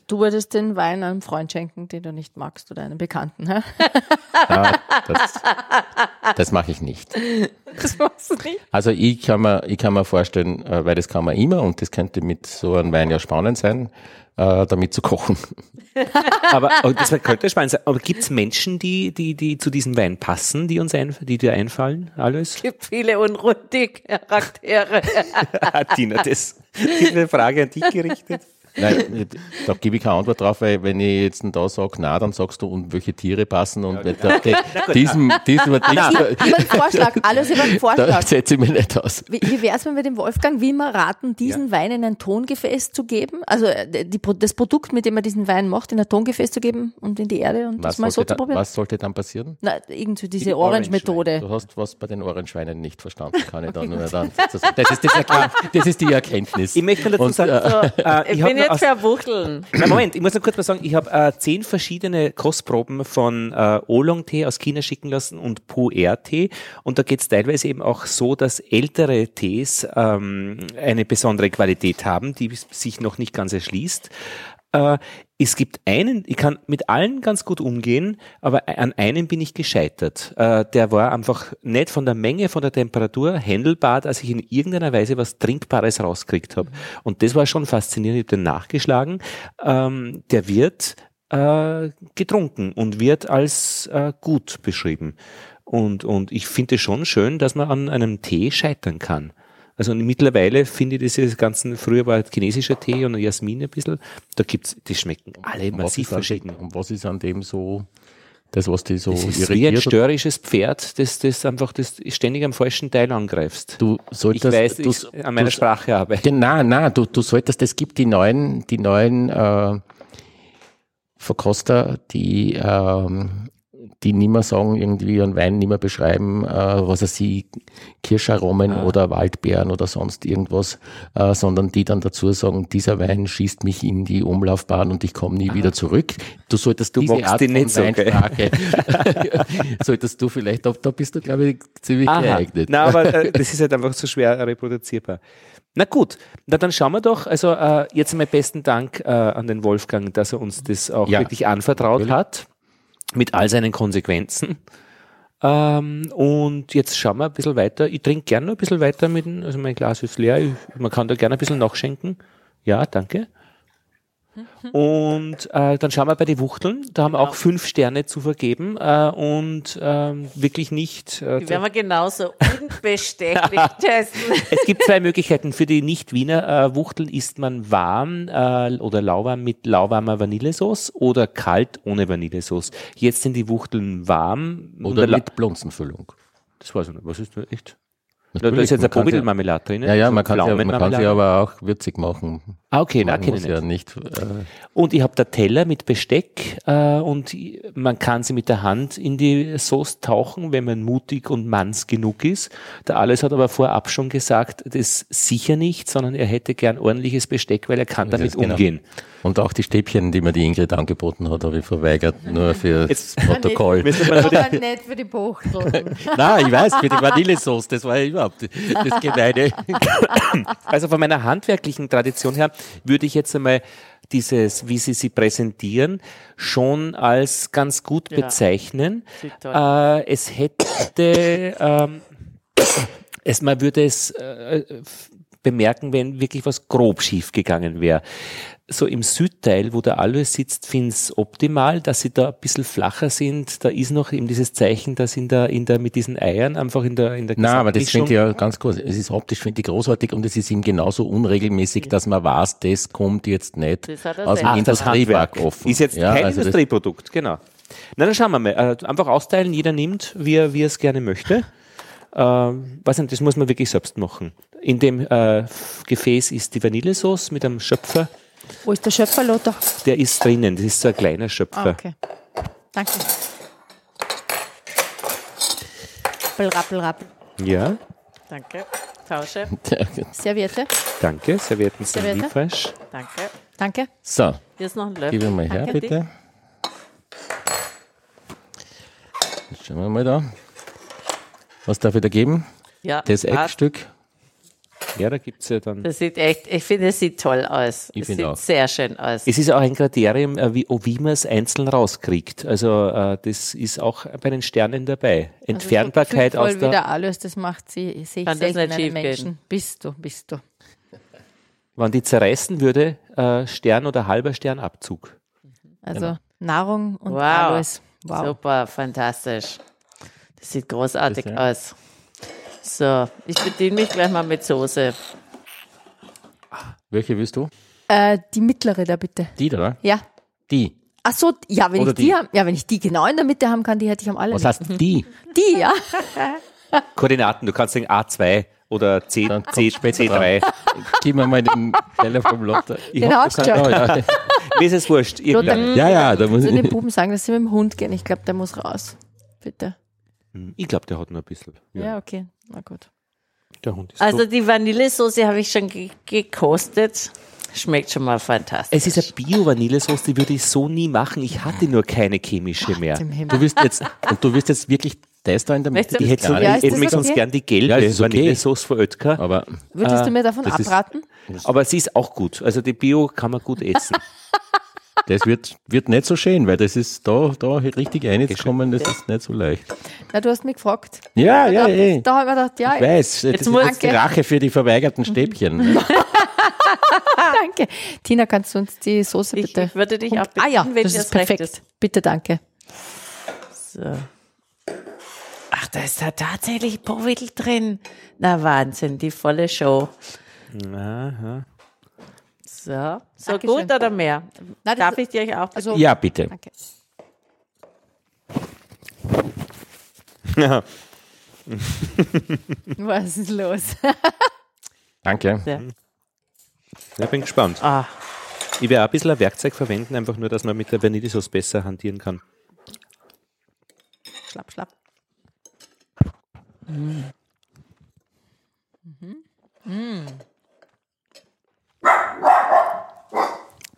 Du würdest den Wein einem Freund schenken, den du nicht magst oder einem Bekannten. Ah, das das mache ich nicht. Das machst du nicht. Also ich kann mir, ich kann mir vorstellen, äh, weil das kann man immer und das könnte mit so einem Wein ja spannend sein, äh, damit zu kochen. Aber oh, das könnte spannend sein. Aber gibt es Menschen, die, die, die zu diesem Wein passen, die uns ein, die dir einfallen? Alles? Es gibt viele unrunde Charaktere. Hat Tina das diese Frage an dich gerichtet? Nein, da gebe ich keine Antwort drauf, weil wenn ich jetzt da sage, na, dann sagst du, und welche Tiere passen und da, die, diesem, diesem, Aber einen Vorschlag, alles über da Vorschlag. setze ich mich nicht aus. Wie, wie wäre es, wenn wir dem Wolfgang Wimmer raten, diesen Wein in ein Tongefäß zu geben? Also äh, die, das Produkt, mit dem er diesen Wein macht, in ein Tongefäß zu geben und in die Erde und Was das mal so sollte, zu da, probieren? was sollte dann passieren? Na, irgendwie diese Die Orange-Methode. Du hast was bei den Ohrenschweinen nicht verstanden, kann ich dann nur dann. Das ist, das ist, das ist die Erkenntnis. Ich möchte dazu Und, sagen, äh, äh, Ich hab bin noch jetzt aus- für Wuchteln. Na, Moment, ich muss noch kurz mal sagen, ich habe äh, zehn verschiedene Kostproben von äh, Oolong-Tee aus China schicken lassen und Pu'er-Tee. Und da geht es teilweise eben auch so, dass ältere Tees ähm, eine besondere Qualität haben, die sich noch nicht ganz erschließt. Äh, es gibt einen, ich kann mit allen ganz gut umgehen, aber an einem bin ich gescheitert. Äh, der war einfach nicht von der Menge, von der Temperatur händelbar, dass ich in irgendeiner Weise was Trinkbares rauskriegt habe. Und das war schon faszinierend, ich habe den nachgeschlagen. Ähm, der wird äh, getrunken und wird als äh, gut beschrieben. Und, und ich finde es schon schön, dass man an einem Tee scheitern kann. Also mittlerweile finde ich diese ganzen, früher war chinesischer Tee und Jasmin ein bisschen, da gibt's, die schmecken alle was massiv an verschieden. Und was ist an dem so, das, was die so Das ist wie ein irritiert? störrisches Pferd, das, das einfach das ständig am falschen Teil angreifst. Du ich solltest, weiß, du, ich an meiner du- Sprache arbeite. Nein, nein, du, du solltest, es gibt die neuen, die neuen äh, Verkoster, die, ähm, die nimmer sagen, irgendwie einen Wein nimmer beschreiben, äh, was er sie, Kirscharomen Ah. oder Waldbeeren oder sonst irgendwas, äh, sondern die dann dazu sagen, dieser Wein schießt mich in die Umlaufbahn und ich komme nie wieder zurück. Du solltest Du diese Art die von nicht? Weinsprache, solltest du vielleicht, da, da bist du, glaube ich, ziemlich Aha. geeignet. Na, aber äh, das ist halt einfach so schwer reproduzierbar. Na gut, na dann schauen wir doch. Also äh, jetzt einmal besten Dank äh, an den Wolfgang, dass er uns das auch Ja, wirklich anvertraut natürlich. hat, mit all seinen Konsequenzen. Ähm, und jetzt schauen wir ein bisschen weiter. Ich trinke gerne noch ein bisschen weiter mit also mein Glas ist leer. Ich, man kann da gerne ein bisschen nachschenken. Ja, danke. Und äh, dann schauen wir bei den Wuchteln. Da haben wir auch fünf Sterne zu vergeben äh, und ähm, wirklich nicht. Äh, Die werden wir genauso unbestechlich testen. es gibt zwei Möglichkeiten. Für die Nicht-Wiener äh, Wuchteln isst man warm äh, oder lauwarm mit lauwarmer Vanillesauce oder kalt ohne Vanillesauce. Jetzt sind die Wuchteln warm. Oder mit Blunzenfüllung. das weiß ich nicht. Was ist das? Echt? Da ist jetzt eine Bobidelmarmelade drin. Ja, ja, man kann, sie, man kann sie aber auch würzig machen. Ah, okay, na, kenne ich ja nicht. Äh, und ich habe da Teller mit Besteck äh, und man kann sie mit der Hand in die Sauce tauchen, wenn man mutig und manns genug ist. Der Alles hat aber vorab schon gesagt, das sicher nicht, sondern er hätte gern ordentliches Besteck, weil er kann damit genau. Und auch die Stäbchen, die mir die Ingrid angeboten hat, habe ich verweigert, nur für das Protokoll. Nicht, aber nicht für die Buchtel. Nein, ich weiß, für die Vanillesauce, das war ja überhaupt das Gemeine. Also von meiner handwerklichen Tradition her würde ich jetzt einmal dieses, wie Sie sie präsentieren, schon als ganz gut ja. bezeichnen. Äh, es hätte, ähm, es, man würde es äh, bemerken, wenn wirklich was grob schief gegangen wäre so im Südteil, wo der Alois sitzt, finde ich es optimal, dass sie da ein bisschen flacher sind. Da ist noch eben dieses Zeichen, dass in der, in der, mit diesen Eiern einfach in der, in der Nein, aber das finde ich ja ganz kurz. Es ist optisch, finde ich großartig und es ist ihm genauso unregelmäßig, dass man weiß, das kommt jetzt nicht aus dem Industriewerk offen. Ist jetzt ja, kein also Industrieprodukt, genau. Na, dann schauen wir mal. Äh, einfach austeilen, jeder nimmt, wie er, wie er es gerne möchte. Äh, weiß nicht, das muss man wirklich selbst machen. In dem äh, Gefäß ist die Vanillesauce mit einem Schöpfer wo ist der Schöpfer, Lothar? Der ist drinnen, das ist so ein kleiner Schöpfer. Ah, okay. Danke. Rappel, rappel, rappel. Ja. Danke. Tausche. Serviette. Danke, Servietten sind Serviette. frisch. Danke. Danke. So. Hier ist noch ein Löffel. Gib ihn mal her, Danke bitte. Jetzt schauen wir mal da. Was darf ich da geben? Ja. Das Eckstück. Ja, da gibt's ja dann. Das sieht echt, ich finde, es sieht toll aus. Ich es sieht auch. sehr schön aus. Es ist auch ein Kriterium, äh, wie, wie man es einzeln rauskriegt. Also äh, das ist auch bei den Sternen dabei. Entfernbarkeit also aus so der. wieder alles, das macht sie, sehe ich selten schief Menschen. gehen. Bist du, bist du. Wann die zerreißen würde, äh, Stern oder halber Sternabzug. Also Genau. Nahrung und Wow. alles. Wow. Super, fantastisch. Das sieht großartig Das, ja. aus. So, ich bediene mich gleich mal mit Soße. Welche willst du? Äh, die mittlere da bitte. Die da, oder? Ja. Die. Ach so, ja, wenn Oder ich die, die. haben, ja, wenn ich die genau in der Mitte haben kann, die hätte ich am Was allerliebsten. heißt die? Die, ja. Koordinaten, du kannst sagen A2 oder C, Dann C, später C3. Gib mir mal den Teller vom Lotte. Ich Den hab-. Oh, ja. Mir ist es wurscht. Lothar, Irgendein- ja, ja, da muss zu den ich. Buben sagen, dass sie mit dem Hund gehen. Ich glaube, der muss raus. Bitte. Ich glaube, der hat nur ein bisschen. Ja, okay. Na gut. Der Hund ist Also tot. die Vanillesoße habe ich schon ge gekostet. Schmeckt schon mal fantastisch. Es ist eine Bio-Vanillesauce, die würde ich so nie machen. Ich hatte nur keine chemische mehr. Im Himmel. Du willst jetzt, und du willst jetzt wirklich das da in der Mitte? Ich hätte, so, Ja, hätte mich sonst okay? gern die gelbe Ja, okay. Vanillesauce von Oetker. Aber Würdest du mir davon das ist- abraten? Aber sie ist auch gut. Also die Bio kann man gut essen. das wird, wird nicht so schön, weil das ist da, da richtig reinzukommen, das ist nicht so leicht. Na, du hast mich gefragt. Ja, ja, Da, eh. da habe ich mir gedacht, ja, Ich weiß, das ist muss- jetzt die Rache für die verweigerten Stäbchen. danke. Tina, kannst du uns die Soße Ich, bitte? ich würde dich auch bitten, ah ja, wenn das ist perfekt. Bitte, danke. So. Ach, da ist da tatsächlich Powidl drin. Na Wahnsinn, die volle Show. Aha. So, so Dankeschön. gut oder mehr? Das- Darf ich dir auch? Also, Ja, bitte. danke. Ja. Was ist los? Danke. Ja. Ich bin gespannt. Ah, Ich werde auch ein bisschen ein Werkzeug verwenden, einfach nur, dass man mit der Vanillesauce besser hantieren kann. schlapp, schlapp.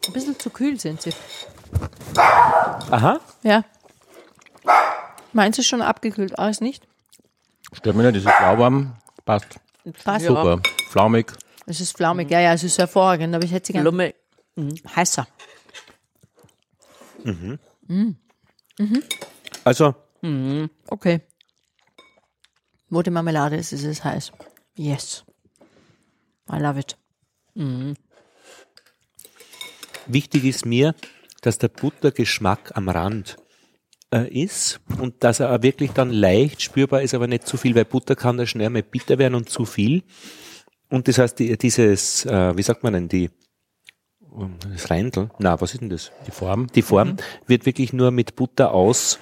Ein bisschen zu kühl sind sie. Aha. Ja. Meins ist schon abgekühlt, alles nicht? Stört mich nicht, das ist lauwarm. Passt. Passt. Super. Flaumig. Es ist flaumig, ja, ja, es ist hervorragend, aber ich hätte sie gerne Lumme. heißer. Also, Okay. Wo die Marmelade ist, ist es heiß. Yes. I love it. Wichtig ist mir, dass der Buttergeschmack am Rand äh, ist und dass er auch wirklich dann leicht spürbar ist, aber nicht zu viel, weil Butter kann da schnell mal bitter werden und zu viel. Und das heißt, die, dieses, äh, wie sagt man denn, die, ähm, das Reindl, na, was ist denn das? Die Form. Die Form wird wirklich nur mit Butter aus,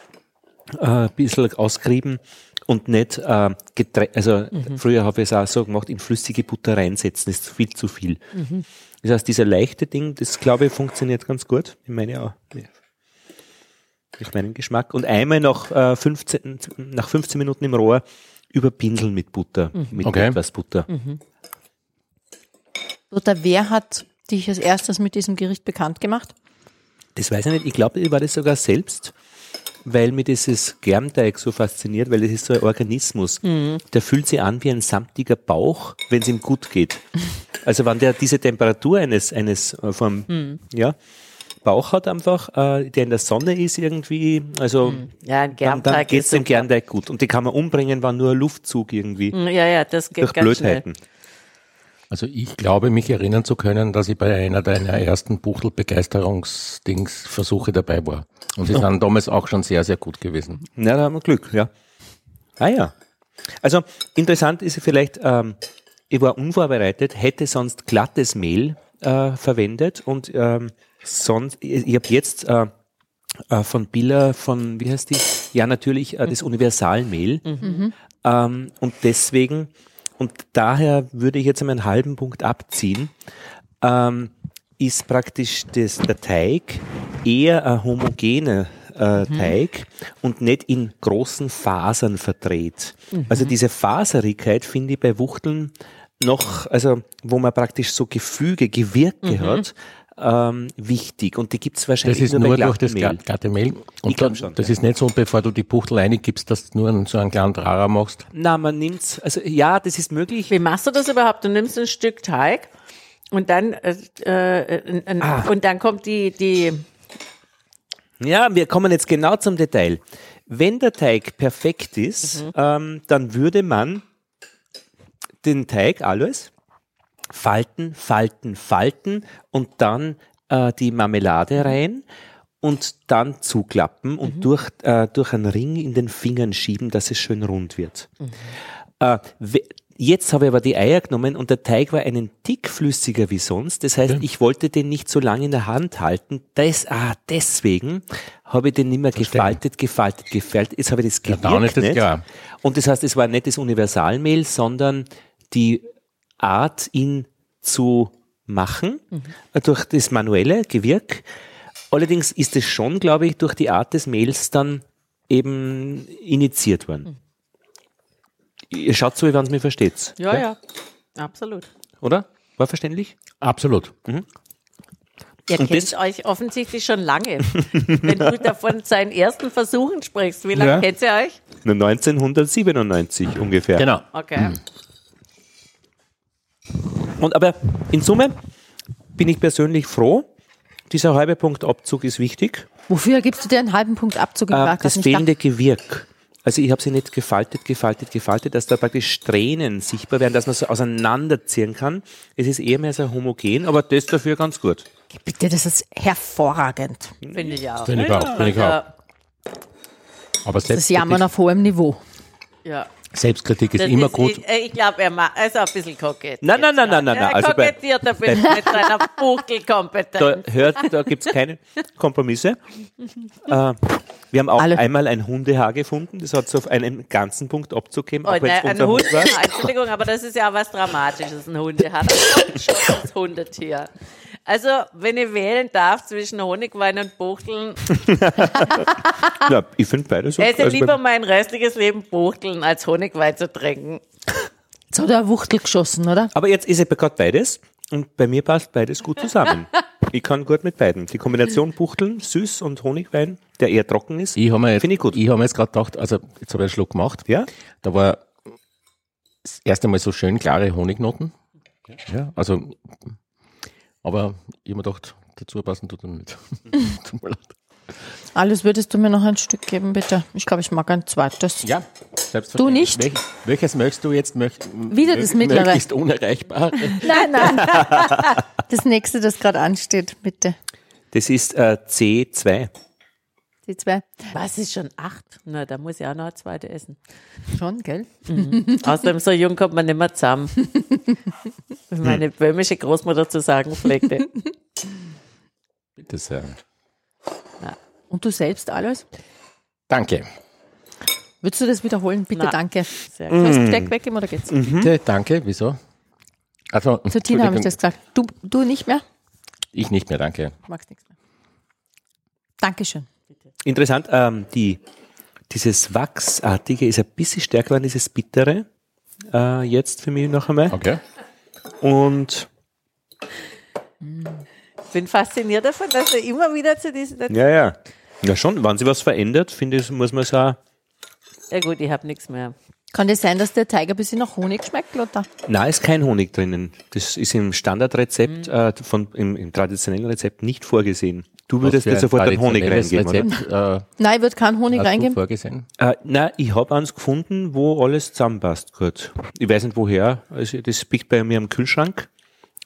äh, ein bisschen ausgerieben und nicht äh, also früher habe ich es auch so gemacht, in flüssige Butter reinsetzen, ist viel zu viel. Das heißt, dieser leichte Ding, das glaube ich funktioniert ganz gut. Ich meine auch. Durch meinen Geschmack. Und einmal nach, äh, 15, nach 15 Minuten im Rohr überpinseln mit Butter, mit Okay. etwas Butter. Lothar, wer hat dich als erstes mit diesem Gericht bekannt gemacht? Das weiß ich nicht. Ich glaube, ich war das sogar selbst, weil mir dieses Germteig so fasziniert, weil das ist so ein Organismus. Der fühlt sich an wie ein samtiger Bauch, wenn es ihm gut geht. Also wenn der diese Temperatur eines, eines äh, vom ja, Bauch hat einfach, äh, der in der Sonne ist irgendwie, also Ja, ein dann, dann geht es dem. Germteig gut. Und die kann man umbringen, wenn nur Luftzug irgendwie Ja, ja, das geht durch ganz schnell. Also ich glaube, mich erinnern zu können, dass ich bei einer deiner ersten Buchtel-Begeisterungsdings-Versuche dabei war. Und die sind damals auch schon sehr, sehr gut gewesen. Ja, da haben wir Glück, ja. Ah ja. Also interessant ist vielleicht, ähm, ich war unvorbereitet, hätte sonst glattes Mehl äh, verwendet und ähm, sonst, ich, ich habe jetzt äh, äh, von Billa, von, wie heißt die? Ja, natürlich äh, das Universalmehl. Ähm, und deswegen, und daher würde ich jetzt einmal einen halben Punkt abziehen, ähm, ist praktisch das, der Teig eher ein homogener äh, Teig und nicht in großen Fasern verdreht. Also diese Faserigkeit finde ich bei Wuchteln noch, also wo man praktisch so Gefüge, Gewirke hat, ähm, wichtig. Und die gibt's Das wahrscheinlich ist nur, nur durch das glatte Mehl. Ich Und glaub dann, schon, das ja. ist nicht so, bevor du die Buchtel reingibst, dass du nur so einen kleinen Trara machst. Na, man nimmt's, also ja, das ist möglich. Wie machst du das überhaupt? Du nimmst ein Stück Teig und dann äh, äh, ein, Ah. und dann kommt die die Ja, wir kommen jetzt genau zum Detail. Wenn der Teig perfekt ist, ähm, dann würde man den Teig alles falten, falten, falten und dann äh, die Marmelade rein und dann zuklappen und durch, äh, durch einen Ring in den Fingern schieben, dass es schön rund wird. Äh, we- jetzt habe ich aber die Eier genommen und der Teig war einen Tick flüssiger wie sonst. Das heißt, ich wollte den nicht so lange in der Hand halten. Das, ah, deswegen habe ich den nicht mehr gefaltet, gefaltet, gefaltet. Jetzt habe ich das Ja, nicht. klar. Und das heißt, es war nicht das Universalmehl, sondern die Art, ihn zu machen, äh, durch das manuelle Gewirk. Allerdings ist es schon, glaube ich, durch die Art des Mehls dann eben initiiert worden. Ihr schaut so, wie wenn es mir versteht. Ja, ja, absolut. Oder? War verständlich? Absolut. Ihr Und kennt das- euch offensichtlich schon lange. Wenn du davon seinen ersten Versuchen sprichst, wie lange Ja. kennt ihr euch? Na, 1997 ungefähr. Genau. Okay. Und aber in Summe bin ich persönlich froh. Dieser halbe Punkt Abzug ist wichtig. Wofür gibst du dir einen halben Punkt Abzug im Äh, das fehlende Gewirk. Also ich habe sie nicht gefaltet, gefaltet, gefaltet, dass da praktisch Strähnen sichtbar werden, dass man so auseinanderziehen kann. Es ist eher mehr so homogen, aber das dafür ganz gut. Bitte, das ist hervorragend. Finde ich auch. Finde ich auch, finde ich auch. Ja, Aber Das ist Jammern auf hohem Niveau. ja. Selbstkritik ist Das immer ist, gut. Ich, äh, ich glaube, er macht, er ist auch ein bisschen kokett. Nein, nein, nein, nein, nein, nein. Er Also bei- kokettiert ein bisschen mit seiner Da Buckelkompetenz. hört, da gibt's keine Kompromisse. Äh, wir haben auch Alle. einmal ein Hundehaar gefunden, das hat so auf einen ganzen Punkt Abzug gegeben, Oh, es nein, ein Hund, Hund Entschuldigung, aber das ist ja auch was Dramatisches, ein Hundehaar. Das kommt schon als Hundetier. Also, wenn ich wählen darf zwischen Honigwein und Buchteln, Ja, ich finde beides esse also lieber bei- mein restliches Leben Buchteln, als Honigwein zu trinken. Jetzt hat er eine Wuchtel geschossen, oder? Aber jetzt ist ja gerade beides und bei mir passt beides gut zusammen. ich kann gut mit beiden. Die Kombination Buchteln, süß und Honigwein, der eher trocken ist, Ich habe mir, jetzt- finde ich gut. ich hab mir jetzt gerade gedacht, also jetzt habe ich einen Schluck gemacht. Ja? Da war das erste Mal so schön klare Honignoten. Ja, also, aber ich habe mir gedacht, dazu passen tut er nicht. Tut mir leid. Alles würdest du mir noch ein Stück geben, bitte? Ich glaube, ich mag ein zweites. Ja, selbstverständlich. Du nicht? Welch, welches möchtest du jetzt? Möcht, Wieder das mittlere. Möglichst unerreichbar. Nein, nein. Das nächste, das gerade ansteht, bitte. Das ist äh, C2. Die zwei. Was ist schon acht? Na, da muss ich auch noch eine zweite essen. Schon, gell? Außerdem, so jung kommt man nicht mehr zusammen. Wie meine böhmische Großmutter zu sagen pflegte. Bitte sehr. Und du selbst alles? Danke. Würdest du das wiederholen? Bitte, Na. danke. Sehr Soll ich das Besteck weggeben oder geht's? Bitte, danke, wieso? Also, Zu Tina habe ich das gesagt. Du, du nicht mehr? ich nicht mehr, danke. Du magst nichts mehr. Dankeschön. Interessant, ähm, die, dieses Wachsartige ist ein bisschen stärker geworden, dieses Bittere, äh, jetzt für mich noch einmal. Okay. Und Ich bin fasziniert davon, dass er immer wieder zu diesen. ja, ja. Ja, schon, wenn sich was verändert, finde ich, muss man sagen, Ja gut, ich habe nichts mehr. Kann das sein, dass der Teig ein bisschen nach Honig schmeckt, Lothar? na, ist kein Honig drinnen. Das ist im Standardrezept, äh, von, im, im traditionellen Rezept nicht vorgesehen. Du würdest ein sofort einen Honig reingeben, oder? Rezept, äh, Nein, ich würde keinen Honig hast du reingeben. vorgesehen? Äh, na, ich habe eins gefunden, wo alles zusammenpasst gut. Ich weiß nicht woher. Also das liegt bei mir am Kühlschrank.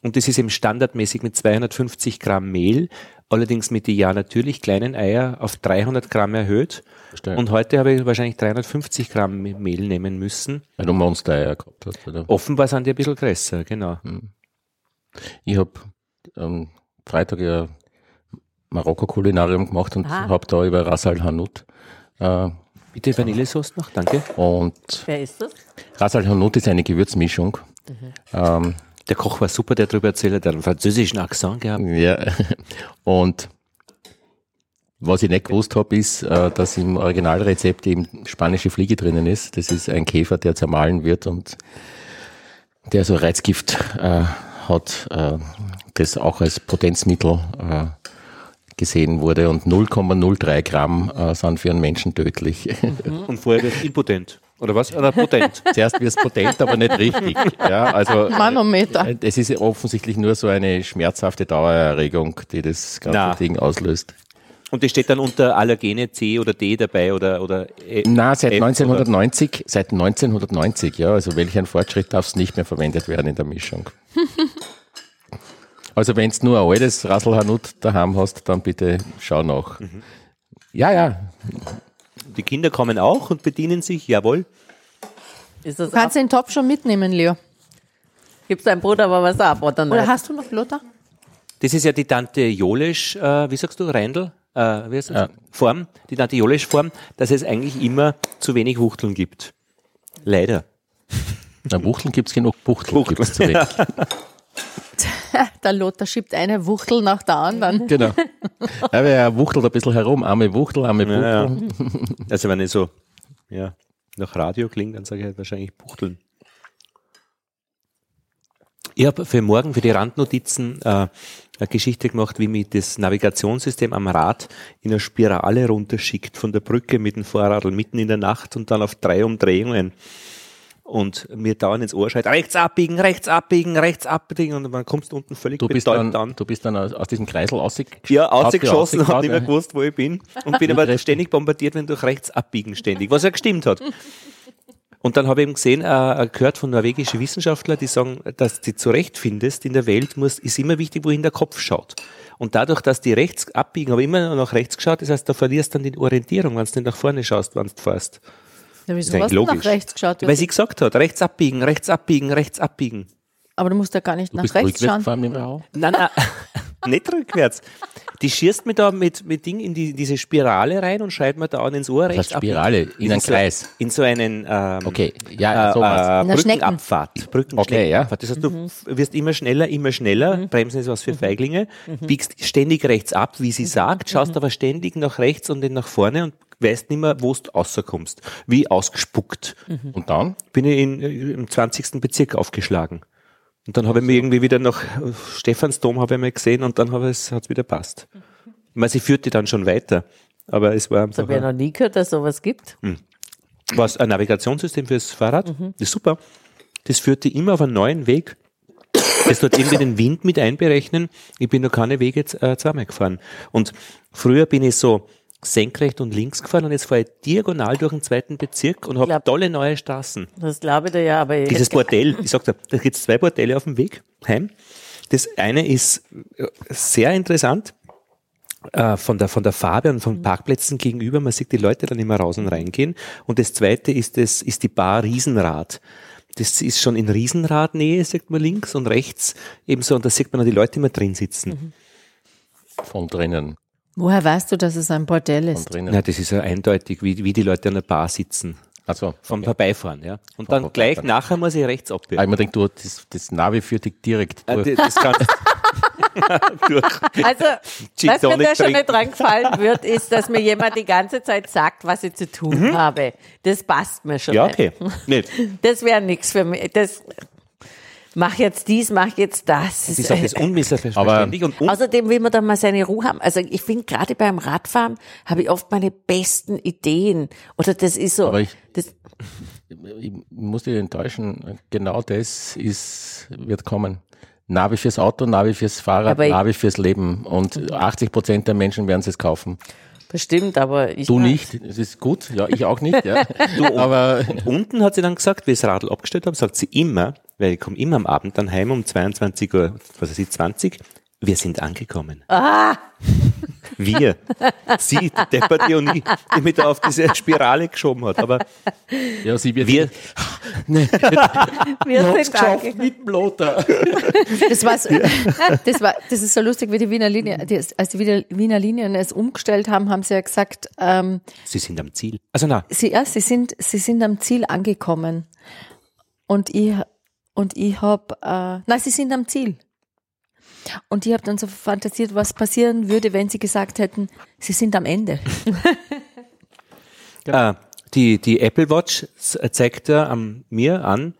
Und das ist eben standardmäßig mit 250 Gramm Mehl, allerdings mit die ja natürlich kleinen Eier auf 300 Gramm erhöht. Verstehe. Und heute habe ich wahrscheinlich 350 Gramm Mehl nehmen müssen. Weil du Monster-Eier gehabt hast, oder? Offenbar sind die ein bisschen größer, genau. Ich habe ähm, Freitag ja Marokko-Kulinarium gemacht und Ah. habe da über Ras Al Hanout äh, Bitte Vanillesauce noch, danke. und Wer ist das? Ras Al Hanout ist eine Gewürzmischung. Ähm, Der Koch war super, der darüber erzählt hat, der hat einen französischen Akzent gehabt. ja, und was ich nicht gewusst habe, ist, äh, dass im Originalrezept eben spanische Fliege drinnen ist. Das ist ein Käfer, der zermahlen wird und der so Reizgift äh, hat, äh, das auch als Potenzmittel äh, gesehen wurde und 0,03 Gramm äh, sind für einen Menschen tödlich. Und vorher wird es impotent. Oder was? Oder potent. Zuerst wird es potent, aber nicht richtig. Ja, also Manometer. äh, es ist offensichtlich nur so eine schmerzhafte Dauererregung, die das ganze Na. Ding auslöst. Und das steht dann unter Allergene C oder D dabei oder, oder E. Na, seit F oder- 1990, seit 1990, ja. Also welch ein Fortschritt darf es nicht mehr verwendet werden in der Mischung. also wenn du nur ein altes Rasselhanut daheim hast, dann bitte schau nach. Ja, ja. Die Kinder kommen auch und bedienen sich, jawohl. Ist das Du kannst den Topf schon mitnehmen, Leo. Gibt deinem Bruder aber was ab, oder nicht? Oder hast du noch Lothar? Das ist ja die Tante Jolesch, äh, wie sagst du, Reindl? Äh, wie heißt das? Form, die Tante Jolesch-Form, dass es eigentlich immer zu wenig Wuchteln gibt. Leider. Na, Wuchteln gibt's genug, Buchteln Buchteln, gibt's zu wenig. Der Lothar schiebt eine Wuchtel nach der anderen. Genau. Aber er wuchtelt ein bisschen herum. Arme Wuchtel, arme Wuchtel. Ja, ja. Also wenn ich so ja, nach Radio klingt, dann sage ich halt wahrscheinlich Buchteln. Ich habe für morgen, für die Randnotizen, äh, eine Geschichte gemacht, wie mich das Navigationssystem am Rad in eine Spirale runterschickt von der Brücke mit dem Fahrradl mitten in der Nacht und dann auf drei Umdrehungen. Und mir dauernd ins Ohr schreit, rechts abbiegen, rechts abbiegen, rechts abbiegen und dann kommst du unten völlig Du bist, dann, du bist dann aus, diesem Kreisel ausgegangen. ja, ausgeschossen, habe nicht mehr gewusst, wo ich bin. Und bin aber ständig bombardiert, wenn durch rechts abbiegen ständig, was ja gestimmt hat. Und dann habe ich eben gesehen, äh, gehört von norwegischen Wissenschaftlern, die sagen, dass du zurechtfindest in der Welt, muss, ist immer wichtig, wohin der Kopf schaut. Und dadurch, dass die rechts abbiegen, aber immer nach rechts geschaut, das heißt, da verlierst dann die Orientierung, wenn du nicht nach vorne schaust, wenn du fährst. Ja, wieso hast du nach rechts geschaut? Weil sie gesagt hat, rechts abbiegen, rechts abbiegen, rechts abbiegen. Aber du musst ja gar nicht Du nach bist rechts schauen. gefahren im Rau. Nein, nein, nicht rückwärts. Die schießt mir da mit, mit Ding in die, diese Spirale rein und schreit mir da an ins Ohr Das rechts heißt Spirale, abbiegen. in einen Kreis. In so einen ähm, Okay, ja, äh, sowas. äh, Schnecken. Brückenabfahrt. Brücken Okay, ja. Das heißt, du f- wirst immer schneller, immer schneller. Bremsen ist was für Feiglinge. Biegst ständig rechts ab, wie sie sagt, schaust aber ständig nach rechts und dann nach vorne und weißt nicht mehr, wo du rauskommst. Wie ausgespuckt. Und dann? Bin ich in, im 20. Bezirk aufgeschlagen. Und dann habe ich mich irgendwie wieder nach äh, Stephansdom habe ich mal gesehen und dann es, hat's wieder passt. Ich meine, sie führte dann schon weiter. Aber es war Das einfach habe ich noch nie gehört, dass sowas gibt. was, ein Navigationssystem fürs Fahrrad. Das ist super. Das führte immer auf einen neuen Weg. Das tut irgendwie den Wind mit einberechnen. Ich bin noch keine Wege äh, zweimal gefahren. Und früher bin ich so senkrecht und links gefahren und jetzt fahre ich diagonal durch den zweiten Bezirk und habe tolle neue Straßen. Das glaube ich dir ja, aber ich Dieses Bordell, ich sag dir, da gibt es zwei Bordelle auf dem Weg heim. Das eine ist äh, sehr interessant äh, von, der, von der Farbe und von Parkplätzen gegenüber. Man sieht die Leute dann immer raus und reingehen. Und das zweite ist, das, ist die Bar Riesenrad. Das ist schon in Riesenradnähe, sagt man links und rechts ebenso. Und da sieht man dann die Leute immer drin sitzen. Von drinnen. Woher weißt du, dass es ein Bordell ist? Na, das ist ja eindeutig, wie, wie die Leute an der Bar sitzen. Also vom okay. Vorbeifahren, ja. Und dann okay, gleich dann- nachher muss ich rechts Ah, abbiegen. ich mir denke, du, das, das Navi führt dich direkt Äh, durch. das kannst durch. Also, was mir da schon nicht dran gefallen wird, ist, dass mir jemand die ganze Zeit sagt, was ich zu tun habe. Das passt mir schon Ja, okay. Nicht. Das wäre nichts für mich. Das, mach jetzt dies, mach jetzt das. Sie sagt das unmissverständlich und un Außerdem will man dann mal seine Ruhe haben. Also ich finde, gerade beim Radfahren habe ich oft meine besten Ideen. Oder das ist so. Aber ich- das, ich muss dich enttäuschen, genau das ist, wird kommen. Navi fürs Auto, Navi fürs Fahrrad, Navi fürs Leben. Und 80 Prozent der Menschen werden es kaufen. Bestimmt, aber ich. Du nicht, das ist gut, ja, ich auch nicht, ja. Aber unten hat sie dann gesagt, wie ich das Radl abgestellt habe, sagt sie immer, weil ich komme immer am Abend dann heim um 22 Uhr, was weiß ich, 20, wir sind angekommen. Ah, Wir. Sie, und ich, die mich da auf diese Spirale geschoben hat. Aber ja, sie wird wir, wir hat's sind geschafft angekommen. mit dem Lothar. Das, war so, das, war, das ist so lustig, wie die Wiener Linie, die, als die Wiener, Wiener Linien es umgestellt haben, haben sie ja gesagt, ähm, sie sind am Ziel. Also na, sie, ja, sie, sind, sie sind am Ziel angekommen. Und ich, und ich habe, äh, nein, sie sind am Ziel. Und ich habe dann so fantasiert, was passieren würde, wenn sie gesagt hätten, sie sind am Ende. äh, die, die Apple Watch zeigt ja am, mir an,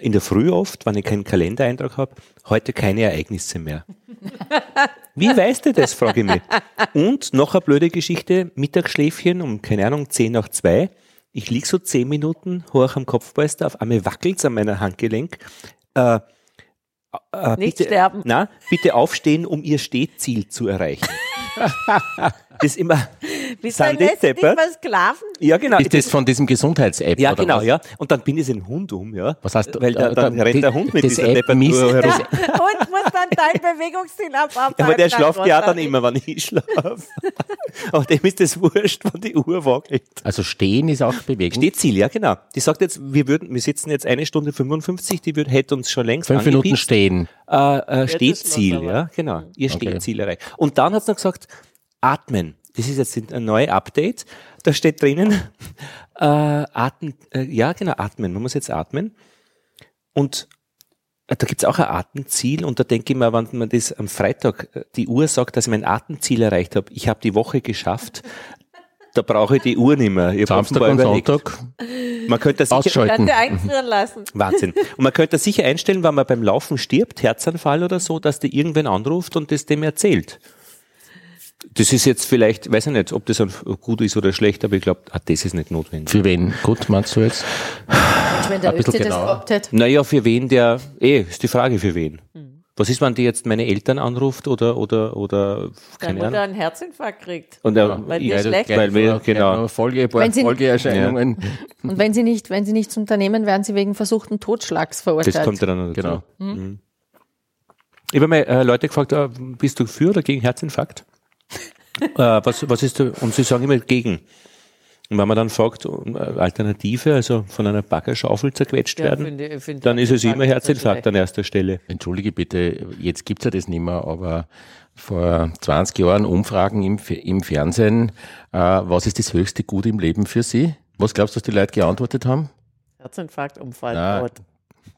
in der Früh oft, wenn ich keinen Kalendereintrag habe, heute keine Ereignisse mehr. Wie weißt du das, frage ich mich. Und noch eine blöde Geschichte, Mittagsschläfchen um, keine Ahnung, 10 nach 2. Ich lieg so 10 Minuten hoch am Kopfpolster, auf einmal wackelt's an meiner Handgelenk. Äh, äh, Nicht bitte, sterben. Na, bitte aufstehen, um ihr Stehziel zu erreichen. das ist immer, Bist Sind du die nicht deppert? versklaven? ja genau. Ist das von diesem Gesundheits-App? Ja, oder genau, was? ja. Und dann bin ich den Hund um, ja. Was heißt, Weil da, äh, dann da- rennt der Hund mit das dieser App. Und muss dann dein Bewegungsziel abarbeiten. Ja, aber der schlaft ja dann immer, wenn ich schlafe. Aber dem ist das wurscht, wenn die Uhr wackelt. Also stehen ist auch Bewegung. Stehziel, ja genau. Die sagt jetzt, wir würden, wir sitzen jetzt eine Stunde 55, die würde, hätte uns schon längst Fünf Minuten stehen. äh, äh, Stehziel, aber. ja, genau. Ihr Okay. Stehziel erreicht. Und dann hat sie noch gesagt, atmen. Das ist jetzt ein neues Update. Da steht drinnen, äh, atmen, äh, ja, genau, atmen. Man muss jetzt atmen. Und äh, da gibt's auch ein Atemziel und da denke ich mir, wenn man das am Freitag äh, die Uhr sagt, dass ich mein Atemziel erreicht habe, ich habe die Woche geschafft, da brauche ich die Uhr nicht mehr. Ich Samstag und überlegt. Sonntag Man könnte das sicher, ausschalten. Einfrieren lassen. Wahnsinn. Und man könnte das sicher einstellen, wenn man beim Laufen stirbt, Herzanfall oder so, dass der irgendwen anruft und das dem erzählt. Das ist jetzt vielleicht, weiß ich nicht, ob das ein- gut ist oder schlecht, aber ich glaube, das ist nicht notwendig. Für wen? Gut, meinst du jetzt? Wenn der Ötzi das hätte. Naja, für wen der, eh, ist die Frage für wen. Was ist, wenn die jetzt meine Eltern anruft oder, oder, oder, Deine keine Mutter Ahnung. einen Herzinfarkt kriegt. Und er, Weil dir schlecht weil wir, genau. Folge, Wenn sie- Folgeerscheinungen. Und wenn sie nicht, wenn sie nichts unternehmen, werden sie wegen versuchten Totschlags verurteilt. Das kommt ja dann noch dazu. Genau. Mhm. Ich habe mal äh, Leute gefragt, äh, bist du für oder gegen Herzinfarkt? Äh, was, was ist? Und sie sagen immer gegen. Und wenn man dann fragt, äh, Alternative, also von einer Baggerschaufel zerquetscht Ja, werden, finde ich- dann ist es immer Herzinfarkt an erster Stelle. Entschuldige bitte, jetzt gibt's ja das nicht mehr, aber vor 20 Jahren Umfragen im, im Fernsehen, äh, was ist das höchste Gut im Leben für Sie? Was glaubst du, dass die Leute geantwortet haben? Herzinfarkt, Unfall, Na, Tod.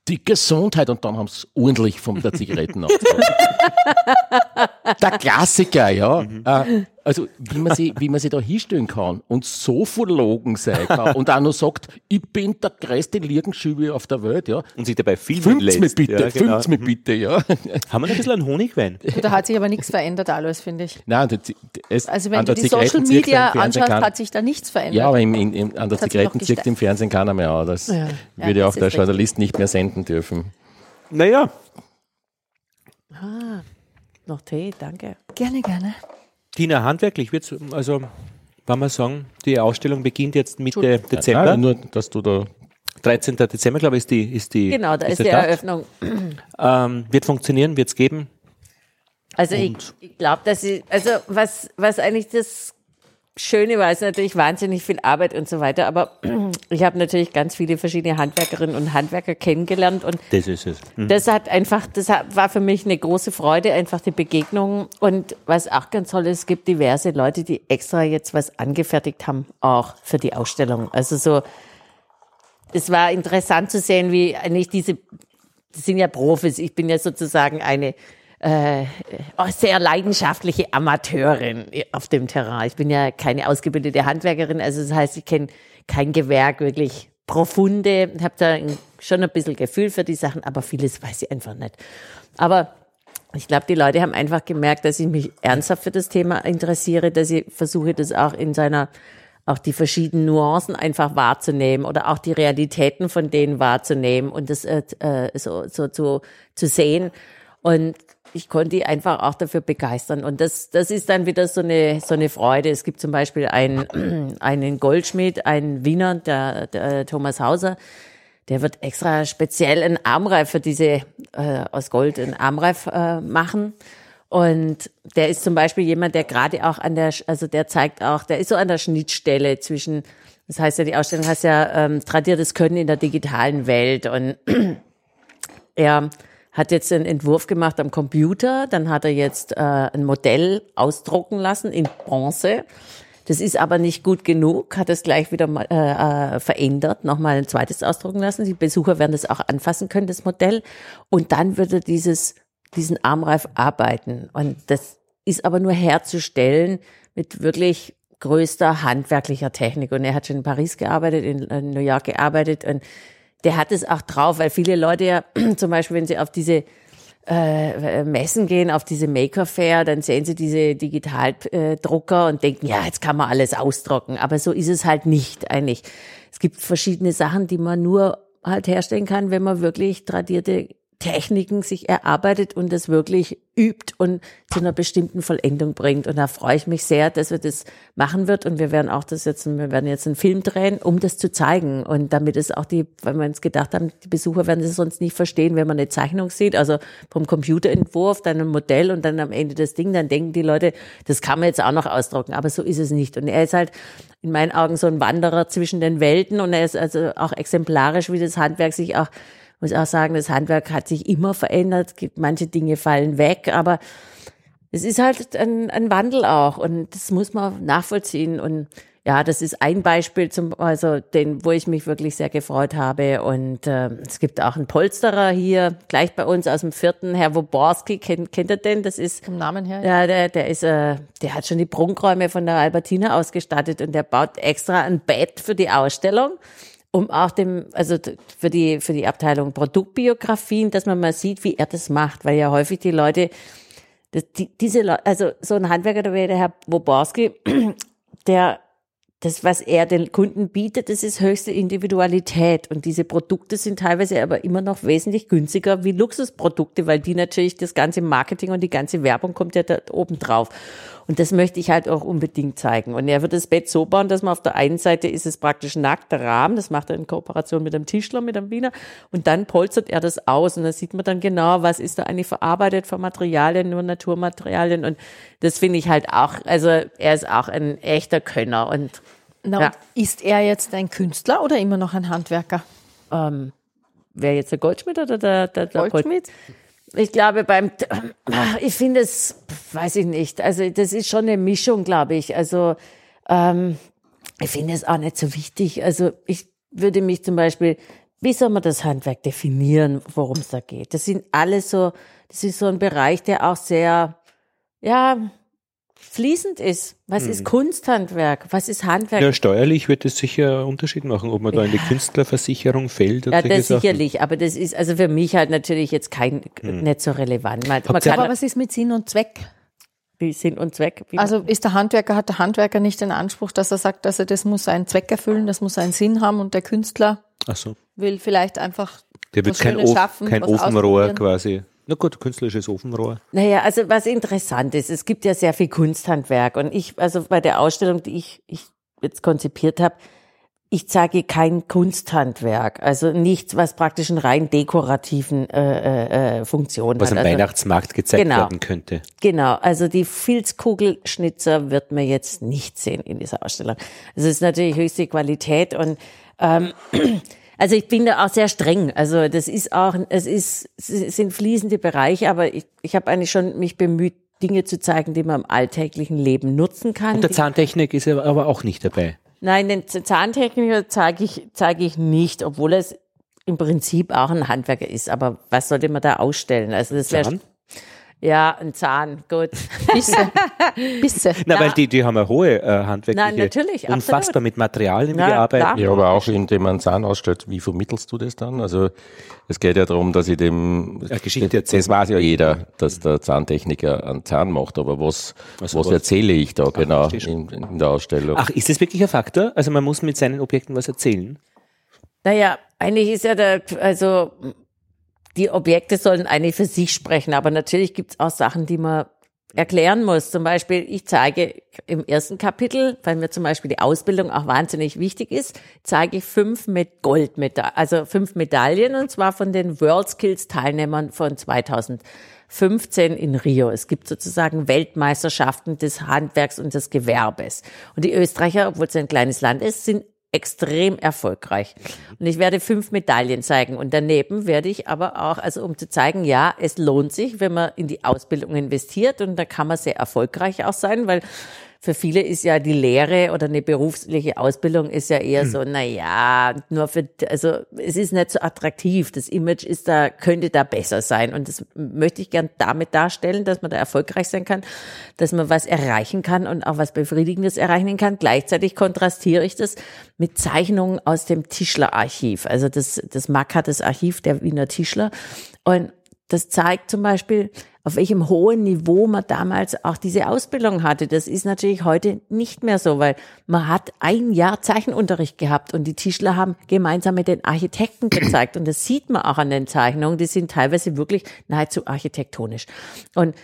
Die Gesundheit und dann haben sie ordentlich von der Zigaretten abgezogen. Der Klassiker, ja. Äh, also wie man, sie, wie man sich da hinstellen kann und so verlogen sein kann und auch noch sagt, ich bin der größte Liegenschübe auf der Welt, ja. Und sich dabei filmen Filmt's lässt. mir bitte, Ja, genau. filmt's mir bitte, ja. Haben wir noch ein bisschen einen Honigwein? Da hat sich aber nichts verändert, alles, finde ich. Nein, das, es, Also an wenn du die Social Media im anschaust, kann- hat sich da nichts verändert. Ja, aber im, in, im, an der Das sich Zigarettenzirkel gesteigert. im Fernsehen keiner mehr an. Das Ja. würde Ja, auch das der ist Journalist nicht mehr senden dürfen. Naja, Ah, noch Tee, danke. Gerne, gerne. Tina, handwerklich wird's, also, wenn wir sagen, die Ausstellung beginnt jetzt Mitte Dezember. Nein, nur, dass du da 13. Dezember, glaube ich, ist die, ist die, Genau, da ist die Start. Eröffnung. Ähm, wird funktionieren, wird's geben. Also ich, ich glaube, dass ich, also was, was eigentlich das Schöne war, ist natürlich wahnsinnig viel Arbeit und so weiter, aber ich habe natürlich ganz viele verschiedene Handwerkerinnen und Handwerker kennengelernt und Das ist es. Mhm. das hat einfach, das war für mich eine große Freude, einfach die Begegnung. Und was auch ganz toll ist, es gibt diverse Leute, die extra jetzt was angefertigt haben, auch für die Ausstellung. Also so es war interessant zu sehen, wie eigentlich diese, das sind ja Profis, ich bin ja sozusagen eine äh, sehr leidenschaftliche Amateurin auf dem Terrain. Ich bin ja keine ausgebildete Handwerkerin, also das heißt, ich kenne kein Gewerk wirklich profunde, habe da schon ein bisschen Gefühl für die Sachen, aber vieles weiß ich einfach nicht. Aber ich glaube, die Leute haben einfach gemerkt, dass ich mich ernsthaft für das Thema interessiere, dass ich versuche, das auch in seiner, auch die verschiedenen Nuancen einfach wahrzunehmen oder auch die Realitäten von denen wahrzunehmen und das äh, äh so, so zu, zu sehen. Und ich konnte die einfach auch dafür begeistern. Und das, das ist dann wieder so eine, so eine Freude. Es gibt zum Beispiel einen, einen Goldschmied, einen Wiener, der, der Thomas Hauser, der wird extra speziell einen Armreif für diese, äh, aus Gold einen Armreif äh, machen. Und der ist zum Beispiel jemand, der gerade auch an der, also der zeigt auch, der ist so an der Schnittstelle zwischen, das heißt ja, die Ausstellung heißt ja ähm, tradiertes Können in der digitalen Welt. Und er hat jetzt einen Entwurf gemacht am Computer, dann hat er jetzt äh, ein Modell ausdrucken lassen in Bronze. Das ist aber nicht gut genug, hat es gleich wieder mal, äh, äh, verändert, nochmal ein zweites ausdrucken lassen. Die Besucher werden das auch anfassen können, das Modell. Und dann wird er dieses, diesen Armreif arbeiten. Und das ist aber nur herzustellen mit wirklich größter handwerklicher Technik. Und er hat schon in Paris gearbeitet, in, in New York gearbeitet und der hat es auch drauf, weil viele Leute ja zum Beispiel, wenn sie auf diese äh, Messen gehen, auf diese Maker Fair, dann sehen sie diese Digitaldrucker und denken, ja, jetzt kann man alles ausdrucken. Aber so ist es halt nicht eigentlich. Es gibt verschiedene Sachen, die man nur halt herstellen kann, wenn man wirklich tradierte Techniken sich erarbeitet und das wirklich übt und zu einer bestimmten Vollendung bringt. Und da freue ich mich sehr, dass wir das machen wird. Und wir werden auch das jetzt, wir werden jetzt einen Film drehen, um das zu zeigen. Und damit es auch die, weil wir uns gedacht haben, die Besucher werden das sonst nicht verstehen, wenn man eine Zeichnung sieht, also vom Computerentwurf, dann ein Modell und dann am Ende das Ding, dann denken die Leute, das kann man jetzt auch noch ausdrucken. Aber so ist es nicht. Und er ist halt in meinen Augen so ein Wanderer zwischen den Welten und er ist also auch exemplarisch, wie das Handwerk sich auch muss auch sagen, das Handwerk hat sich immer verändert. Manche Dinge fallen weg, aber es ist halt ein, ein Wandel auch und das muss man nachvollziehen und ja, das ist ein Beispiel zum, also den, wo ich mich wirklich sehr gefreut habe. Und äh, es gibt auch einen Polsterer hier, gleich bei uns aus dem vierten, Herr Woborski, kennt, kennt ihr den? Das ist vom Namen her. Ja, der, der ist, äh, der hat schon die Prunkräume von der Albertina ausgestattet und der baut extra ein Bett für die Ausstellung um auch dem, also für die, für die Abteilung Produktbiografien, dass man mal sieht, wie er das macht, weil ja häufig die Leute, die, diese Leute, also so ein Handwerker, der, der Herr Woborski, der, das, was er den Kunden bietet, das ist höchste Individualität. Und diese Produkte sind teilweise aber immer noch wesentlich günstiger wie Luxusprodukte, weil die natürlich das ganze Marketing und die ganze Werbung kommt ja da oben drauf. Und das möchte ich halt auch unbedingt zeigen. Und er wird das Bett so bauen, dass man auf der einen Seite ist es praktisch nackter Rahmen, das macht er in Kooperation mit einem Tischler, mit einem Wiener, und dann polstert er das aus und da sieht man dann genau, was ist da eigentlich verarbeitet von Materialien, nur Naturmaterialien und das finde ich halt auch, also er ist auch ein echter Könner und Na, ja. ist er jetzt ein Künstler oder immer noch ein Handwerker? Ähm, wer jetzt der Goldschmied oder der, der, der Goldschmied? Gold ich glaube, beim, ich finde es, weiß ich nicht. Also, das ist schon eine Mischung, glaube ich. Also, ähm, ich finde es auch nicht so wichtig. Also, ich würde mich zum Beispiel, wie soll man das Handwerk definieren, worum es da geht? Das sind alles so, das ist so ein Bereich, der auch sehr, ja, fließend ist. Was hm. ist Kunsthandwerk? Was ist Handwerk? Ja, steuerlich wird es sicher einen Unterschied machen, ob man ja. da in die Künstlerversicherung fällt. Ja, das sicherlich. Aber das ist also für mich halt natürlich jetzt kein, hm. nicht so relevant. Man, man kann, aber was ist mit Sinn und Zweck? Wie Sinn und Zweck? Wie also ist der Handwerker, hat der Handwerker nicht den Anspruch, dass er sagt, dass er das muss einen Zweck erfüllen, das muss einen Sinn haben und der Künstler so. will vielleicht einfach der wird kein, schaffen, kein Ofenrohr quasi na gut, künstlerisches Ofenrohr. Naja, also was interessant ist, es gibt ja sehr viel Kunsthandwerk und ich, also bei der Ausstellung, die ich, ich jetzt konzipiert habe, ich zeige kein Kunsthandwerk, also nichts, was praktisch einen rein dekorativen äh, äh, Funktion was hat. Was am also, Weihnachtsmarkt gezeigt genau, werden könnte. Genau, also die Filzkugelschnitzer wird man jetzt nicht sehen in dieser Ausstellung. Also es ist natürlich höchste Qualität und ähm, Also ich bin da auch sehr streng. Also das ist auch, es ist, es sind fließende Bereiche, aber ich, ich habe eigentlich schon mich bemüht, Dinge zu zeigen, die man im alltäglichen Leben nutzen kann. Und der Zahntechnik ist aber auch nicht dabei. Nein, den Zahntechniker zeige ich, zeige ich nicht, obwohl es im Prinzip auch ein Handwerker ist. Aber was sollte man da ausstellen? Also das wäre ja, ein Zahn, gut. Bisse. Bisse. Na, weil die, die haben eine hohe äh, handwerkliche, Nein, natürlich, unfassbar absolut. mit Materialien Ja, gearbeitet. klar. Ja, aber auch indem man einen Zahn ausstellt, wie vermittelst du das dann? Also es geht ja darum, dass ich dem, Ja, Geschichte das, das weiß ja jeder, dass der Zahntechniker einen Zahn macht, aber was, Also was was- erzähle ich da genau in, in der Ausstellung? Ach, ist das wirklich ein Faktor? Also man muss mit seinen Objekten was erzählen? Naja, eigentlich ist ja der, also die Objekte sollen eigentlich für sich sprechen, aber natürlich gibt's auch Sachen, die man erklären muss. Zum Beispiel, ich zeige im ersten Kapitel, weil mir zum Beispiel die Ausbildung auch wahnsinnig wichtig ist, zeige ich fünf mit Goldmedaillen, also fünf Medaillen und zwar von den World Skills Teilnehmern von 2015 in Rio. Es gibt sozusagen Weltmeisterschaften des Handwerks und des Gewerbes. Und die Österreicher, obwohl es ein kleines Land ist, sind extrem erfolgreich. Und ich werde fünf Medaillen zeigen. Und daneben werde ich aber auch, also um zu zeigen, ja, es lohnt sich, wenn man in die Ausbildung investiert. Und da kann man sehr erfolgreich auch sein, weil für viele ist ja die Lehre oder eine berufliche Ausbildung ist ja eher so, na ja, nur für, also es ist nicht so attraktiv. Das Image ist da, könnte da besser sein. Und das möchte ich gern damit darstellen, dass man da erfolgreich sein kann, dass man was erreichen kann und auch was Befriedigendes erreichen kann. Gleichzeitig kontrastiere ich das mit Zeichnungen aus dem Tischlerarchiv. Also das, das MAC hat das Archiv der Wiener Tischler. Und das zeigt zum Beispiel, auf welchem hohen Niveau man damals auch diese Ausbildung hatte. Das ist natürlich heute nicht mehr so, weil man hat ein Jahr Zeichenunterricht gehabt und die Tischler haben gemeinsam mit den Architekten gezeigt. Und das sieht man auch an den Zeichnungen. Die sind teilweise wirklich nahezu architektonisch. Und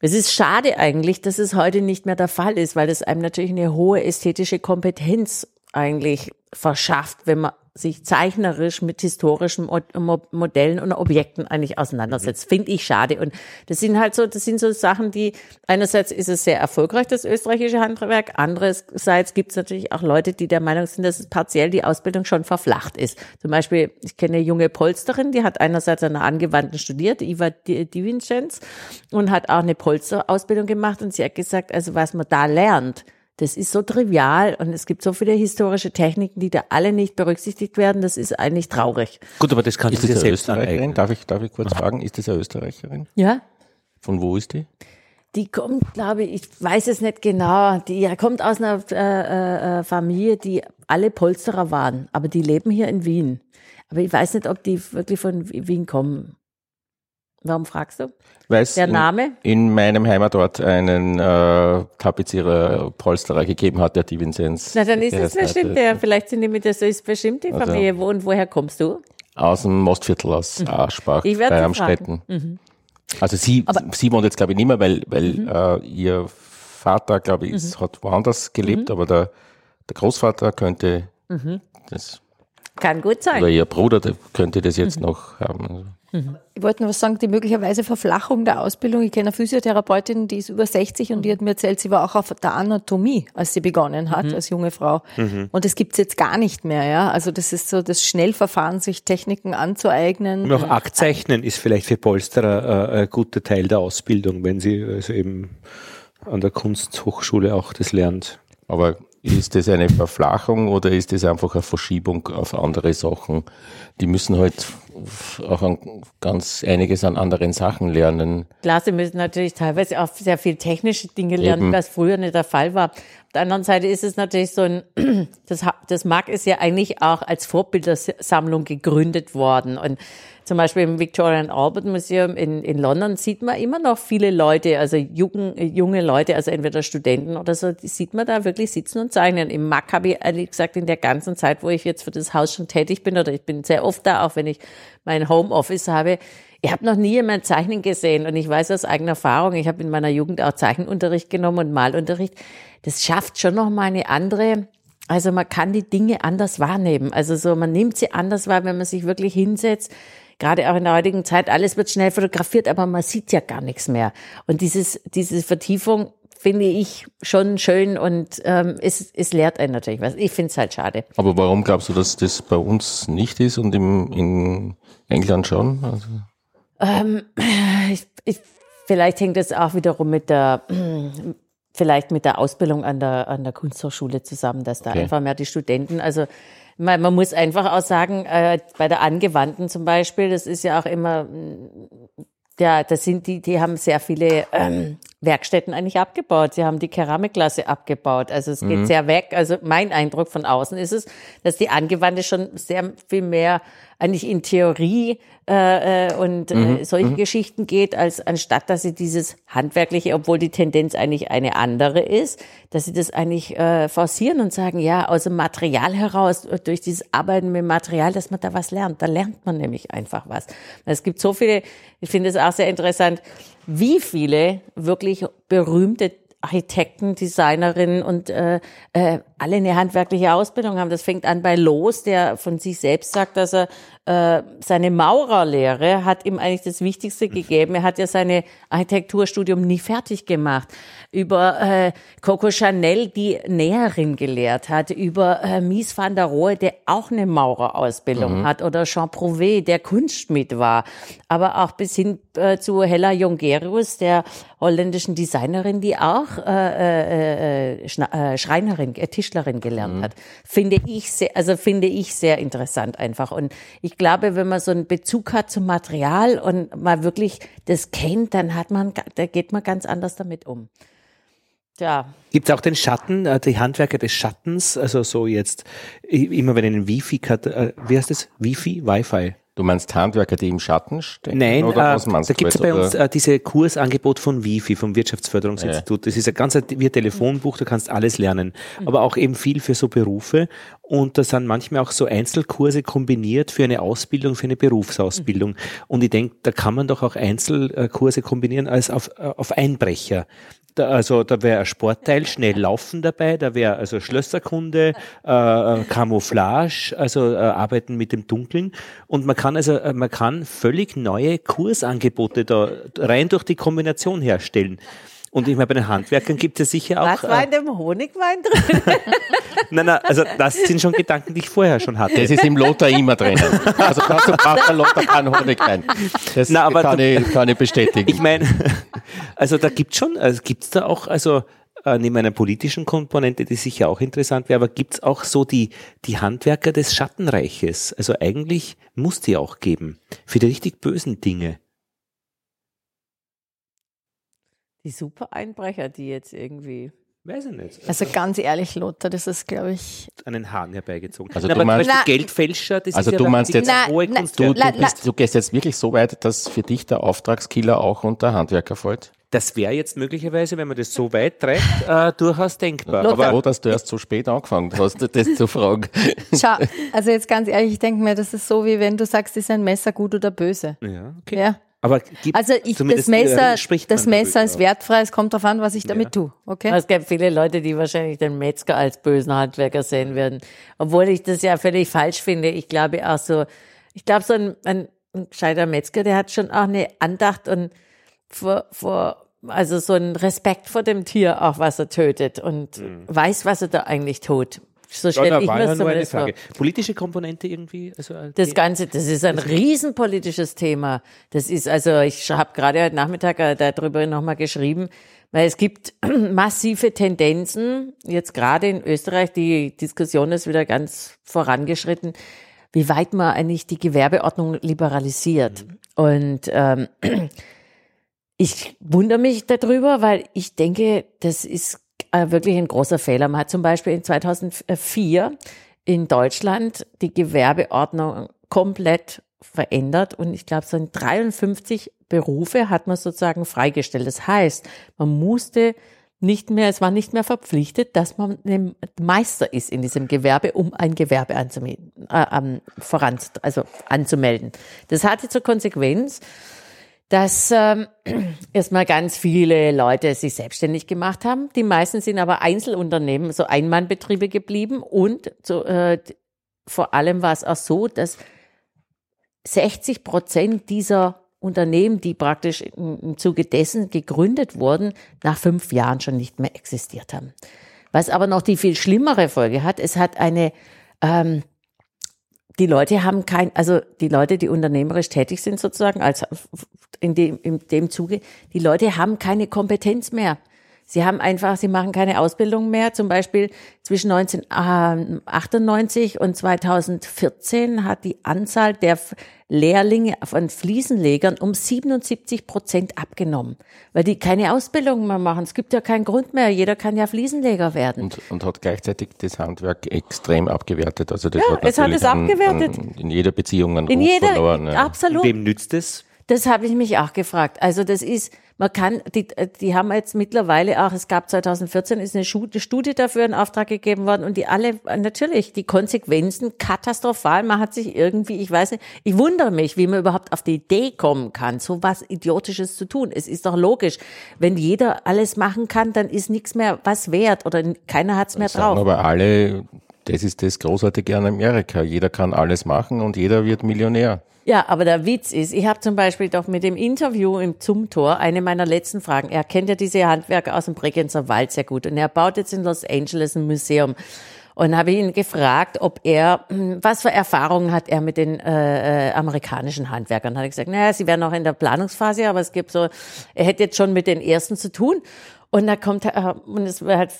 es ist schade eigentlich, dass es heute nicht mehr der Fall ist, weil es einem natürlich eine hohe ästhetische Kompetenz eigentlich verschafft, wenn man sich zeichnerisch mit historischen Mo- Mo- Modellen und Objekten eigentlich auseinandersetzt. Finde ich schade. Und das sind halt so, das sind so Sachen, die einerseits ist es sehr erfolgreich, das österreichische Handwerk. Andererseits gibt es natürlich auch Leute, die der Meinung sind, dass partiell die Ausbildung schon verflacht ist. Zum Beispiel, ich kenne eine junge Polsterin, die hat einerseits an einer Angewandten studiert, Iva Di- Divincenz, und hat auch eine Polsterausbildung gemacht. Und sie hat gesagt, also was man da lernt, das ist so trivial und es gibt so viele historische Techniken, die da alle nicht berücksichtigt werden. Das ist eigentlich traurig. Gut, aber das kann ist das eine selbst Österreicherin? aneignen. Darf ich, darf ich kurz fragen, ist das eine Österreicherin? Ja? Von wo ist die? Die kommt, glaube ich, ich weiß es nicht genau. Die kommt aus einer äh, äh, Familie, die alle Polsterer waren, aber die leben hier in Wien. Aber ich weiß nicht, ob die wirklich von Wien kommen. Warum fragst du? Weil es Der in, Name? in meinem Heimatort einen äh, Tapezierer, Polsterer gegeben hat, der die Vinzenz. Na, dann ist es bestimmt der. Vielleicht sind die mit der, so ist bestimmt die Also- Familie. Wo und woher kommst du? Aus dem Mostviertel aus Aschbach Mhm. Ich werd bei Amstetten. Mhm. Also sie, sie wohnt jetzt glaube ich nicht mehr, weil, weil Mhm. äh, ihr Vater, glaube ich, ist, hat woanders gelebt, Mhm. aber der, der Großvater könnte das, Kann gut sein. oder ihr Bruder der könnte das jetzt Mhm. noch haben. Also, Ich wollte nur was sagen, die möglicherweise Verflachung der Ausbildung. Ich kenne eine Physiotherapeutin, die ist über 60 und die hat mir erzählt, sie war auch auf der Anatomie, als sie begonnen hat, als junge Frau. Und das gibt's jetzt gar nicht mehr, ja. Also das ist so das Schnellverfahren, sich Techniken anzueignen. Und auch Aktzeichnen ist vielleicht für Polsterer äh, ein guter Teil der Ausbildung, wenn sie also eben an der Kunsthochschule auch das lernt. aber ist das eine Verflachung oder ist das einfach eine Verschiebung auf andere Sachen? Die müssen halt auch an ganz einiges an anderen Sachen lernen. Klar, sie müssen natürlich teilweise auch sehr viel technische Dinge lernen, Eben. was früher nicht der Fall war. Auf der anderen Seite ist es natürlich so ein, das, das Mark ist ja eigentlich auch als Vorbildersammlung gegründet worden. Und zum Beispiel im Victoria and Albert Museum in, in London sieht man immer noch viele Leute, also jungen, junge Leute, also entweder Studenten oder so, die sieht man da wirklich sitzen und zeichnen. Im MAC habe ich ehrlich gesagt in der ganzen Zeit, wo ich jetzt für das Haus schon tätig bin, oder ich bin sehr oft da, auch wenn ich mein Homeoffice habe, ich habe noch nie jemand Zeichnen gesehen und ich weiß aus eigener Erfahrung, ich habe in meiner Jugend auch Zeichenunterricht genommen und Malunterricht. Das schafft schon noch mal eine andere, also man kann die Dinge anders wahrnehmen. Also so, man nimmt sie anders wahr, wenn man sich wirklich hinsetzt. Gerade auch in der heutigen Zeit, alles wird schnell fotografiert, aber man sieht ja gar nichts mehr. Und dieses, diese Vertiefung finde ich schon schön und ähm, es, es lehrt einen natürlich was. Ich finde es halt schade. Aber warum glaubst du, dass das bei uns nicht ist und im, in England schon? Also, Ich, ich, vielleicht hängt es auch wiederum mit der, vielleicht mit der Ausbildung an der, an der Kunsthochschule zusammen, dass da Okay. einfach mehr die Studenten, also man, man muss einfach auch sagen, äh, bei der Angewandten zum Beispiel, das ist ja auch immer, mm, ja, das sind die, die haben sehr viele ähm, Werkstätten eigentlich abgebaut. Sie haben die Keramikklasse abgebaut. Also es geht sehr weg. Also mein Eindruck von außen ist es, dass die Angewandte schon sehr viel mehr eigentlich in Theorie äh, äh, und äh, solche Geschichten geht, als anstatt dass sie dieses handwerkliche, obwohl die Tendenz eigentlich eine andere ist, dass sie das eigentlich äh, forcieren und sagen, ja, aus dem Material heraus, durch dieses Arbeiten mit Material, dass man da was lernt. Da lernt man nämlich einfach was. Es gibt so viele, ich finde es auch sehr interessant, wie viele wirklich berühmte Architekten, Designerinnen und äh, äh, alle eine handwerkliche Ausbildung haben. Das fängt an bei Loos, der von sich selbst sagt, dass er äh, seine Maurerlehre hat ihm eigentlich das Wichtigste gegeben. Er hat ja seine Architekturstudium nie fertig gemacht. Über äh, Coco Chanel, die Näherin gelehrt hat, über äh, Mies van der Rohe, der auch eine Maurerausbildung hat, oder Jean Prouvé, der Kunstschmied war, aber auch bis hin äh, zu Hella Jongerius, der holländischen Designerin, die auch äh, äh, Schna- äh, Schreinerin, äh, Tischlerin gelernt hat. Finde ich sehr, also finde ich sehr interessant einfach. Und ich glaube, wenn man so einen Bezug hat zum Material und mal wirklich das kennt, dann hat man, da geht man ganz anders damit um. Tja, Gibt es auch den Schatten, äh, die Handwerker des Schattens, also so jetzt, immer wenn ein Wifi, äh, wie heißt das? Wifi? Wi-Fi? Du meinst Handwerker, die im Schatten stehen? Nein, oder äh, da gibt es bei oder? uns äh, diese Kursangebot von Wifi, vom Wirtschaftsförderungsinstitut. Das ist ein ganz wie ein Telefonbuch, du kannst alles lernen, aber auch eben viel für so Berufe. Und da sind manchmal auch so Einzelkurse kombiniert für eine Ausbildung, für eine Berufsausbildung. Und ich denke, da kann man doch auch Einzelkurse kombinieren als auf, äh, auf Einbrecher. Da, also da wäre ein Sportteil, schnell laufen dabei, da wäre also Schlösserkunde, äh, Camouflage, also äh, Arbeiten mit dem Dunkeln. Und man kann also, äh, man kann völlig neue Kursangebote da rein durch die Kombination herstellen. Und ich meine, bei den Handwerkern gibt es ja sicher auch. was war Äh, in dem Honigwein drin? nein, nein, also das sind schon Gedanken, die ich vorher schon hatte. Das ist im Lothar immer drinnen. Also dazu braucht der Lothar keinen Honig rein. Das Na, aber kann, du- ich, kann ich bestätigen. Ich meine, also da gibt's schon, also gibt's da auch, also äh, neben einer politischen Komponente, die sicher auch interessant wäre, aber gibt's auch so die, die Handwerker des Schattenreiches? Also eigentlich muss die auch geben. Für die richtig bösen Dinge. Die super Einbrecher, die jetzt irgendwie. Weiß ich nicht. Also ganz ehrlich, Lothar, das ist, glaube ich, Einen Hahn herbeigezogen. Also Na, du aber meinst- Na- Geldfälscher, das Also ist ja du dann meinst jetzt- ganz hohe Na, Kunst. du, du, bist, du gehst jetzt wirklich so weit, dass für dich der Auftragskiller auch unter Handwerker fällt? Das wäre jetzt möglicherweise, wenn man das so weit treibt, äh, durchaus denkbar. Aber Aber froh, dass du erst so spät angefangen hast, das zu fragen. schau, also jetzt ganz ehrlich, ich denke mir, das ist so, wie wenn du sagst, ist ein Messer gut oder böse. ja, okay. Ja. Aber gibt, Also ich, das Messer, spricht das Messer ist wertfrei, es kommt darauf an, was ich damit tue. Okay? Es gibt viele Leute, die wahrscheinlich den Metzger als bösen Handwerker sehen würden. Obwohl ich das ja völlig falsch finde. Ich glaube auch so, ich glaube so ein, ein, ein gescheiter Metzger, der hat schon auch eine Andacht und vor, vor, also so einen Respekt vor dem Tier auch, was er tötet und weiß, was er da eigentlich tut. So Ja, stelle ich mir das eine zumindest vor. Frage. Politische Komponente irgendwie? Also, äh, Das Ganze, das ist ein riesenpolitisches Thema. Das ist also, ich habe gerade heute Nachmittag äh, darüber nochmal geschrieben, weil es gibt massive Tendenzen, jetzt gerade in Österreich, die Diskussion ist wieder ganz vorangeschritten, wie weit man eigentlich die Gewerbeordnung liberalisiert. Und ähm, ich wundere mich darüber, weil ich denke, das ist äh, wirklich ein großer Fehler. Man hat zum Beispiel in 2004 in Deutschland die Gewerbeordnung komplett verändert und ich glaube, so in 53 Berufe hat man sozusagen freigestellt. Das heißt, man musste nicht mehr, es war nicht mehr verpflichtet, dass man ein Meister ist in diesem Gewerbe, um ein Gewerbe anzumelden, äh, voran, also anzumelden. Das hatte zur Konsequenz, dass ähm, erstmal ganz viele Leute sich selbstständig gemacht haben. Die meisten sind aber Einzelunternehmen, so Einmannbetriebe geblieben und so, äh, vor allem war es auch so, dass 60 Prozent dieser Unternehmen, die praktisch im Zuge dessen gegründet wurden, nach fünf Jahren schon nicht mehr existiert haben. Was aber noch die viel schlimmere Folge hat, es hat eine, ähm, die Leute haben kein, also die Leute, die unternehmerisch tätig sind sozusagen, als in dem, in dem Zuge, die Leute haben keine Kompetenz mehr. Sie haben einfach, sie machen keine Ausbildung mehr. Zum Beispiel zwischen 1998 und 2014 hat die Anzahl der Lehrlinge von Fliesenlegern um 77 Prozent abgenommen, weil die keine Ausbildung mehr machen. Es gibt ja keinen Grund mehr. Jeder kann ja Fliesenleger werden. Und, und hat gleichzeitig das Handwerk extrem abgewertet. Also das ja, hat es hat es abgewertet. An, in jeder Beziehung einen in Ruf jeder, verloren. Ja. Absolut. Wem nützt es? Das habe ich mich auch gefragt. Also das ist, man kann, die, die haben jetzt mittlerweile auch, es gab 2014 ist eine Studie dafür in Auftrag gegeben worden und die alle, natürlich, die Konsequenzen katastrophal. Man hat sich irgendwie, ich weiß nicht, ich wundere mich, wie man überhaupt auf die Idee kommen kann, so was Idiotisches zu tun. Es ist doch logisch, wenn jeder alles machen kann, dann ist nichts mehr was wert oder keiner hat es mehr drauf. aber alle, das ist das Großartige an Amerika. Jeder kann alles machen und jeder wird Millionär. Ja, aber der Witz ist, ich habe zum Beispiel doch mit dem Interview im Zumtor eine meiner letzten Fragen. Er kennt ja diese Handwerker aus dem Bregenzer Wald sehr gut und er baut jetzt in Los Angeles ein Museum. Und habe ihn gefragt, ob er, hm, was für Erfahrungen hat er mit den äh, äh, amerikanischen Handwerkern. Hat er gesagt, naja, sie wären noch in der Planungsphase, aber es gibt so, er hätte jetzt schon mit den ersten zu tun. Und da kommt er, und es war halt,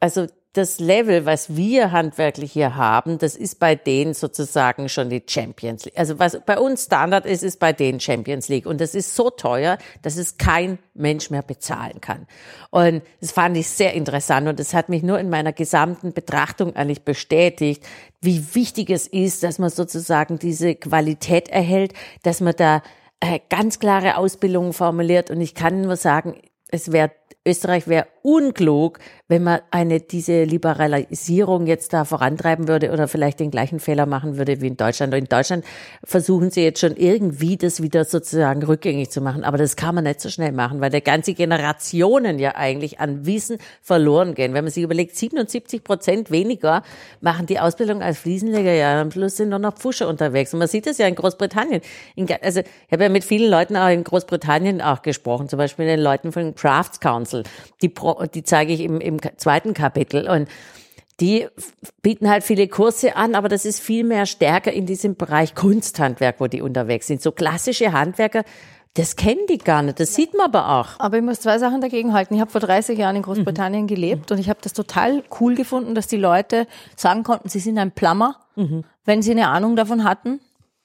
also das Level, was wir handwerklich hier haben, das ist bei denen sozusagen schon die Champions League. Also was bei uns Standard ist, ist bei denen Champions League. Und das ist so teuer, dass es kein Mensch mehr bezahlen kann. Und das fand ich sehr interessant. Und das hat mich nur in meiner gesamten Betrachtung eigentlich bestätigt, wie wichtig es ist, dass man sozusagen diese Qualität erhält, dass man da äh, ganz klare Ausbildungen formuliert. Und ich kann nur sagen, es wäre Österreich wäre unklug, wenn man eine, diese Liberalisierung jetzt da vorantreiben würde oder vielleicht den gleichen Fehler machen würde wie in Deutschland. Und in Deutschland versuchen sie jetzt schon irgendwie das wieder sozusagen rückgängig zu machen. Aber das kann man nicht so schnell machen, weil der ganze Generationen ja eigentlich an Wissen verloren gehen. Wenn man sich überlegt, 77 Prozent weniger machen die Ausbildung als Fliesenleger. Ja, am Schluss sind nur noch Pfusche unterwegs. Und man sieht das ja in Großbritannien. In, also, ich habe ja mit vielen Leuten auch in Großbritannien auch gesprochen, zum Beispiel den Leuten von Crafts Council. Die, die zeige ich im, im zweiten Kapitel. Und die bieten halt viele Kurse an, aber das ist viel mehr stärker in diesem Bereich Kunsthandwerk, wo die unterwegs sind. So klassische Handwerker, das kennen die gar nicht, das sieht man aber auch. Aber ich muss zwei Sachen dagegen halten. Ich habe vor 30 Jahren in Großbritannien mhm. gelebt und ich habe das total cool gefunden, dass die Leute sagen konnten, sie sind ein Plummer, mhm. wenn sie eine Ahnung davon hatten.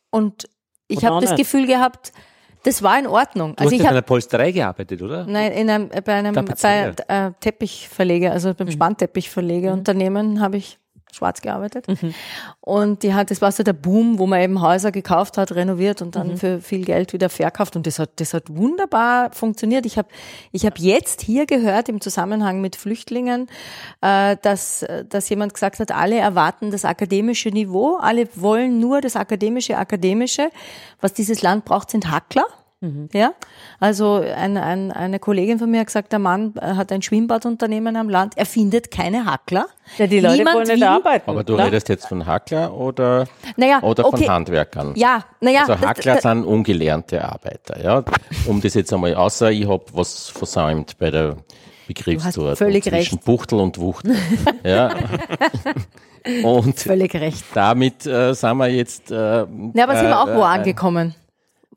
Und ich habe das Gefühl gehabt, das war in Ordnung. Du also hast ich in einer Polsterei gearbeitet, oder? Nein, in einem, bei einem bei, äh, Teppichverleger, also beim mhm. Spannteppichverlegerunternehmen habe ich schwarz gearbeitet. Mhm. Und die hat, das war so der Boom, wo man eben Häuser gekauft hat, renoviert und dann mhm. für viel Geld wieder verkauft. Und das hat, das hat wunderbar funktioniert. Ich habe, ich habe jetzt hier gehört im Zusammenhang mit Flüchtlingen, äh, dass, dass jemand gesagt hat, alle erwarten das akademische Niveau, alle wollen nur das akademische, akademische. Was dieses Land braucht, sind Hackler. Mhm. Ja, also ein, ein, eine Kollegin von mir hat gesagt, der Mann äh, hat ein Schwimmbadunternehmen am Land, er findet keine Hackler. Ja, die Leute Niemand wollen nicht will, arbeiten. Aber du ne? redest jetzt von Hackler oder, naja, oder von okay. Handwerkern? Ja, naja. Also Hackler das, das, sind ungelernte Arbeiter, ja. Um das jetzt einmal, außer ich habe was versäumt bei der Begriffszuordnung völlig zwischen recht. Buchtel und Wuchtel. ja. Und Völlig recht. Damit äh, sind wir jetzt. Äh, ja, aber sind wir auch wo äh, angekommen?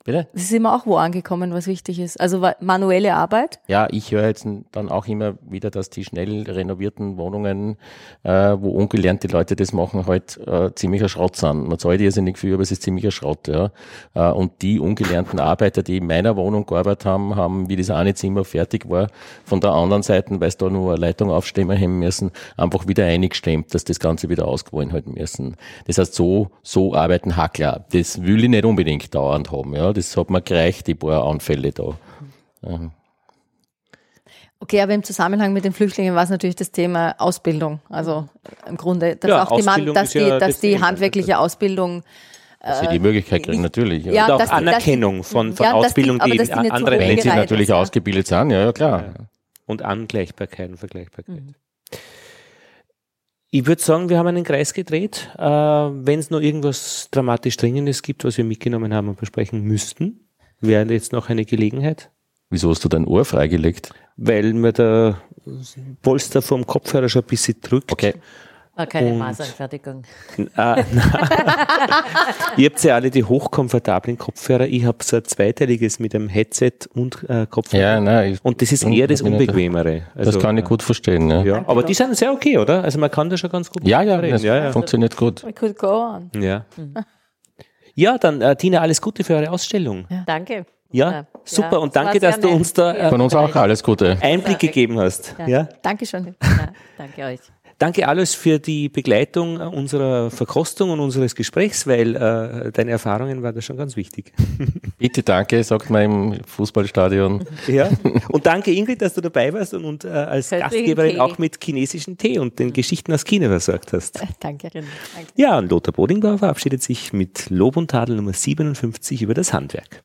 Bitte? Sie sind wir auch wo angekommen, was wichtig ist. Also manuelle Arbeit. Ja, ich höre jetzt dann auch immer wieder, dass die schnell renovierten Wohnungen, äh, wo ungelernte Leute das machen, halt äh, ziemlicher Schrott sind. Man zahlt irrsinnig viel, aber es ist ziemlicher Schrott. Ja. Äh, und die ungelernten Arbeiter, die in meiner Wohnung gearbeitet haben, haben, wie das eine Zimmer fertig war, von der anderen Seite, weil es da nur eine Leitung aufstemmen haben müssen, einfach wieder eingestemmt, dass das Ganze wieder ausgewollen halten müssen. Das heißt, so, so arbeiten Hackler. Das will ich nicht unbedingt dauernd haben. Ja das hat mir gereicht, die paar Anfälle da. Ja. Okay, aber im Zusammenhang mit den Flüchtlingen war es natürlich das Thema Ausbildung. Also im Grunde, dass ja, auch die, Man dass die, ja dass die handwerkliche Ausbildung dass sie die Möglichkeit kriegen, natürlich. Ja, und auch dass, Anerkennung von, von ja, Ausbildung, die, die andere Wenn sie natürlich ist, ausgebildet sind, ja, ja klar. Und Angleichbarkeit und Vergleichbarkeit. Mhm. Ich würde sagen, wir haben einen Kreis gedreht. Äh, Wenn es noch irgendwas dramatisch Dringendes gibt, was wir mitgenommen haben und besprechen müssten, wäre jetzt noch eine Gelegenheit. Wieso hast du dein Ohr freigelegt? Weil mir der Polster vom Kopfhörer schon ein bisschen drückt. Okay. War keine Und- Maßanfertigung. Ah, Ihr habt ja alle die hochkomfortablen Kopfhörer. Ich habe so ein zweiteiliges mit einem Headset und äh, Kopfhörer. Ja, nein, ich, Und das ist eher das Unbequemere. das Also, kann ich gut verstehen. Ja, ja, Ja, aber die sind sehr okay, oder? Also man kann da schon ganz gut ja, reden. das ja, ja. funktioniert gut. We could go on. Ja, ja dann äh, Tina, alles Gute für eure Ausstellung. Danke. Ja, Ja, super. ja, und danke, dass du nett. uns da äh, Von uns auch alles Gute. Einblick gegeben hast. Ja. Dankeschön. Ja, danke euch. Danke alles für die Begleitung unserer Verkostung und unseres Gesprächs, weil äh, deine Erfahrungen waren da schon ganz wichtig. Bitte danke, sagt man im Fußballstadion. Ja. Und danke Ingrid, dass du dabei warst und, und äh, als Gastgeberin Tee. auch mit chinesischen Tee und den Geschichten aus China versorgt hast. Danke. Danke. Ja, und Lothar Bodingbauer verabschiedet sich mit Lob und Tadel Nummer 57 über das Handwerk.